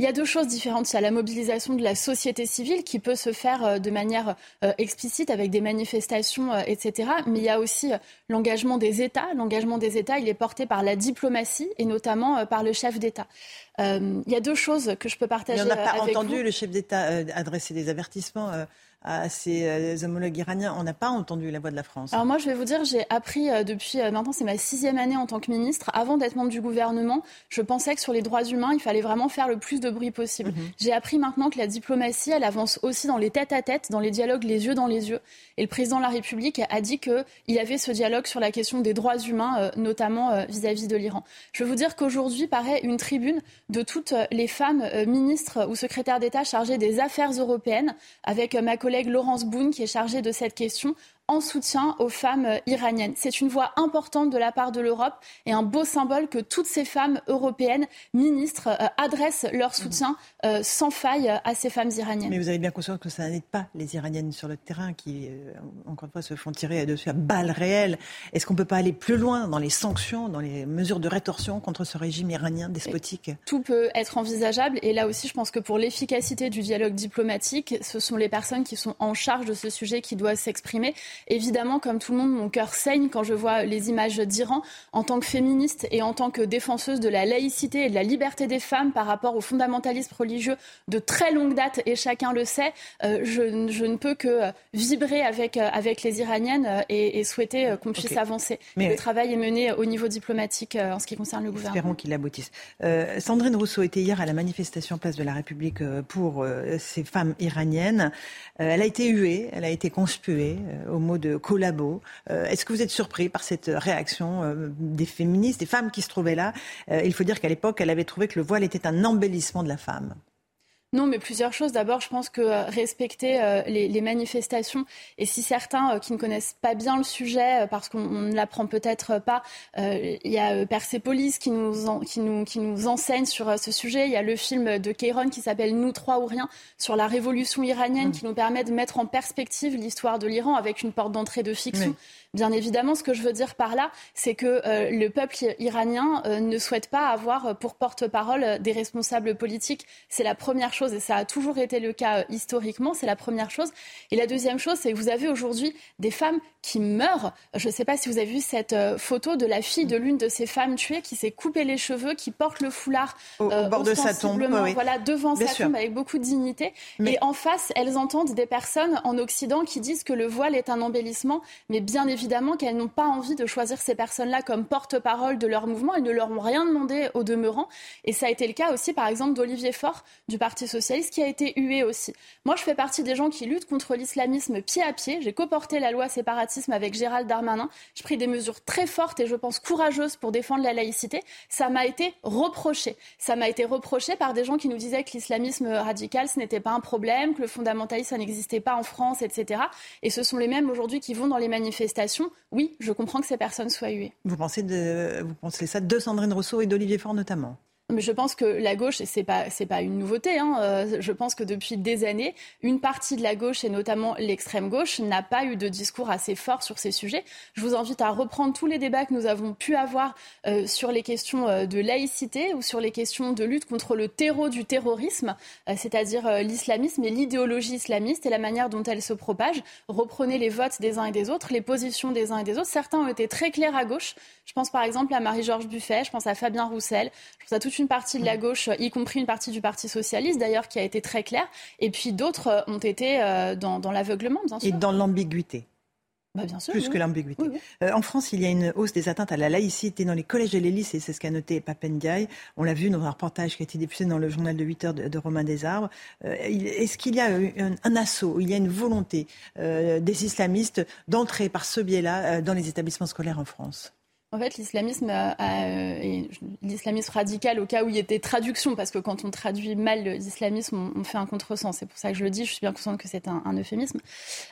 Il y a deux choses différentes. Il y a la mobilisation de la société civile qui peut se faire euh, de manière euh, explicite avec des manifestations, euh, etc. Mais il y a aussi l'engagement des États. L'engagement des États, il est porté par la diplomatie et notamment par le chef d'État. il y a deux choses que je peux partager. Mais on n'a pas entendu le chef d'État adresser des avertissements à ses homologues iraniens. On n'a pas entendu la voix de la France. Alors moi, je vais vous dire, j'ai appris depuis maintenant, c'est ma sixième année en tant que ministre. Avant d'être membre du gouvernement, je pensais que sur les droits humains, il fallait vraiment faire le plus de bruit possible. Mhm. J'ai appris maintenant que la diplomatie, elle avance aussi dans les tête à tête, dans les dialogues les yeux dans les yeux. Et le président de la République a dit qu'il y avait ce dialogue sur la question des droits humains, notamment vis-à-vis de l'Iran. Je veux vous dire qu'aujourd'hui paraît une tribune de toutes les femmes ministres ou secrétaires d'État chargées des affaires européennes, avec ma collègue Laurence Boone qui est chargée de cette question en soutien aux femmes euh, iraniennes. C'est une voix importante de la part de l'Europe et un beau symbole que toutes ces femmes européennes, ministres, euh, adressent leur soutien euh, sans faille à ces femmes iraniennes. Mais vous avez bien conscience que ça n'aide pas les Iraniennes sur le terrain qui, encore une fois, se font tirer dessus à balles réelles. Est-ce qu'on ne peut pas aller plus loin dans les sanctions, dans les mesures de rétorsion contre ce régime iranien despotique? Tout peut être envisageable et là aussi, je pense que pour l'efficacité du dialogue diplomatique, ce sont les personnes qui sont en charge de ce sujet qui doivent s'exprimer. Évidemment, comme tout le monde, mon cœur saigne quand je vois les images d'Iran. En tant que féministe et en tant que défenseuse de la laïcité et de la liberté des femmes par rapport au fondamentalisme religieux de très longue date, et chacun le sait, euh, je, ne peux que vibrer avec, euh, avec les Iraniennes euh, et, souhaiter qu'on puisse avancer. Mais le travail est mené au niveau diplomatique en ce qui concerne le gouvernement. Espérons qu'il aboutisse. Sandrine Rousseau était hier à la manifestation Place de la République pour ces femmes iraniennes. elle a été huée, elle a été conspuée au de collabo. Euh, est-ce que vous êtes surpris par cette réaction euh, des féministes, des femmes qui se trouvaient là? Euh, Il faut dire qu'à l'époque, elle avait trouvé que le voile était un embellissement de la femme. Non, mais plusieurs choses. D'abord, je pense que euh, respecter euh, les, manifestations, et si certains euh, qui ne connaissent pas bien le sujet, parce qu'on ne l'apprend peut-être pas, il y a Persepolis qui nous, qui, nous, qui nous enseigne sur ce sujet. Il y a le film de Keiron qui s'appelle Nous trois ou rien sur la révolution iranienne mmh. qui nous permet de mettre en perspective l'histoire de l'Iran avec une porte d'entrée de fiction. Bien évidemment, ce que je veux dire par là, c'est que le peuple iranien ne souhaite pas avoir pour porte-parole des responsables politiques. C'est la première chose et ça a toujours été le cas euh, historiquement, c'est la première chose. Et la deuxième chose, c'est que vous avez aujourd'hui des femmes qui meurent. Je ne sais pas si vous avez vu cette euh, photo de la fille de l'une de ces femmes tuées qui s'est coupé les cheveux, qui porte le foulard au, euh, bord de sa tombe, voilà, devant sa tombe avec beaucoup de dignité. Et en face, elles entendent des personnes en Occident qui disent que le voile est un embellissement, mais bien évidemment qu'elles n'ont pas envie de choisir ces personnes-là comme porte-parole de leur mouvement. Elles ne leur ont rien demandé au demeurant. Et ça a été le cas aussi, par exemple, d'Olivier Faure du Parti socialiste qui a été hué aussi. Moi, je fais partie des gens qui luttent contre l'islamisme pied à pied. J'ai coporté la loi séparatiste avec Gérald Darmanin. J'ai pris des mesures très fortes et je pense courageuses pour défendre la laïcité. Ça m'a été reproché. Ça m'a été reproché par des gens qui nous disaient que l'islamisme radical, ce n'était pas un problème, que le fondamentalisme, n'existait pas en France, etc. Et ce sont les mêmes aujourd'hui qui vont dans les manifestations. Oui, je comprends que ces personnes soient huées. Vous pensez, vous pensez ça de Sandrine Rousseau et d'Olivier Faure notamment? Mais je pense que la gauche, c'est pas pas une nouveauté. Hein, euh, je pense que depuis des années, une partie de la gauche et notamment l'extrême gauche n'a pas eu de discours assez fort sur ces sujets. Je vous invite à reprendre tous les débats que nous avons pu avoir euh, sur les questions euh, de laïcité ou sur les questions de lutte contre le terreau du terrorisme, c'est-à-dire l'islamisme et l'idéologie islamiste et la manière dont elle se propage. Reprenez les votes des uns et des autres, les positions des uns et des autres. Certains ont été très clairs à gauche. Je pense par exemple à Marie-Georges Buffet, je pense à Fabien Roussel, je pense à toute une partie de la gauche, y compris une partie du Parti socialiste d'ailleurs, qui a été très claire. Et puis d'autres euh, ont été euh, dans, l'aveuglement, bien sûr. Et dans l'ambiguïté. Bah bien sûr, Plus que l'ambiguïté. Euh, en France, il y a une hausse des atteintes à la laïcité dans les collèges et les lycées, c'est ce qu'a noté Papendiaï. On l'a vu dans un reportage qui a été diffusé dans le journal de 8 heures de, Romain Desarbres. Est-ce qu'il y a un, un, assaut, il y a une volonté des islamistes d'entrer par ce biais-là dans les établissements scolaires en France? En fait, l'islamisme, euh, l'islamisme radical, au cas où il y était traduction, parce que quand on traduit mal l'islamisme, on, fait un contresens. C'est pour ça que je le dis. Je suis bien consciente que c'est un, euphémisme,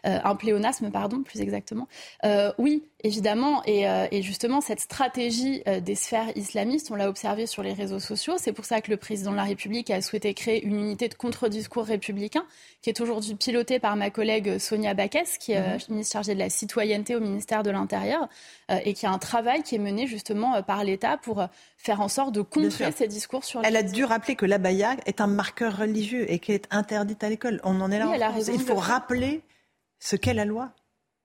euh, un pléonasme, pardon, plus exactement. Euh, oui, évidemment, et, et, justement, cette stratégie des sphères islamistes, on l'a observé sur les réseaux sociaux. C'est pour ça que le président de la République a souhaité créer une unité de contre-discours républicain, qui est aujourd'hui pilotée par ma collègue Sonia Baquès, qui est mhm. ministre chargée de la citoyenneté au ministère de l'Intérieur, et qui a un travail qui est menée justement euh, par l'État pour euh, faire en sorte de contrer ces discours sur Elle a dû rappeler que l'abaya est un marqueur religieux et qu'elle est interdite à l'école. On en est là. Il faut rappeler ce qu'est la loi.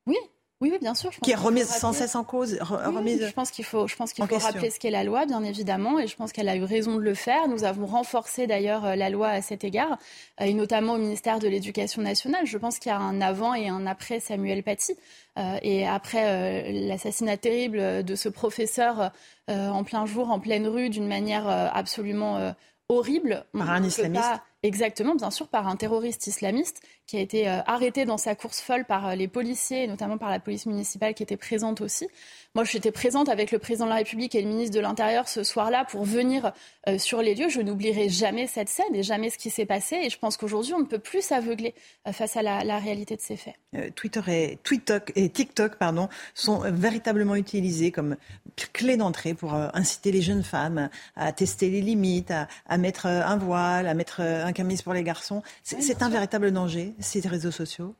Oui, Oui, bien sûr. qui est remise sans cesse en cause. remise je pense qu'il faut, je pense qu'il faut rappeler ce qu'est la loi, bien évidemment, et je pense qu'elle a eu raison de le faire. Nous avons renforcé d'ailleurs euh, la loi à cet égard, euh, et notamment au ministère de l'Éducation nationale. Je pense qu'il y a un avant et un après Samuel Paty. Euh, et après l'assassinat terrible de ce professeur en plein jour, en pleine rue, d'une manière absolument horrible. Par un islamiste. Exactement, bien sûr, par un terroriste islamiste qui a été euh, arrêté dans sa course folle par euh, les policiers, notamment par la police municipale qui était présente aussi. Moi, j'étais présente avec le président de la République et le ministre de l'Intérieur ce soir-là pour venir euh, sur les lieux. Je n'oublierai jamais cette scène et jamais ce qui s'est passé. Et je pense qu'aujourd'hui, on ne peut plus s'aveugler face à la, réalité de ces faits. Twitter et, TikTok, et TikTok pardon, sont véritablement utilisés comme clé d'entrée pour inciter les jeunes femmes à tester les limites, à, à mettre un voile, à mettre un camise pour les garçons. C'est un véritable danger, ces réseaux sociaux?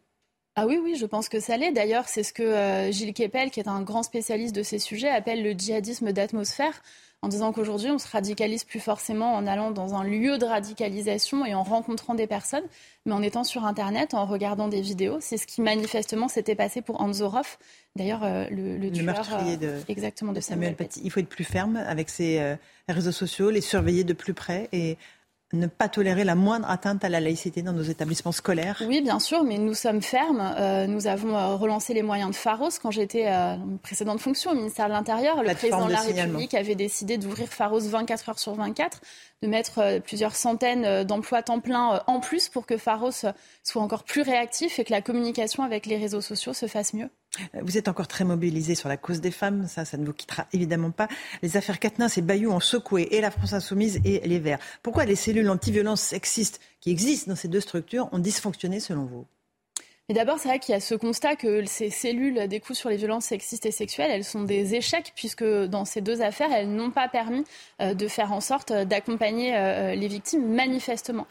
Ah oui, oui, je pense que ça l'est. D'ailleurs, c'est ce que euh, Gilles Kepel, qui est un grand spécialiste de ces sujets, appelle le djihadisme d'atmosphère, en disant qu'aujourd'hui, on se radicalise plus forcément en allant dans un lieu de radicalisation et en rencontrant des personnes, mais en étant sur Internet, en regardant des vidéos. C'est ce qui manifestement s'était passé pour Anzorov, d'ailleurs euh, le, le, tueur, meurtrier de, euh, exactement, de, Samuel, Paty. Il faut être plus ferme avec ces réseaux sociaux, les surveiller de plus près et ne pas tolérer la moindre atteinte à la laïcité dans nos établissements scolaires Oui, bien sûr, mais nous sommes fermes. Euh, nous avons euh, relancé les moyens de Pharos. Quand j'étais euh, en précédente fonction au ministère de l'Intérieur, le président de la République avait décidé d'ouvrir Pharos 24 heures sur 24, de mettre plusieurs centaines d'emplois temps plein en plus pour que Pharos soit encore plus réactif et que la communication avec les réseaux sociaux se fasse mieux. Vous êtes encore très mobilisé sur la cause des femmes, ça, ça ne vous quittera évidemment pas. Les affaires Quatennens et Bayou ont secoué et la France Insoumise et les Verts. Pourquoi les cellules anti-violence sexistes qui existent dans ces deux structures ont dysfonctionné selon vous? Et d'abord, c'est vrai qu'il y a ce constat que ces cellules d'écoute sur les violences sexistes et sexuelles, elles sont des échecs, puisque dans ces deux affaires, elles n'ont pas permis euh, de faire en sorte d'accompagner euh, les victimes manifestement.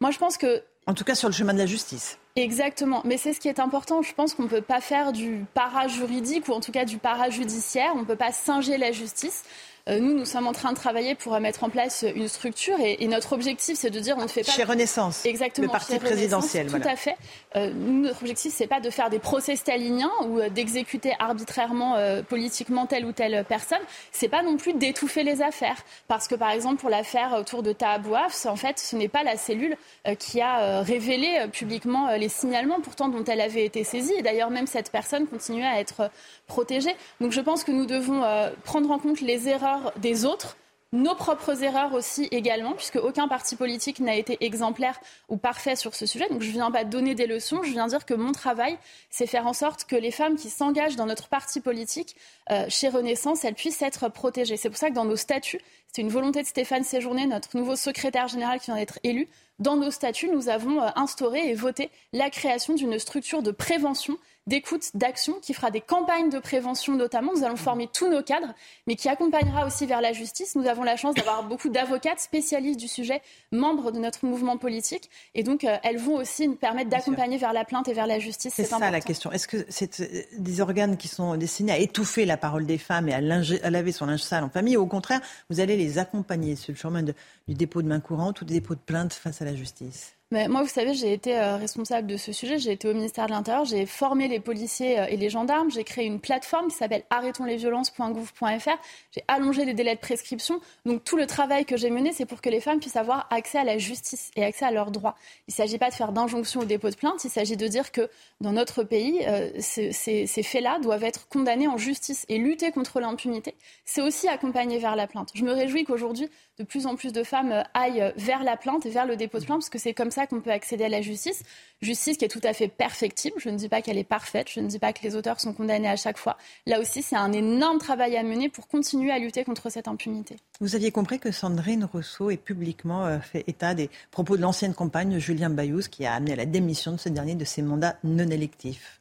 Moi, je pense que en tout cas sur le chemin de la justice. Exactement, mais c'est ce qui est important. Je pense qu'on ne peut pas faire du para-juridique ou en tout cas du para-judiciaire. On ne peut pas singer la justice. Euh, nous, nous sommes en train de travailler pour mettre en place une structure et, notre objectif, c'est de dire on ne fait pas. Chez Renaissance. Exactement. Le parti présidentiel. Tout à fait. Euh, notre objectif, c'est pas de faire des procès staliniens ou euh, d'exécuter arbitrairement politiquement telle ou telle personne. C'est pas non plus d'étouffer les affaires, parce que par exemple pour l'affaire autour de Tahabouaf, en fait, ce n'est pas la cellule qui a révélé publiquement les signalements, pourtant dont elle avait été saisie. Et d'ailleurs, même cette personne continuait à être protégée. Donc, je pense que nous devons prendre en compte les erreurs des autres, nos propres erreurs aussi également, puisque aucun parti politique n'a été exemplaire ou parfait sur ce sujet. Donc je ne viens pas donner des leçons, je viens dire que mon travail, c'est faire en sorte que les femmes qui s'engagent dans notre parti politique, euh, chez Renaissance, elles puissent être protégées. C'est pour ça que dans nos statuts, c'est une volonté de Stéphane Séjourné, notre nouveau secrétaire général qui vient d'être élu, dans nos statuts, nous avons euh, instauré et voté la création d'une structure de prévention d'écoute, d'action, qui fera des campagnes de prévention notamment. Nous allons former tous nos cadres, mais qui accompagnera aussi vers la justice. Nous avons la chance d'avoir beaucoup d'avocates spécialistes du sujet, membres de notre mouvement politique, et donc euh, elles vont aussi nous permettre d'accompagner vers la plainte et vers la justice. C'est ça la question. Est-ce que c'est euh, des organes qui sont destinés à étouffer la parole des femmes et à, à laver son linge sale en famille, ou au contraire, vous allez les accompagner sur le chemin du dépôt de main courante ou du dépôt de plainte face à la justice? Moi, vous savez, j'ai été euh, responsable de ce sujet. J'ai été au ministère de l'Intérieur. J'ai formé les policiers euh, et les gendarmes. J'ai créé une plateforme qui s'appelle arrêtonslesviolences.gouv.fr. J'ai allongé les délais de prescription. Donc, tout le travail que j'ai mené, c'est pour que les femmes puissent avoir accès à la justice et accès à leurs droits. Il ne s'agit pas de faire d'injonction au dépôt de plainte. Il s'agit de dire que dans notre pays, euh, ces, ces faits-là doivent être condamnés en justice et lutter contre l'impunité. C'est aussi accompagner vers la plainte. Je me réjouis qu'aujourd'hui, de plus en plus de femmes aillent vers la plainte et vers le dépôt de plainte, parce que c'est comme ça qu'on peut accéder à la justice. Justice qui est tout à fait perfectible. Je ne dis pas qu'elle est parfaite. Je ne dis pas que les auteurs sont condamnés à chaque fois. Là aussi, c'est un énorme travail à mener pour continuer à lutter contre cette impunité. Vous aviez compris que Sandrine Rousseau ait publiquement euh, fait état des propos de l'ancienne compagne Julien Bayous, qui a amené à la démission de ce dernier de ses mandats non électifs.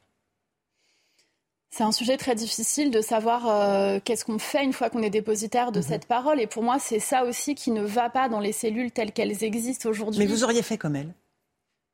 C'est un sujet très difficile de savoir euh, qu'est-ce qu'on fait une fois qu'on est dépositaire de mhm. cette parole. Et pour moi, c'est ça aussi qui ne va pas dans les cellules telles qu'elles existent aujourd'hui. Mais vous auriez fait comme elle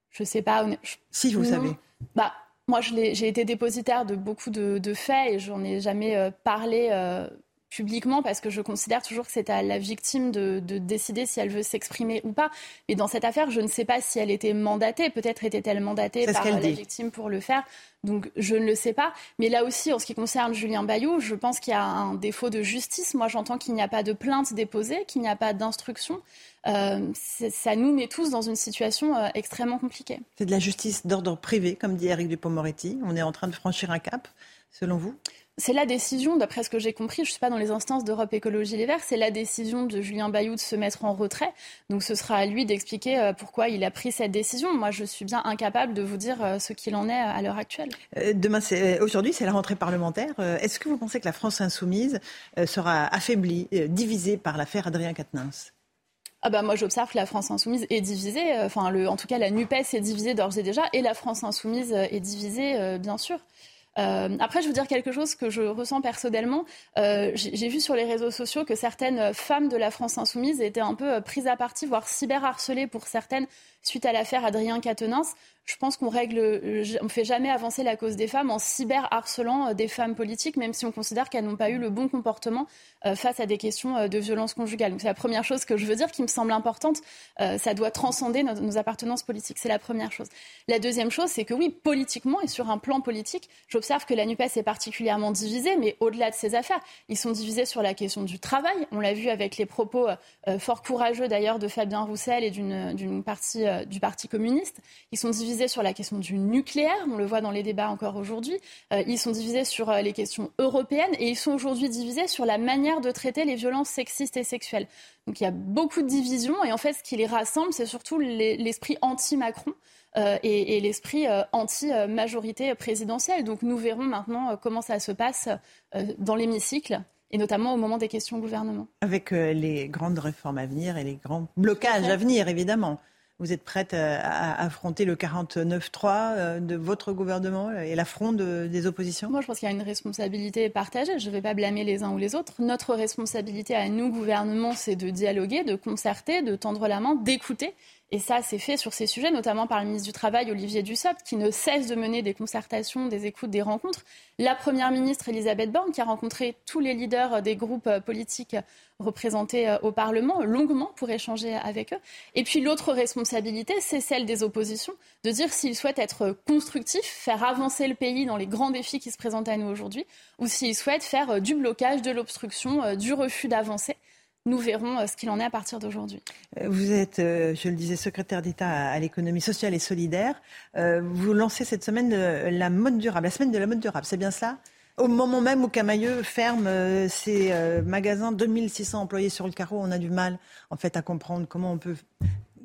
Je sais pas. Si, vous savez. Bah, moi, j'ai été dépositaire de beaucoup de, faits et j'en ai jamais euh, parlé. Euh, publiquement parce que je considère toujours que c'est à la victime de, décider si elle veut s'exprimer ou pas. Mais dans cette affaire, je ne sais pas si elle était mandatée. Peut-être était-elle mandatée par la victime pour le faire. Donc je ne le sais pas. Mais là aussi, en ce qui concerne Julien Bayou, je pense qu'il y a un défaut de justice. Moi, j'entends qu'il n'y a pas de plainte déposée, qu'il n'y a pas d'instruction. Euh, ça nous met tous dans une situation euh, extrêmement compliquée. C'est de la justice d'ordre privé, comme dit Eric Dupont-Moretti. On est en train de franchir un cap, selon vous? C'est la décision, d'après ce que j'ai compris, je ne suis pas dans les instances d'Europe Écologie Les Verts, c'est la décision de Julien Bayou de se mettre en retrait. Donc ce sera à lui d'expliquer euh, pourquoi il a pris cette décision. Moi, je suis bien incapable de vous dire euh, ce qu'il en est à l'heure actuelle. Euh, demain, aujourd'hui, c'est la rentrée parlementaire. Est-ce que vous pensez que la France insoumise sera affaiblie, divisée par l'affaire Adrien Quatennens? Ah bah moi j'observe que la France insoumise est divisée, enfin le, en tout cas la NUPES est divisée d'ores et déjà, et la France insoumise est divisée bien sûr. Euh, après, je veux dire quelque chose que je ressens personnellement. Euh, j'ai vu sur les réseaux sociaux que certaines femmes de la France insoumise étaient un peu euh, prises à partie, voire cyberharcelées pour certaines suite à l'affaire Adrien Quatennens je pense qu'on règle, euh, on fait jamais avancer la cause des femmes en cyber-harcelant euh, des femmes politiques, même si on considère qu'elles n'ont pas eu le bon comportement euh, face à des questions de violence conjugale. C'est la première chose que je veux dire qui me semble importante. ça doit transcender nos, appartenances politiques. C'est la première chose. La deuxième chose, c'est que oui, politiquement et sur un plan politique, j'observe que la NUPES est particulièrement divisée, mais au-delà de ces affaires, ils sont divisés sur la question du travail. On l'a vu avec les propos fort courageux d'ailleurs de Fabien Roussel et d'une partie du Parti communiste. Ils sont divisés sur la question du nucléaire, on le voit dans les débats encore aujourd'hui. Euh, ils sont divisés sur euh, les questions européennes et ils sont aujourd'hui divisés sur la manière de traiter les violences sexistes et sexuelles. Donc il y a beaucoup de divisions et en fait ce qui les rassemble, c'est surtout l'esprit anti-Macron. Euh, et, l'esprit anti-majorité présidentielle. Donc nous verrons maintenant comment ça se passe dans l'hémicycle et notamment au moment des questions au gouvernement. Avec les grandes réformes à venir et les grands blocages à venir, évidemment. Vous êtes prête euh, à affronter le 49-3 euh, de votre gouvernement et l'affront des oppositions? Moi, je pense qu'il y a une responsabilité partagée. Je ne vais pas blâmer les uns ou les autres. Notre responsabilité à nous, gouvernement, c'est de dialoguer, de concerter, de tendre la main, d'écouter et ça, c'est fait sur ces sujets, notamment par le ministre du Travail, Olivier Dussopt, qui ne cesse de mener des concertations, des écoutes, des rencontres. La Première ministre, Elisabeth Borne, qui a rencontré tous les leaders des groupes politiques représentés euh, au Parlement longuement pour échanger avec eux. Et puis l'autre responsabilité, c'est celle des oppositions, de dire s'ils souhaitent être constructifs, faire avancer le pays dans les grands défis qui se présentent à nous aujourd'hui, ou s'ils souhaitent faire euh, du blocage, de l'obstruction, euh, du refus d'avancer nous verrons euh, ce qu'il en est à partir d'aujourd'hui. Euh, vous êtes, euh, je le disais, secrétaire d'État à l'économie sociale et solidaire. Vous lancez cette semaine la mode durable, la semaine de la mode durable, c'est bien ça au moment même où Camailleux ferme ses magasins, 2600 employés sur le carreau, on a du mal en fait à comprendre comment on peut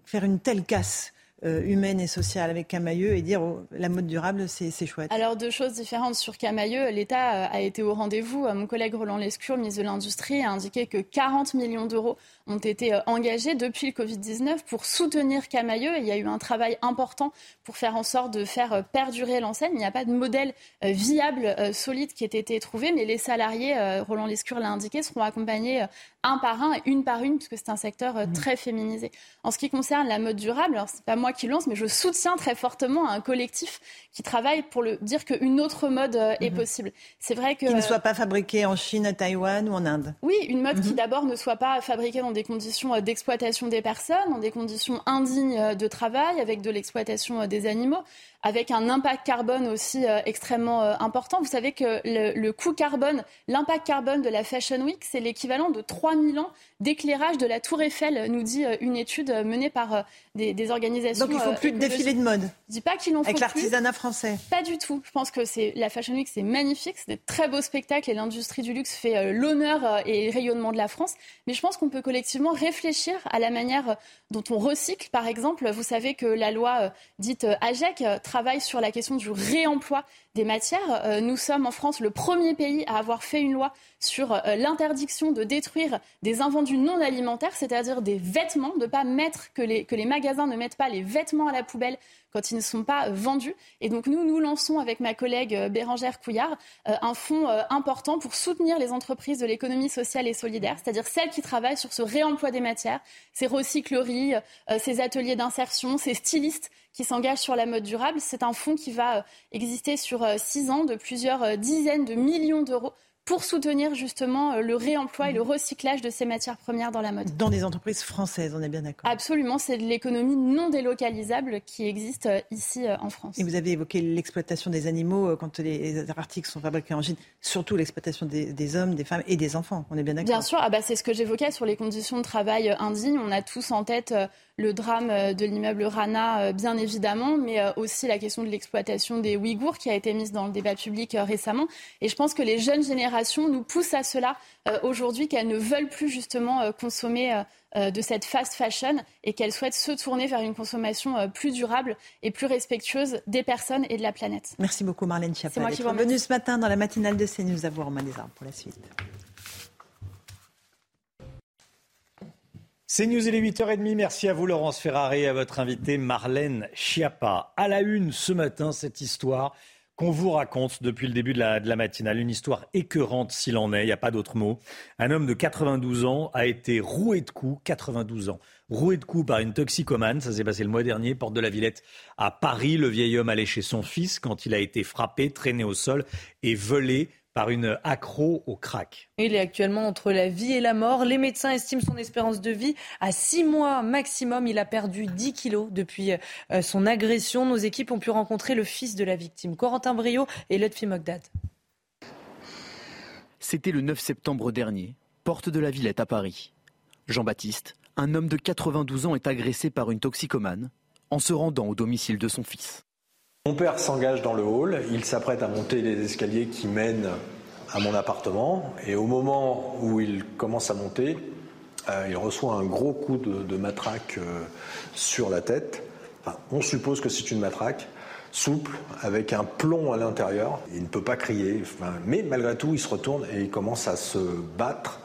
faire une telle casse humaine et sociale avec Camailleux et dire oh, la mode durable, c'est chouette Alors, deux choses différentes sur Camailleux. L'État a été au rendez-vous. Mon collègue Roland Lescure, ministre de l'Industrie, a indiqué que 40 millions d'euros ont été euh, engagés depuis le Covid-19 pour soutenir Camailleux. Il y a eu un travail important pour faire en sorte de faire euh, perdurer l'enseigne. Il n'y a pas de modèle viable, solide qui ait été trouvé, mais les salariés, Roland Lescure l'a indiqué, seront accompagnés un par un et une par une, puisque c'est un secteur mmh. très féminisé. En ce qui concerne la mode durable, alors c'est pas moi qui lance, mais je soutiens très fortement un collectif qui travaille pour le dire qu'une autre mode euh, est mhm. possible. C'est vrai que qui ne soit pas fabriquée en Chine, à Taïwan ou en Inde. Oui, une mode qui mhm. d'abord ne soit pas fabriquée dans des conditions euh, d'exploitation des personnes, dans des conditions indignes euh, de travail, avec de l'exploitation des animaux avec un impact carbone aussi extrêmement important. Vous savez que le, le coût carbone, l'impact carbone de la Fashion Week, c'est l'équivalent de 3000 ans d'éclairage de la Tour Eiffel, nous dit une étude menée par des, des organisations. Donc il ne faut plus de défilés de mode. Je dis pas qu'il en faut Avec l'artisanat français. Pas du tout. Je pense que c'est la Fashion Week, c'est magnifique, c'est des très beaux spectacles et l'industrie du luxe fait euh, l'honneur euh, et le rayonnement de la France. Mais je pense qu'on peut collectivement réfléchir à la manière dont on recycle. Par exemple, vous savez que la loi euh, dite AGEC travaille sur la question du réemploi des matières. Nous sommes en France le premier pays à avoir fait une loi sur l'interdiction de détruire des invendus non alimentaires, c'est-à-dire des vêtements, de pas mettre que les, que les magasins ne mettent pas les vêtements à la poubelle quand ils ne sont pas vendus. Et donc nous, nous lançons avec ma collègue euh, Bérangère Couillard euh, un fonds euh, important pour soutenir les entreprises de l'économie sociale et solidaire, c'est-à-dire celles qui travaillent sur ce réemploi des matières, ces recycleries, ces ateliers d'insertion, ces stylistes qui s'engagent sur la mode durable. C'est un fonds qui va exister sur six ans de plusieurs dizaines de millions d'euros pour soutenir justement le réemploi et le recyclage de ces matières premières dans la mode. Dans des entreprises françaises, on est bien d'accord. Absolument, c'est de l'économie non délocalisable qui existe ici en France. Et vous avez évoqué l'exploitation des animaux quand les articles sont fabriqués en Chine, surtout l'exploitation des, hommes, des femmes et des enfants, on est bien d'accord. Bien sûr, ah bah c'est ce que j'évoquais sur les conditions de travail indignes. On a tous en tête le drame euh, de l'immeuble Rana, euh, bien évidemment, mais euh, aussi la question de l'exploitation des Ouïghours qui a été mise dans le débat public récemment. Et je pense que les jeunes générations nous poussent à cela aujourd'hui, qu'elles ne veulent plus justement consommer de cette fast fashion et qu'elles souhaitent se tourner vers une consommation plus durable et plus respectueuse des personnes et de la planète. Merci beaucoup Marlène Schiappa d'être venue ce matin dans la matinale de CNews à vous Romain Desarmes pour la suite. C'est News, il est 8h30. Merci à vous, Laurence Ferrari, et à votre invité, Marlène Schiappa. À la une ce matin, cette histoire qu'on vous raconte depuis le début de la, de la matinale. Une histoire écœurante s'il en est, il n'y a pas d'autre mot. Un homme de 92 ans a été roué de coups, 92 ans, roué de coups par une toxicomane. Ça s'est passé le mois dernier, porte de la Villette à Paris. Le vieil homme allait chez son fils quand il a été frappé, traîné au sol et volé par une accro au crack. Il est actuellement entre la vie et la mort. Les médecins estiment son espérance de vie à 6 mois maximum. Il a perdu 10 kilos depuis euh, son agression. Nos équipes ont pu rencontrer le fils de la victime, Corentin Brio et Lutfi Mogdad. C'était le 9 septembre dernier, porte de la Villette à Paris. Jean-Baptiste, un homme de 92 ans, est agressé par une toxicomane en se rendant au domicile de son fils. Mon père s'engage dans le hall, il s'apprête à monter les escaliers qui mènent à mon appartement et au moment où il commence à monter, euh, il reçoit un gros coup de, matraque euh, sur la tête. on suppose que c'est une matraque souple avec un plomb à l'intérieur. Il ne peut pas crier, mais malgré tout, il se retourne et commence à se battre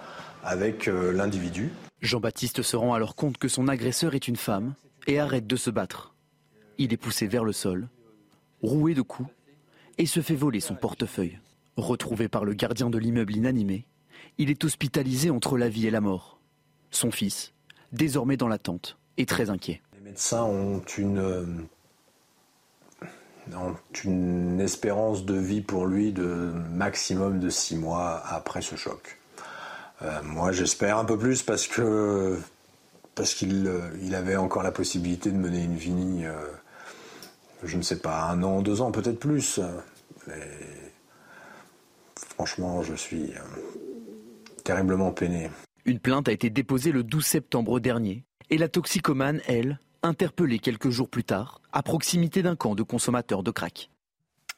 avec euh, l'individu. Jean-Baptiste se rend alors compte que son agresseur est une femme et arrête de se battre. Il est poussé vers le sol roué de coups, et se fait voler son portefeuille. Retrouvé par le gardien de l'immeuble inanimé, il est hospitalisé entre la vie et la mort. Son fils, désormais dans l'attente, est très inquiet. Les médecins ont une, euh, espérance de vie pour lui de maximum de six mois après ce choc. Euh, moi, j'espère un peu plus parce que qu'il euh, il avait encore la possibilité de mener une vie je ne sais pas, un an, deux ans, peut-être plus. Mais franchement, je suis euh, terriblement peiné. Une plainte a été déposée le 12 septembre dernier et la toxicomane, elle, interpellée quelques jours plus tard, à proximité d'un camp de consommateurs de crack.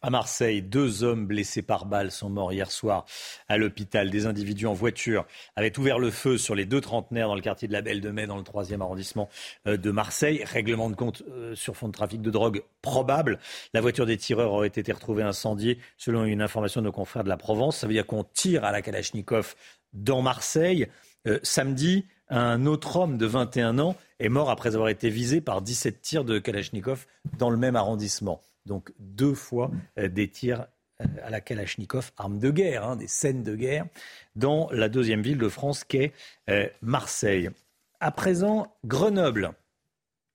À Marseille, deux hommes blessés par balle sont morts hier soir à l'hôpital. Des individus en voiture avaient ouvert le feu sur les deux trentenaires dans le quartier de la Belle de Mai, dans le troisième arrondissement euh, de Marseille. Règlement de compte euh, sur fond de trafic de drogue probable. La voiture des tireurs aurait été retrouvée incendiée, selon une information de nos confrères de la Provence. Ça veut dire qu'on tire à la Kalachnikov dans Marseille. Euh, samedi, un autre homme de 21 ans est mort après avoir été visé par 17 tirs de Kalachnikov dans le même arrondissement. Donc deux fois euh, des tirs euh, à la Kalachnikov, arme de guerre, hein, des scènes de guerre, dans la deuxième ville de France qu'est euh, Marseille. À présent, Grenoble.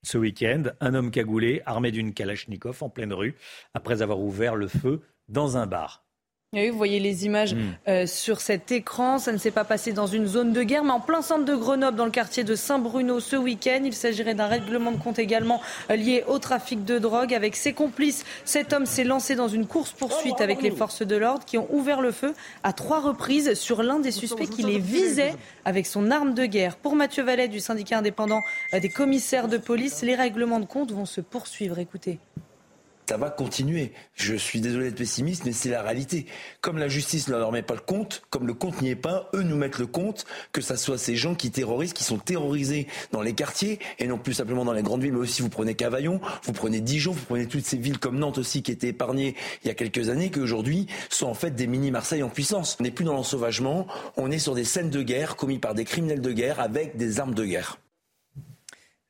Ce week-end, un homme cagoulé, armé d'une Kalachnikov en pleine rue, après avoir ouvert le feu dans un bar. Oui, vous voyez les images hmm. euh, sur cet écran. Ça ne s'est pas passé dans une zone de guerre, mais en plein centre de Grenoble, dans le quartier de Saint-Bruno ce week-end. Il s'agirait d'un règlement de compte également euh, lié au trafic de drogue. Avec ses complices, cet homme s'est lancé dans une course-poursuite avec les forces de l'ordre qui ont ouvert le feu à trois reprises sur l'un des suspects qui les visait avec son arme de guerre. Pour Mathieu Vallet du syndicat indépendant euh, des commissaires de police, les règlements de compte vont se poursuivre. Écoutez ça va continuer. Je suis désolé d'être pessimiste, mais c'est la réalité. Comme la justice ne leur met pas le compte, comme le compte n'y est pas, eux nous mettent le compte, que ça soit ces gens qui terrorisent, qui sont terrorisés dans les quartiers, et non plus simplement dans les grandes villes, mais aussi vous prenez Cavaillon, vous prenez Dijon, vous prenez toutes ces villes comme Nantes aussi qui étaient épargnées il y a quelques années, qui aujourd'hui sont en fait des mini-Marseille en puissance. On n'est plus dans l'ensauvagement, on est sur des scènes de guerre commises par des criminels de guerre avec des armes de guerre.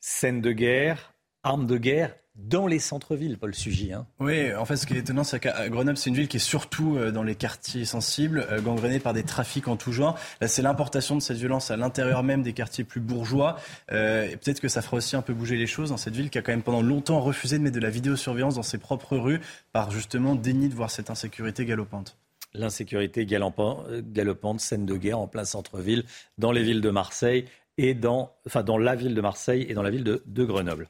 Scènes de guerre, armes de guerre dans les centres-villes, Paul Sugy. Hein. Oui, en fait, ce qui est étonnant, c'est qu'à Grenoble, c'est une ville qui est surtout euh, dans les quartiers sensibles, euh, gangrénée par des trafics en tout genre. Là, c'est l'importation de cette violence à l'intérieur même des quartiers plus bourgeois. Euh, et peut-être que ça fera aussi un peu bouger les choses dans cette ville qui a quand même pendant longtemps refusé de mettre de la vidéosurveillance dans ses propres rues par justement déni de voir cette insécurité galopante. L'insécurité galopante, scène de guerre en plein centre-ville, dans les villes de Marseille et dans, enfin, dans la ville de Marseille et dans la ville de, de Grenoble.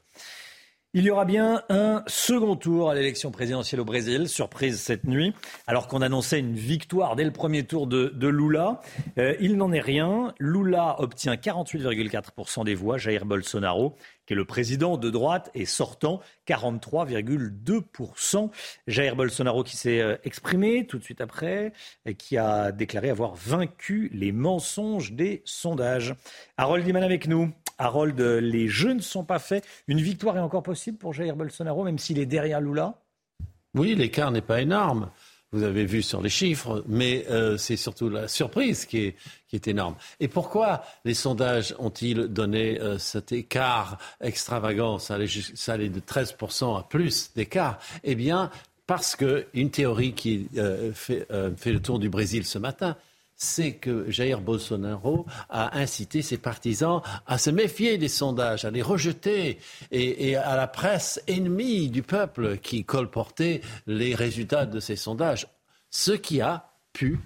Il y aura bien un second tour à l'élection présidentielle au Brésil, surprise cette nuit, alors qu'on annonçait une victoire dès le premier tour de, Lula. Euh, il n'en est rien. Lula obtient 48,4% des voix, Jair Bolsonaro qui est le président de droite, et sortant 43,2%. Jair Bolsonaro qui s'est euh, exprimé tout de suite après, et qui a déclaré avoir vaincu les mensonges des sondages. Harold Diman avec nous. Harold, les jeux ne sont pas faits. Une victoire est encore possible pour Jair Bolsonaro, même s'il est derrière Lula? Oui, l'écart n'est pas énorme vous avez vu sur les chiffres, mais euh, c'est surtout la surprise qui est, énorme. Et pourquoi les sondages ont-ils donné euh, cet écart extravagant? Ça allait, de 13% à plus d'écart Eh bien, parce qu'une théorie qui euh, fait le tour du Brésil ce matin, c'est que Jair Bolsonaro a incité ses partisans à se méfier des sondages, à les rejeter, et, à la presse ennemie du peuple qui colportait les résultats de ces sondages. Ce qui a pu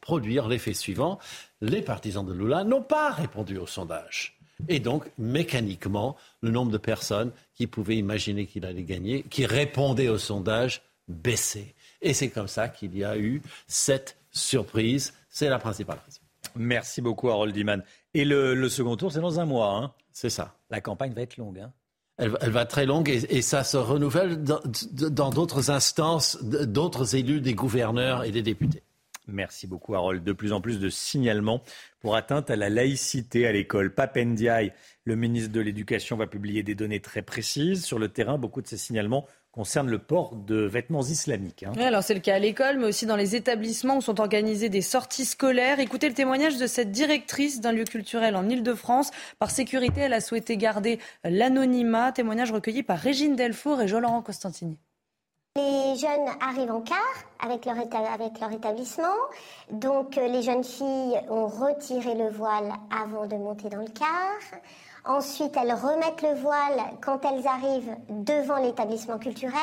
produire l'effet suivant. Les partisans de Lula n'ont pas répondu aux sondages. Et donc, mécaniquement, le nombre de personnes qui pouvaient imaginer qu'il allait gagner, qui répondaient aux sondages, baissait. Et c'est comme ça qu'il y a eu cette surprise c'est la principale raison. Merci beaucoup, Harold Diman. Et le, second tour, c'est dans un mois. Hein c'est ça. La campagne va être longue. Hein elle, va être très longue et, ça se renouvelle dans d'autres instances, d'autres élus, des gouverneurs et des députés. Merci beaucoup, Harold. De plus en plus de signalements pour atteinte à la laïcité à l'école. Papendiaï, le ministre de l'Éducation, va publier des données très précises. Sur le terrain, beaucoup de ces signalements concerne le port de vêtements islamiques. Hein. alors c'est le cas à l'école, mais aussi dans les établissements où sont organisées des sorties scolaires. Écoutez le témoignage de cette directrice d'un lieu culturel en Ile-de-France. Par sécurité, elle a souhaité garder l'anonymat. Témoignage recueilli par Régine Delfour et Jean-Laurent Costantini. Les jeunes arrivent en car avec leur, avec leur établissement. Donc euh, les jeunes filles ont retiré le voile avant de monter dans le car. Ensuite, elles remettent le voile quand elles arrivent devant l'établissement culturel.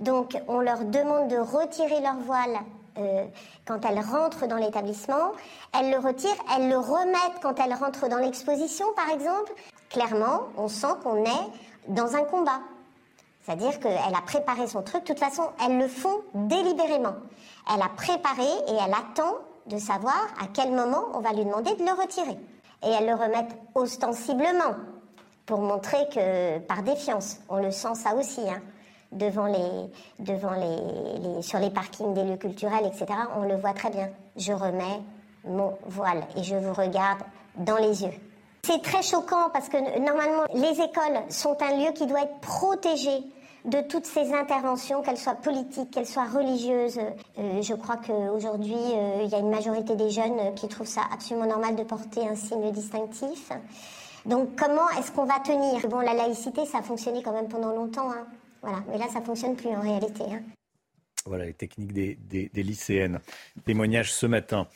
Donc, on leur demande de retirer leur voile euh, quand elles rentrent dans l'établissement. Elles le retirent, elles le remettent quand elles rentrent dans l'exposition, par exemple. Clairement, on sent qu'on est dans un combat. C'est-à-dire qu'elle a préparé son truc. De toute façon, elles le font délibérément. Elle a préparé et elle attend de savoir à quel moment on va lui demander de le retirer et elles le remettent ostensiblement pour montrer que, par défiance, on le sent ça aussi, hein, devant les, devant les, sur les parkings des lieux culturels, etc. On le voit très bien. Je remets mon voile et je vous regarde dans les yeux. C'est très choquant parce que normalement, les écoles sont un lieu qui doit être protégé de toutes ces interventions, qu'elles soient politiques, qu'elles soient religieuses. Euh, je crois qu'aujourd'hui, euh, il y a une majorité des jeunes qui trouvent ça absolument normal de porter un signe distinctif. Donc comment est-ce qu'on va tenir? Bon, la laïcité, ça a fonctionné quand même pendant longtemps. Hein. Voilà. Mais là, ça fonctionne plus en réalité. Hein. Voilà les techniques des, des, lycéennes. Témoignage ce matin.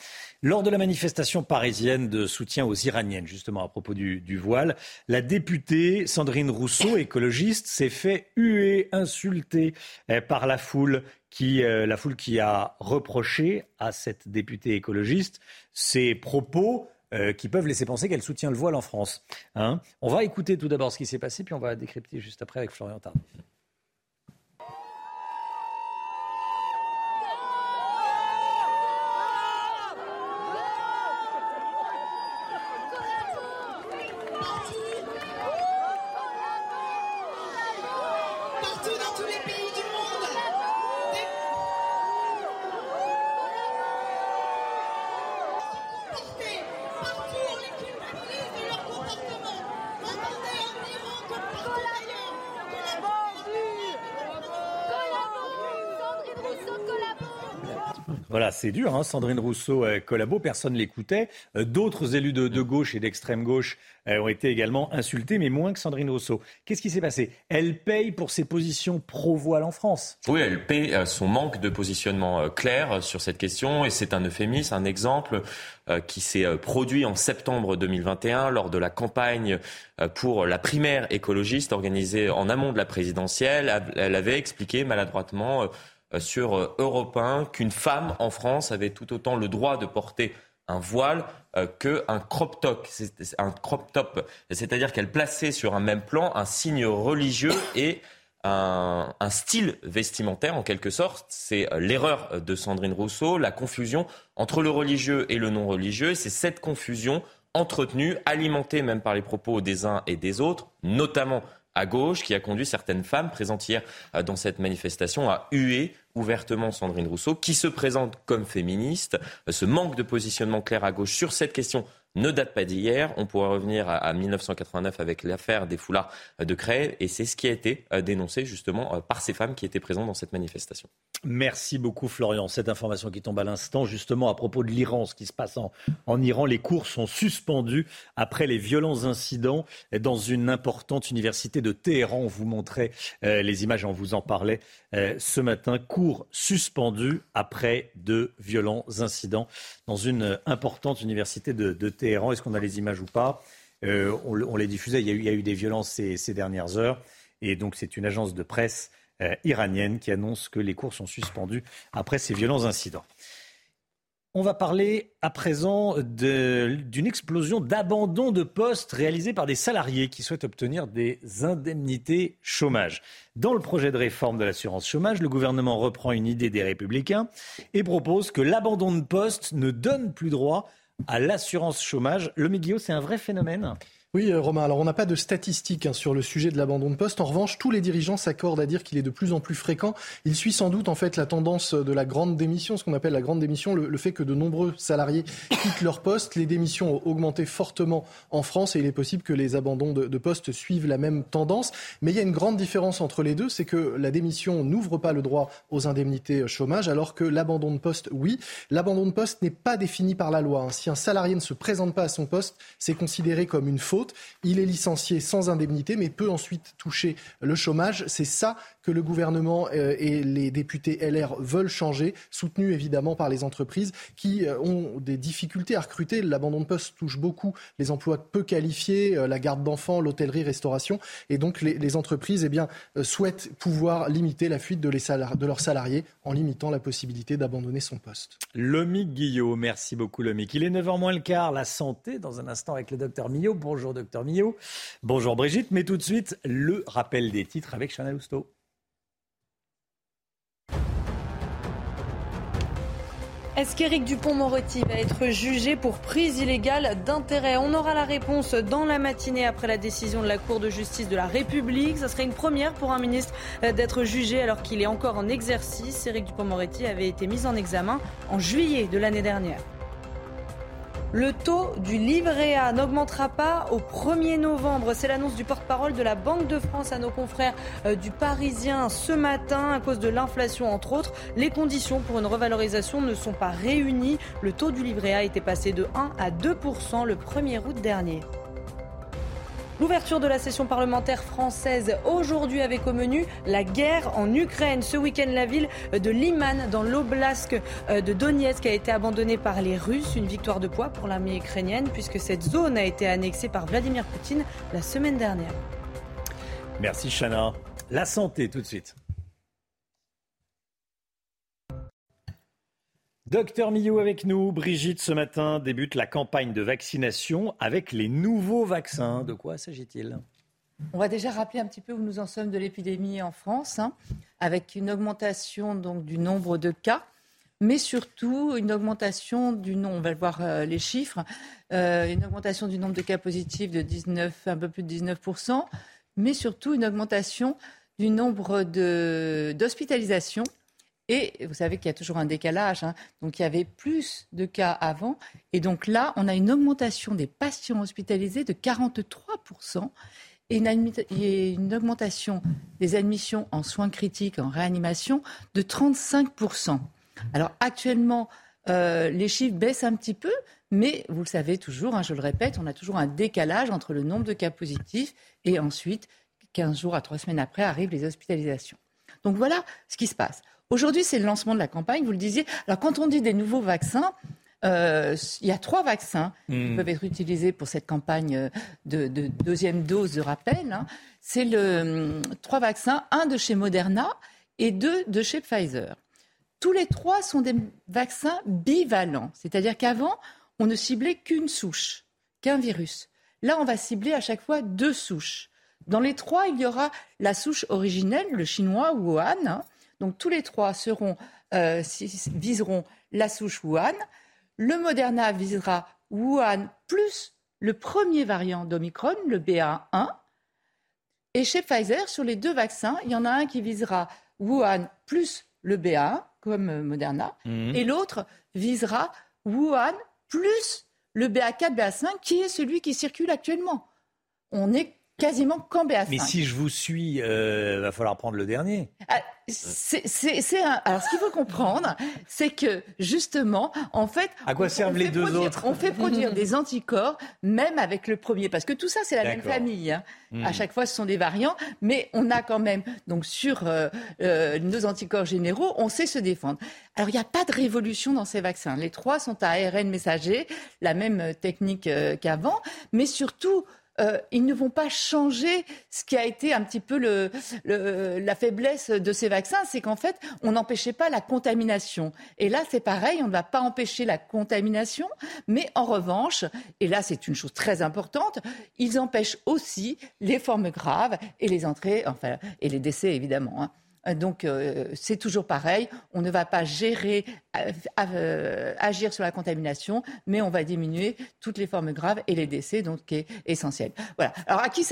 Lors de la manifestation parisienne de soutien aux Iraniennes, justement à propos du, voile, la députée Sandrine Rousseau, écologiste, s'est fait huer, insulter eh, par la foule qui, euh, la foule qui a reproché à cette députée écologiste ses propos euh, qui peuvent laisser penser qu'elle soutient le voile en France. Hein. on va écouter tout d'abord ce qui s'est passé, puis on va décrypter juste après avec Florian Tardif. C'est dur. Hein. Sandrine Rousseau euh, collabo, personne l'écoutait. Euh, d'autres élus de, gauche et d'extrême gauche euh, ont été également insultés, mais moins que Sandrine Rousseau. Qu'est-ce qui s'est passé? Elle paye pour ses positions pro-voile en France. Oui, elle paye son manque de positionnement clair sur cette question, et c'est un euphémisme, un exemple qui s'est produit en septembre 2021 lors de la campagne pour la primaire écologiste organisée en amont de la présidentielle. Elle avait expliqué maladroitement sur Europe 1 qu'une femme en France avait tout autant le droit de porter un voile qu'un crop top. Un crop top, c'est-à-dire qu'elle plaçait sur un même plan un signe religieux et un, style vestimentaire en quelque sorte. C'est l'erreur de Sandrine Rousseau, la confusion entre le religieux et le non religieux. C'est cette confusion entretenue, alimentée même par les propos des uns et des autres, notamment à gauche, qui a conduit certaines femmes présentes hier euh, dans cette manifestation à huer ouvertement Sandrine Rousseau, qui se présente comme féministe. Euh, ce manque de positionnement clair à gauche sur cette question ne date pas d'hier. On pourrait revenir à, 1989 avec l'affaire des foulards de Crève. Et c'est ce qui a été euh, dénoncé justement par ces femmes qui étaient présentes dans cette manifestation. Merci beaucoup Florian. Cette information qui tombe à l'instant, justement à propos de l'Iran, ce qui se passe en, Iran, les cours sont suspendus après les violents incidents dans une importante université de Téhéran. On vous montrait euh, les images, on vous en parlait euh, ce matin. Cours suspendus après de violents incidents dans une importante université de, Téhéran. Est-ce qu'on a les images ou pas euh, on, les diffusait. Il y, a eu, des violences ces dernières heures. Et donc c'est une agence de presse euh, iranienne qui annonce que les cours sont suspendus après ces violents incidents. On va parler à présent d'une explosion d'abandon de postes réalisés par des salariés qui souhaitent obtenir des indemnités chômage. Dans le projet de réforme de l'assurance chômage, le gouvernement reprend une idée des républicains et propose que l'abandon de poste ne donne plus droit à l'assurance chômage. Le Miguel, c'est un vrai phénomène? Oui, euh, Romain. Alors, on n'a pas de statistiques hein, sur le sujet de l'abandon de poste. En revanche, tous les dirigeants s'accordent à dire qu'il est de plus en plus fréquent. Il suit sans doute en fait la tendance de la grande démission, ce qu'on appelle la grande démission, le, fait que de nombreux salariés quittent leur poste. Les démissions ont augmenté fortement en France et il est possible que les abandons de, de poste suivent la même tendance. Mais il y a une grande différence entre les deux, c'est que la démission n'ouvre pas le droit aux indemnités chômage, alors que l'abandon de poste, oui. L'abandon de poste n'est pas défini par la loi. Hein. Si un salarié ne se présente pas à son poste, c'est considéré comme une faute. Il est licencié sans indemnité, mais peut ensuite toucher le chômage. C'est ça que le gouvernement euh, et les députés LR veulent changer, soutenus évidemment par les entreprises qui euh, ont des difficultés à recruter. L'abandon de poste touche beaucoup les emplois peu qualifiés, euh, la garde d'enfants, l'hôtellerie, restauration. Et donc les, entreprises eh bien, souhaitent pouvoir limiter la fuite de, leurs salariés en limitant la possibilité d'abandonner son poste. Lomic Guillot, merci beaucoup Lomic. Il est 9h moins le quart, la santé dans un instant avec le docteur Millot. Bonjour docteur Millot. Bonjour Brigitte, mais tout de suite le rappel des titres avec Chanel Housteau. Est-ce qu'Éric Dupont-Moretti va être jugé pour prise illégale d'intérêt? On aura la réponse dans la matinée après la décision de la Cour de justice de la République. Ce serait une première pour un ministre euh, d'être jugé alors qu'il est encore en exercice. Éric Dupont-Moretti avait été mis en examen en juillet de l'année dernière. Le taux du livret A n'augmentera pas au 1er novembre. C'est l'annonce du porte-parole de la Banque de France à nos confrères euh, du Parisien ce matin à cause de l'inflation entre autres. Les conditions pour une revalorisation ne sont pas réunies. Le taux du livret A était passé de 1 à 2% le 1er août dernier. L'ouverture de la session parlementaire française aujourd'hui avec au menu la guerre en Ukraine. Ce week-end, la ville de Liman, dans l'oblast euh, de Donetsk, a été abandonnée par les Russes. Une victoire de poids pour l'armée ukrainienne puisque cette zone a été annexée par Vladimir Poutine la semaine dernière. Merci Chana. La santé tout de suite. Docteur Millot avec nous. Brigitte, ce matin débute la campagne de vaccination avec les nouveaux vaccins. De quoi s'agit-il? On va déjà rappeler un petit peu où nous en sommes de l'épidémie en France, hein, avec une augmentation donc, du nombre de cas, mais surtout une augmentation du nombre, on va voir euh, les chiffres, euh, une augmentation du nombre de cas positifs de 19, un peu plus de 19%, mais surtout une augmentation du nombre d'hospitalisations et vous savez qu'il y a toujours un décalage. Hein. Donc il y avait plus de cas avant. Et donc là, on a une augmentation des patients hospitalisés de 43%. Et une, augmentation des admissions en soins critiques, en réanimation, de 35%. Alors actuellement, euh, les chiffres baissent un petit peu, mais vous le savez toujours, hein, je le répète, on a toujours un décalage entre le nombre de cas positifs et ensuite, 15 jours à 3 semaines après, arrivent les hospitalisations. Donc voilà ce qui se passe. Aujourd'hui, c'est le lancement de la campagne, vous le disiez. Alors, quand on dit des nouveaux vaccins, euh, il y a trois vaccins qui hmm. peuvent être utilisés pour cette campagne euh, de, deuxième dose de rappel. Hein. C'est le hum, trois vaccins, un de chez Moderna et deux de chez Pfizer. tous les trois sont des vaccins bivalents, c'est-à-dire qu'avant, on ne ciblait qu'une souche, qu'un virus. Là, on va cibler à chaque fois deux souches. Dans les trois, il y aura la souche originelle, le chinois Wuhan. Hein. Donc tous les trois seront, euh, viseront la souche Wuhan. Le Moderna visera Wuhan plus le premier variant d'Omicron, le BA1. Et chez Pfizer, sur les deux vaccins, il y en a un qui visera Wuhan plus le BA1, comme Moderna, mhm. et l'autre visera Wuhan plus le BA4, BA5, qui est celui qui circule actuellement. On est quasiment qu'en BA5. Mais si je vous suis, il euh, va falloir prendre le dernier. Ah, c'est, Alors, ce qu'il faut comprendre, c'est que justement, en fait, à quoi servent les deux autres On fait produire des anticorps, même avec le premier, parce que tout ça, c'est la même famille. Hein. Hmm. À chaque fois, ce sont des variants, mais on a quand même, donc sur euh, euh, nos anticorps généraux, on sait se défendre. Alors, il n'y a pas de révolution dans ces vaccins. Les trois sont à ARN messager, la même technique qu'avant, mais surtout euh, ils ne vont pas changer ce qui a été un petit peu la faiblesse de ces vaccins, c'est qu'en fait, on n'empêchait pas la contamination. Et là, c'est pareil, on ne va pas empêcher la contamination, mais en revanche, et là, c'est une chose très importante, ils empêchent aussi les formes graves et les entrées, enfin, et les décès, évidemment. Hein. Euh, donc euh, c'est toujours pareil, on ne va pas gérer, euh, agir sur la contamination, mais on va diminuer toutes les formes graves et les décès, donc qui est essentiel. Voilà. Alors à qui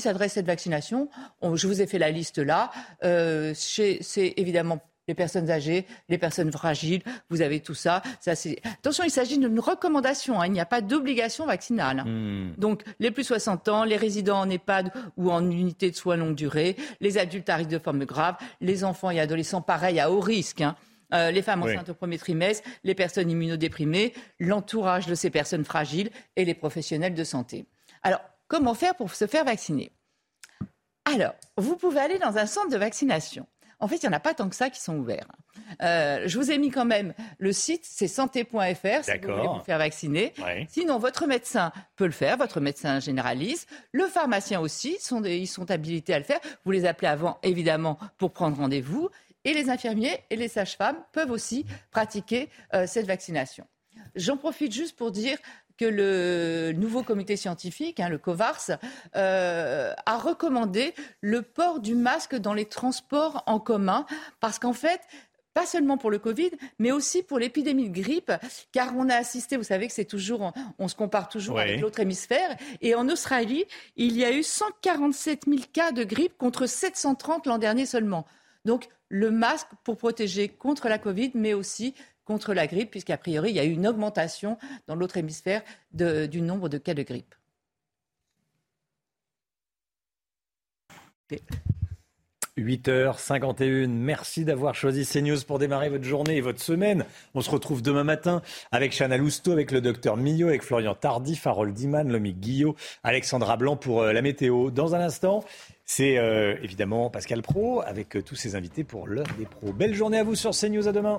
s'adresse cette vaccination? Je vous ai fait la liste là. c'est évidemment les personnes âgées, les personnes fragiles, vous avez tout ça. ça Attention, il s'agit d'une recommandation, hein. il n'y a pas d'obligation vaccinale. Hmm. Donc les plus 60 ans, les résidents en EHPAD ou en unité de soins longue durée, les adultes à risque de forme grave, les enfants et adolescents, pareil, à haut risque. Hein. Euh, les femmes enceintes au premier trimestre, les personnes immunodéprimées, l'entourage de ces personnes fragiles et les professionnels de santé. Alors, comment faire pour se faire vacciner? Alors, vous pouvez aller dans un centre de vaccination. En fait, il n'y en a pas tant que ça qui sont ouverts. Euh, je vous ai mis quand même le site, c'est santé.fr si vous voulez vous faire vacciner. Sinon, votre médecin peut le faire, votre médecin généraliste. Le pharmacien aussi, sont ils sont habilités à le faire. Vous les appelez avant, évidemment, pour prendre rendez-vous. Et les infirmiers et les sages-femmes peuvent aussi pratiquer euh, cette vaccination. J'en profite juste pour dire que le nouveau comité scientifique, hein, le COVARS, euh, a recommandé le port du masque dans les transports en commun, parce qu'en fait, pas seulement pour le Covid, mais aussi pour l'épidémie de grippe, car on a assisté, vous savez que c'est toujours, on, se compare toujours avec l'autre hémisphère, et en Australie, il y a eu 147 000 cas de grippe contre 730 l'an dernier seulement. Donc, le masque pour protéger contre la Covid, mais aussi contre la grippe, puisqu'a priori, il y a eu une augmentation dans l'autre hémisphère du nombre de cas de grippe. 8h51. Merci d'avoir choisi CNews pour démarrer votre journée et votre semaine. On se retrouve demain matin avec Chana Lousteau, avec le docteur Millot, avec Florian Tardif, Harold Diman, Lomique Guillot, Alexandra Blanc pour euh, la météo. Dans un instant, c'est euh, évidemment Pascal Pro avec euh, tous ses invités pour l'heure des pros. Belle journée à vous sur CNews. À demain.